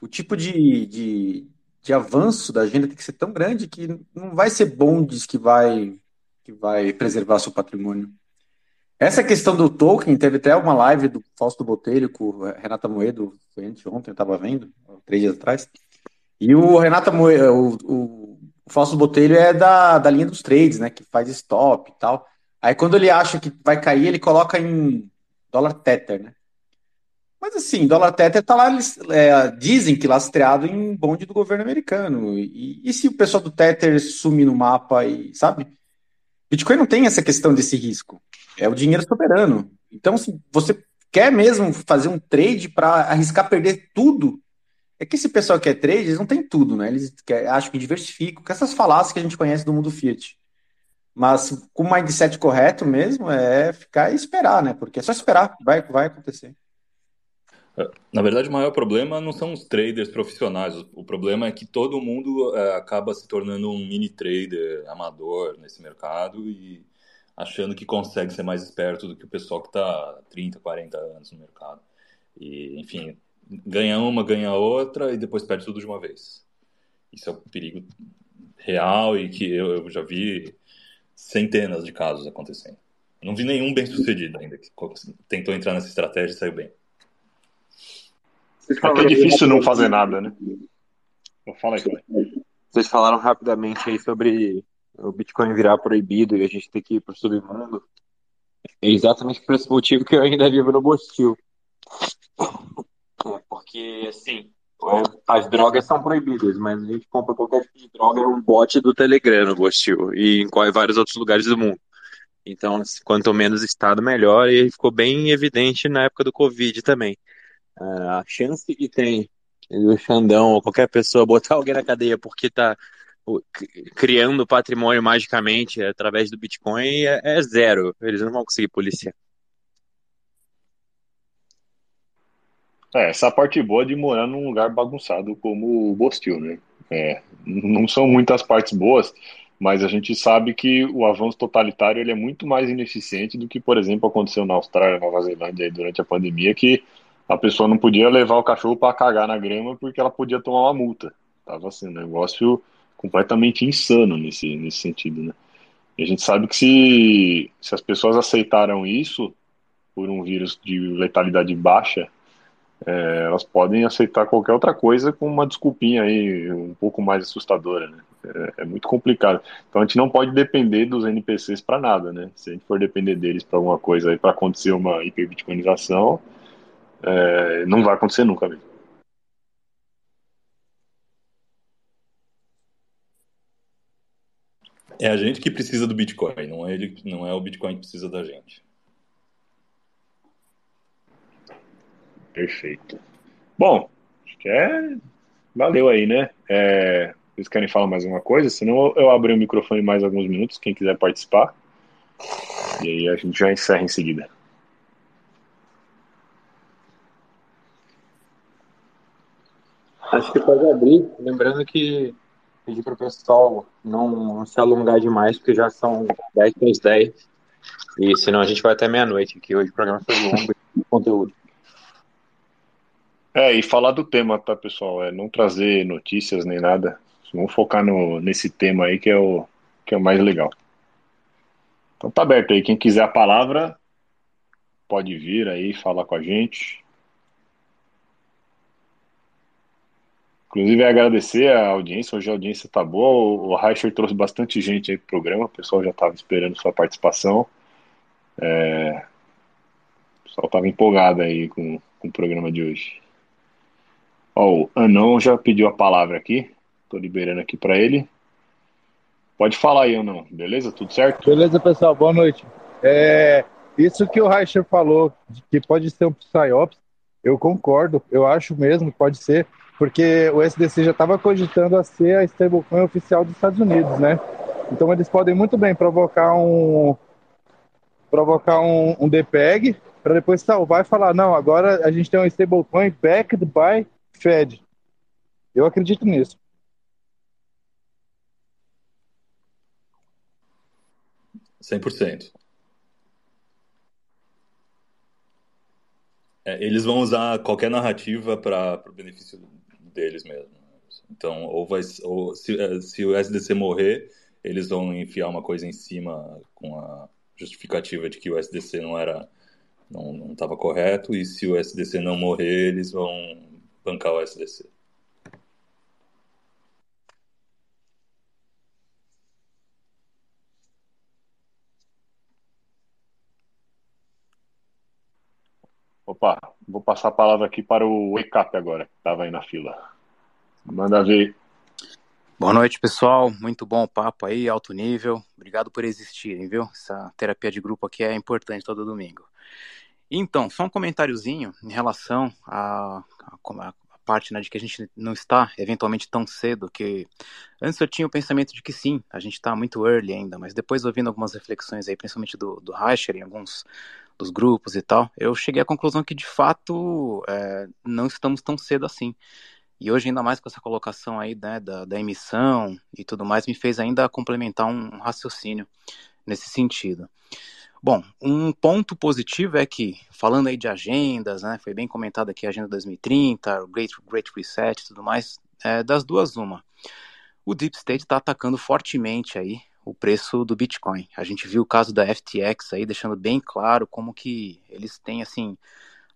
O tipo de, de, de avanço da agenda tem que ser tão grande que não vai ser bondes que vai que vai preservar seu patrimônio. Essa questão do token, teve até uma live do Fausto Botelho com o Renata Moedo, foi anteontem, eu estava vendo, três dias atrás. E o Renata Moedo, o, o, o Fausto Botelho é da, da linha dos trades, né, que faz stop e tal. Aí quando ele acha que vai cair, ele coloca em dólar tether, né? Mas assim, dólar Tether está lá, é, dizem que lastreado em bonde do governo americano. E, e, se o pessoal do Tether sumir no mapa e, sabe? Bitcoin não tem essa questão desse risco. É o dinheiro soberano. Então, se você quer mesmo fazer um trade para arriscar perder tudo, é que esse pessoal que é trade, eles não tem tudo, né? Eles quer, acham que diversificam, com essas falácias que a gente conhece do mundo Fiat. Mas com o mindset correto mesmo, é ficar e esperar, né? Porque é só esperar, vai, vai acontecer. Na verdade, o maior problema não são os traders profissionais. O problema é que todo mundo é, acaba se tornando um mini trader amador nesse mercado e achando que consegue ser mais esperto do que o pessoal que está 30, 40 anos no mercado. E, enfim, ganha uma, ganha outra e depois perde tudo de uma vez. Isso é um perigo real e que eu, eu já vi centenas de casos acontecendo. Não vi nenhum bem sucedido ainda que tentou entrar nessa estratégia e saiu bem. É, é difícil não fazer nada, né? Fala aí, fala Vocês falaram rapidamente aí sobre o Bitcoin virar proibido e a gente ter que ir para o submundo. É exatamente por esse motivo que eu ainda vivo no Bostil. É porque, assim, as drogas são proibidas, mas a gente compra qualquer tipo de droga um bot do Telegram no e em vários outros lugares do mundo. Então, quanto menos Estado, melhor. E ficou bem evidente na época do Covid também. A chance que tem o Xandão ou qualquer pessoa botar alguém na cadeia porque está criando patrimônio magicamente através do Bitcoin é, é, zero. Eles não vão conseguir policiar. É, essa parte boa de morar num lugar bagunçado como o Bostil, né? É, não são muitas partes boas, mas a gente sabe que o avanço totalitário ele é muito mais ineficiente do que, por exemplo, aconteceu na Austrália, Nova Zelândia durante a pandemia, que a pessoa não podia levar o cachorro para cagar na grama porque ela podia tomar uma multa. Tava assim, um negócio completamente insano nesse, nesse sentido, né? E a gente sabe que se, se as pessoas aceitaram isso por um vírus de letalidade baixa, é, elas podem aceitar qualquer outra coisa com uma desculpinha aí um pouco mais assustadora, né? É, é muito complicado. Então a gente não pode depender dos NPCs para nada, né? Se a gente for depender deles para alguma coisa aí para acontecer uma hiperbitcoinização, é, não vai acontecer nunca mesmo. É a gente que precisa do Bitcoin, não é, ele, não é o Bitcoin que precisa da gente. Perfeito. Bom, acho que é. Valeu aí, né? É... Vocês querem falar mais alguma coisa? Senão eu abro o microfone mais alguns minutos, quem quiser participar. E aí a gente já encerra em seguida. Acho que pode abrir, lembrando que pedir para o pessoal não, se alongar demais, porque já são 10 para as 10. E senão a gente vai até meia-noite aqui. Hoje o programa foi longo e conteúdo. É, e falar do tema, tá, pessoal? É não trazer notícias nem nada. Vamos focar no, nesse tema aí que é, o, que é o mais legal. Então tá aberto aí. Quem quiser a palavra, pode vir aí falar com a gente. Inclusive, agradecer a audiência. Hoje a audiência tá boa. O Reicher trouxe bastante gente aí pro programa. O pessoal já estava esperando sua participação. É... O pessoal estava empolgado aí com, com o programa de hoje. Ó, o Anão já pediu a palavra aqui. Estou liberando aqui para ele. Pode falar aí, Anão. Beleza? Tudo certo? Beleza, pessoal. Boa noite. É... Isso que o Reicher falou, que pode ser um PsyOps, eu concordo. Eu acho mesmo pode ser porque o SDC já estava cogitando a ser a stablecoin oficial dos Estados Unidos, né? Então eles podem muito bem provocar um provocar um, um DPEG para depois salvar e falar não, agora a gente tem um stablecoin backed by Fed. Eu acredito nisso. Cem por cento. É, eles vão usar qualquer narrativa para o benefício deles mesmo. Então, ou vai, ou se, é, se o SDC morrer, eles vão enfiar uma coisa em cima com a justificativa de que o SDC não era não estava correto e se o SDC não morrer, eles vão bancar o SDC. Opa, vou passar a palavra aqui para o ECAP agora, que estava aí na fila. Manda ver. Boa noite, pessoal. Muito bom o papo aí, alto nível. Obrigado por existirem, viu? Essa terapia de grupo aqui é importante todo domingo. Então, só um comentáriozinho em relação à, parte né, de que a gente não está eventualmente tão cedo, que antes eu tinha o pensamento de que sim, a gente está muito early ainda, mas depois ouvindo algumas reflexões aí, principalmente do, do Reicher em alguns dos grupos e tal, eu cheguei à conclusão que de fato é, não estamos tão cedo assim. E hoje, ainda mais com essa colocação aí né, da, da emissão e tudo mais, me fez ainda complementar um raciocínio nesse sentido. Bom, um ponto positivo é que, falando aí de agendas, né, foi bem comentado aqui a Agenda 2030, o Great, Great Reset e tudo mais, é, das duas uma. O Deep State está atacando fortemente aí o preço do Bitcoin. A gente viu o caso da FTX aí, deixando bem claro como que eles têm, assim,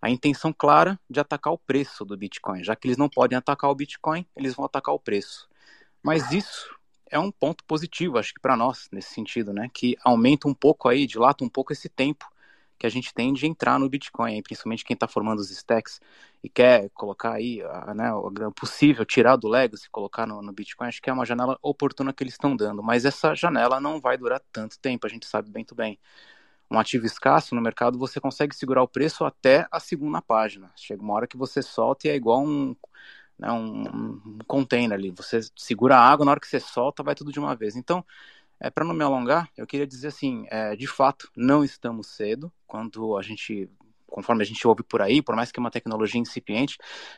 a intenção clara de atacar o preço do Bitcoin. Já que eles não podem atacar o Bitcoin, eles vão atacar o preço. Mas isso é um ponto positivo, acho que para nós, nesse sentido, né? Que aumenta um pouco aí, dilata um pouco esse tempo que a gente tem de entrar no Bitcoin, principalmente quem está formando os stacks e quer colocar aí, né, o possível, tirar do Legacy, colocar no, no Bitcoin, acho que é uma janela oportuna que eles estão dando, mas essa janela não vai durar tanto tempo, a gente sabe muito bem. Um ativo escasso no mercado, você consegue segurar o preço até a segunda página. Chega uma hora que você solta e é igual um, né, um, um container ali. Você segura a água, na hora que você solta, vai tudo de uma vez. Então, é, para não me alongar, eu queria dizer assim, é, de fato, não estamos cedo, quando a gente, conforme a gente ouve por aí, por mais que é uma tecnologia incipiente,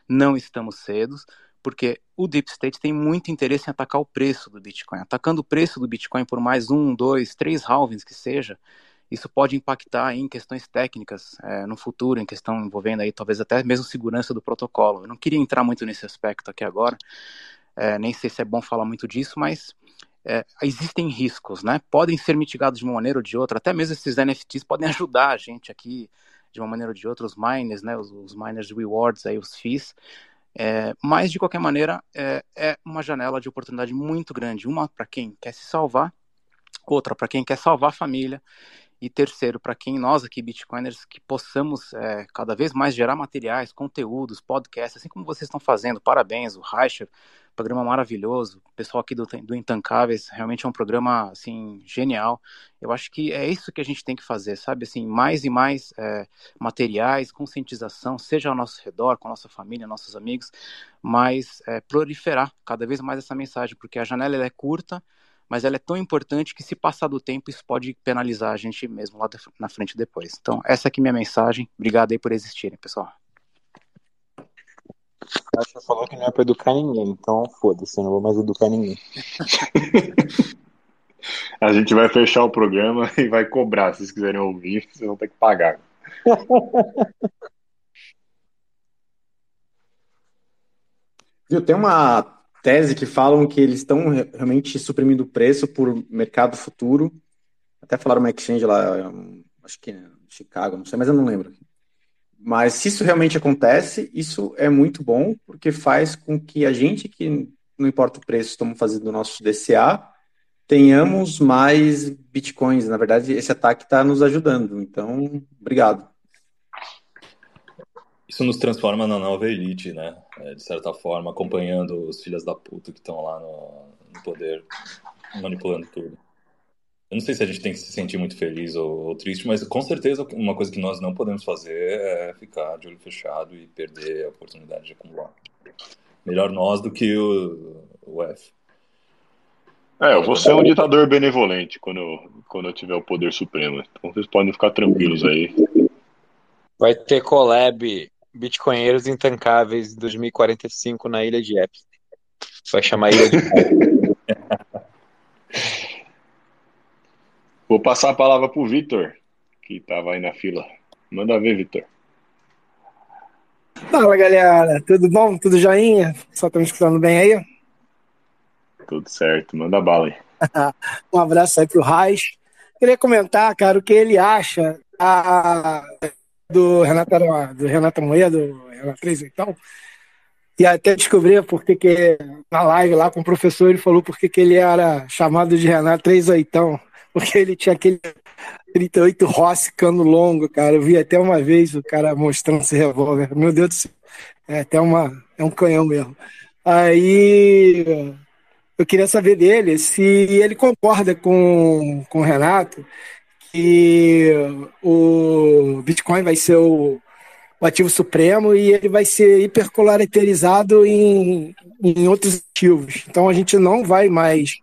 não estamos cedos, porque o Deep State tem muito interesse em atacar o preço do Bitcoin. Atacando o preço do Bitcoin por mais um, dois, três halvings que seja, isso pode impactar em questões técnicas é, no futuro, em questão envolvendo aí talvez até mesmo segurança do protocolo. Eu não queria entrar muito nesse aspecto aqui agora, é, nem sei se é bom falar muito disso, mas é, existem riscos, né? Podem ser mitigados de uma maneira ou de outra. Até mesmo esses NFTs podem ajudar a gente aqui de uma maneira ou de outra, os miners, né, os, os miners rewards, aí, os FIIs, é, mas, de qualquer maneira, é, é uma janela de oportunidade muito grande. Uma para quem quer se salvar, outra para quem quer salvar a família, e terceiro, para quem nós aqui, Bitcoiners, que possamos é, cada vez mais gerar materiais, conteúdos, podcasts, assim como vocês estão fazendo. Parabéns, o Reicher, programa maravilhoso. O pessoal aqui do, do Intancáveis, realmente é um programa, assim, genial. Eu acho que é isso que a gente tem que fazer, sabe? Assim, mais e mais é, materiais, conscientização, seja ao nosso redor, com a nossa família, nossos amigos, mas é, proliferar cada vez mais essa mensagem, porque a janela é curta, mas ela é tão importante que se passar do tempo isso pode penalizar a gente mesmo lá na frente depois. Então, essa aqui é minha mensagem. Obrigado aí por existirem, pessoal. Você falou que não é para educar ninguém, então foda-se, eu não vou mais educar ninguém. a gente vai fechar o programa e vai cobrar. Se vocês quiserem ouvir, vocês vão ter que pagar. Viu, tem uma tese que falam que eles estão realmente suprimindo o preço por mercado futuro. Até falaram uma exchange lá, acho que Chicago, não sei, mas eu não lembro. Mas se isso realmente acontece, isso é muito bom, porque faz com que a gente, que não importa o preço, estamos fazendo o nosso DCA, tenhamos mais bitcoins. Na verdade, esse ataque está nos ajudando. Então, obrigado. Isso nos transforma na nova elite, né? É, de certa forma, acompanhando os filhos da puta que estão lá no, no, poder, manipulando tudo. Eu não sei se a gente tem que se sentir muito feliz ou, ou, triste, mas com certeza uma coisa que nós não podemos fazer é ficar de olho fechado e perder a oportunidade de acumular. Melhor nós do que o, o F. É, eu vou ser um ditador benevolente quando eu, quando eu tiver o poder supremo. Então vocês podem ficar tranquilos aí. Vai ter collab Bitcoinheiros Intancáveis 2045 na ilha de Epstein. Vai chamar Ilha de Vou passar a palavra pro Vitor, que estava aí na fila. Manda ver, Vitor. Fala, galera. Tudo bom? Tudo joinha? Só estão escutando bem aí? Tudo certo. Manda bala aí. um abraço aí pro Raiz. Queria comentar, cara, o que ele acha a do Renato, do Renato Moeda, do Renato 3 então. E até descobri porque que na live lá com o professor ele falou porque que ele era chamado de Renato 3 oitão, porque ele tinha aquele 38 Rossi cano longo, cara. Eu vi até uma vez o cara mostrando esse revólver. Meu Deus do céu. É até uma é um canhão mesmo. Aí eu queria saber dele se ele concorda com, com o Renato que o Bitcoin vai ser o, o ativo supremo e ele vai ser hipercolateralizado em, em outros ativos. Então a gente não vai mais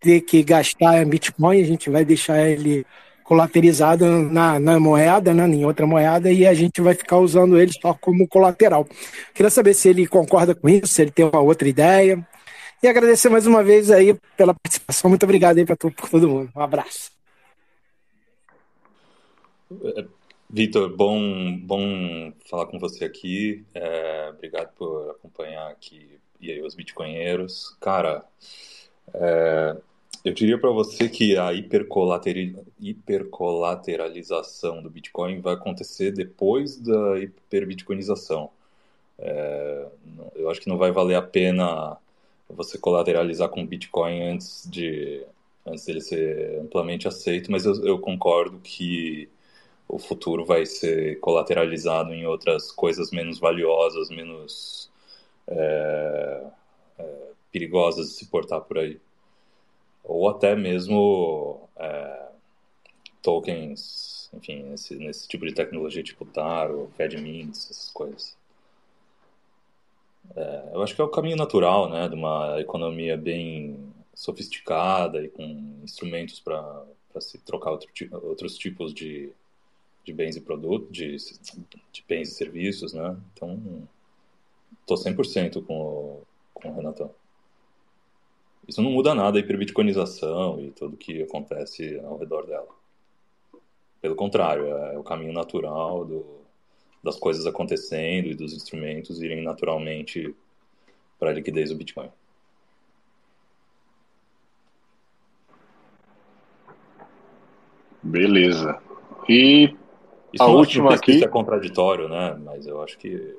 ter que gastar Bitcoin, a gente vai deixar ele colateralizado na, na moeda, né, em outra moeda, e a gente vai ficar usando ele só como colateral. Queria saber se ele concorda com isso, se ele tem uma outra ideia. E agradecer mais uma vez aí pela participação. Muito obrigado aí para todo mundo. Um abraço. Vitor, bom, bom falar com você aqui. É, obrigado por acompanhar aqui e aí os bitcoinheiros. Cara, é, eu diria para você que a hipercolateralização do Bitcoin vai acontecer depois da hiperbitcoinização. É, eu acho que não vai valer a pena você colateralizar com Bitcoin antes de antes dele ser amplamente aceito, mas eu, eu concordo que o futuro vai ser colateralizado em outras coisas menos valiosas, menos é, é, perigosas de se portar por aí. Ou até mesmo é, tokens, enfim, nesse, nesse, tipo de tecnologia tipo Taro, FedMints, essas coisas. É, eu acho que é o caminho natural, né, de uma economia bem sofisticada e com instrumentos para se trocar outro, outros tipos de de bens e produtos, de, de bens e serviços, né? Então, estou 100% com o, com o Renatão. Isso não muda nada a hiperbitcoinização e tudo que acontece ao redor dela. Pelo contrário, é o caminho natural do, das coisas acontecendo e dos instrumentos irem naturalmente para a liquidez do Bitcoin. Beleza. E Isso a não, última aqui... é contraditório, né? Mas eu acho que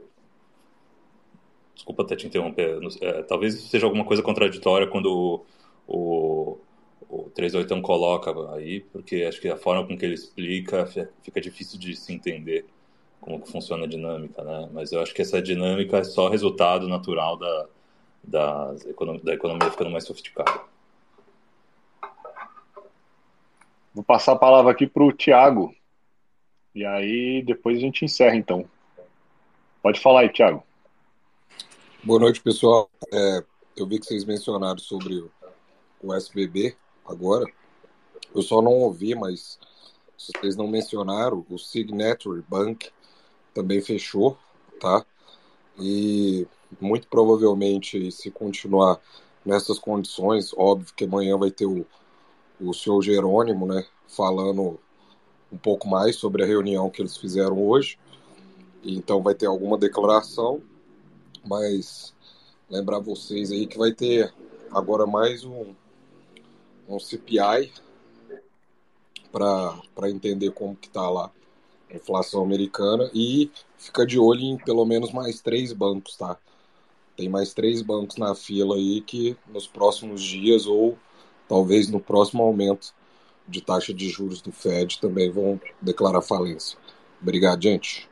desculpa até te interromper, é, talvez seja alguma coisa contraditória quando o, o, o 38 coloca aí, porque acho que a forma com que ele explica fica difícil de se entender como que funciona a dinâmica, né? Mas eu acho que essa dinâmica é só resultado natural da, da, da economia ficando mais sofisticada. Vou passar a palavra aqui para o Tiago. E aí depois a gente encerra, então. Pode falar aí, Tiago. Boa noite, pessoal. É, eu vi que vocês mencionaram sobre o SBB agora. Eu só não ouvi, mas vocês não mencionaram, o Signature Bank também fechou, tá? E muito provavelmente, se continuar nessas condições, óbvio que amanhã vai ter o, o senhor Jerônimo, né, falando um pouco mais sobre a reunião que eles fizeram hoje. Então vai ter alguma declaração, mas lembrar vocês aí que vai ter agora mais um, um CPI para entender como que tá lá a inflação americana e fica de olho em pelo menos mais três bancos, tá? Tem mais três bancos na fila aí que nos próximos dias ou talvez no próximo aumento de taxa de juros do Fed também vão declarar falência. Obrigado, gente.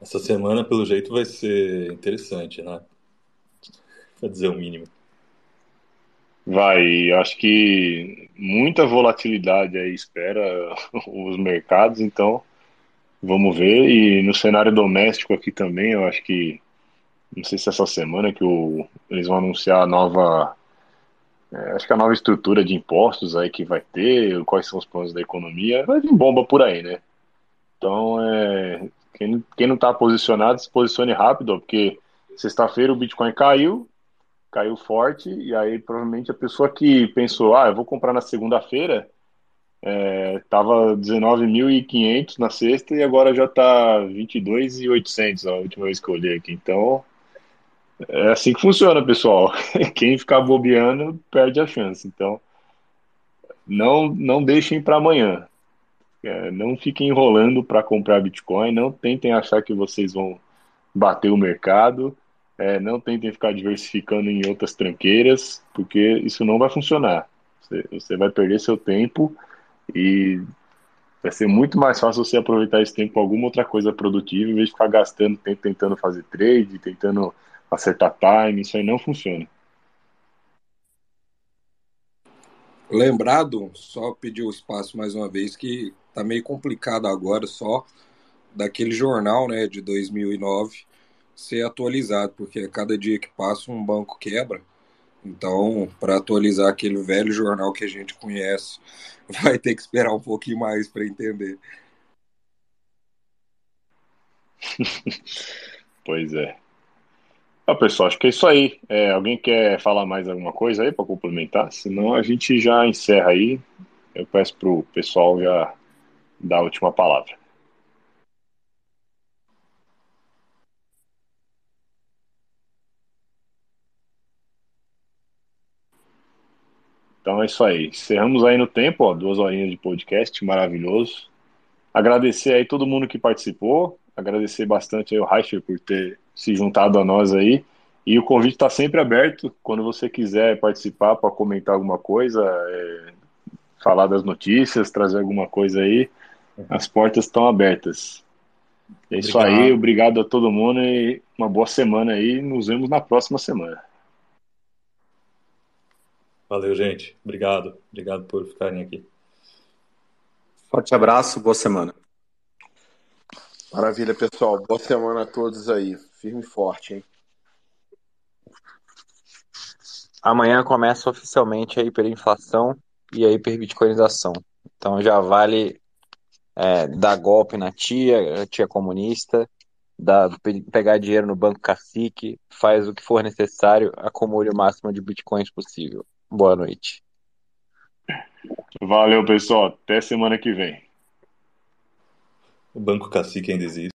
Essa semana, pelo jeito, vai ser interessante, né? Para dizer o mínimo. Vai, acho que muita volatilidade aí espera os mercados, então vamos ver. E no cenário doméstico aqui também, eu acho que não sei se é essa semana que o, eles vão anunciar a nova, é, acho que a nova estrutura de impostos aí que vai ter, quais são os planos da economia, vai vir bomba por aí, né? Então, é, quem, quem não está posicionado, se posicione rápido, porque sexta-feira o Bitcoin caiu, caiu forte, e aí provavelmente a pessoa que pensou, ah, eu vou comprar na segunda-feira, é, tava 19.500 na sexta e agora já tá 22.800 a última vez que eu olhei aqui. Então, é assim que funciona, pessoal. Quem ficar bobeando perde a chance. Então, não não deixem para amanhã. É, não fiquem enrolando para comprar Bitcoin. Não tentem achar que vocês vão bater o mercado. É, não tentem ficar diversificando em outras tranqueiras, porque isso não vai funcionar. Você, você vai perder seu tempo e vai ser muito mais fácil você aproveitar esse tempo com alguma outra coisa produtiva, em vez de ficar gastando tempo tentando fazer trade, tentando acertar time, isso aí não funciona. Lembrado, só pedir o espaço mais uma vez, que tá meio complicado agora só daquele jornal né, de 2009 ser atualizado, porque cada dia que passa um banco quebra. Então, para atualizar aquele velho jornal que a gente conhece, vai ter que esperar um pouquinho mais para entender. pois é. Ah, pessoal, acho que é isso aí. É, alguém quer falar mais alguma coisa aí para complementar? Senão a gente já encerra aí. Eu peço para o pessoal já dar a última palavra. Então é isso aí. Encerramos aí no tempo, ó, duas horinhas de podcast, maravilhoso. Agradecer aí todo mundo que participou, agradecer bastante aí o Reicher por ter se juntado a nós aí. E o convite está sempre aberto quando você quiser participar para comentar alguma coisa, é, falar das notícias, trazer alguma coisa aí. As portas estão abertas. É isso obrigado. aí, obrigado a todo mundo e uma boa semana aí. Nos vemos na próxima semana. Valeu, gente. Obrigado. Obrigado por ficarem aqui. Forte abraço, boa semana. Maravilha, pessoal. Boa semana a todos aí. Firme e forte, hein? Amanhã começa oficialmente a hiperinflação e a hiperbitcoinização. Então já vale é, dar golpe na tia, tia comunista, dar, pegar dinheiro no banco cacique, faz o que for necessário, acumule o máximo de bitcoins possível. Boa noite. Valeu, pessoal. Até semana que vem. O Banco Cacique ainda existe.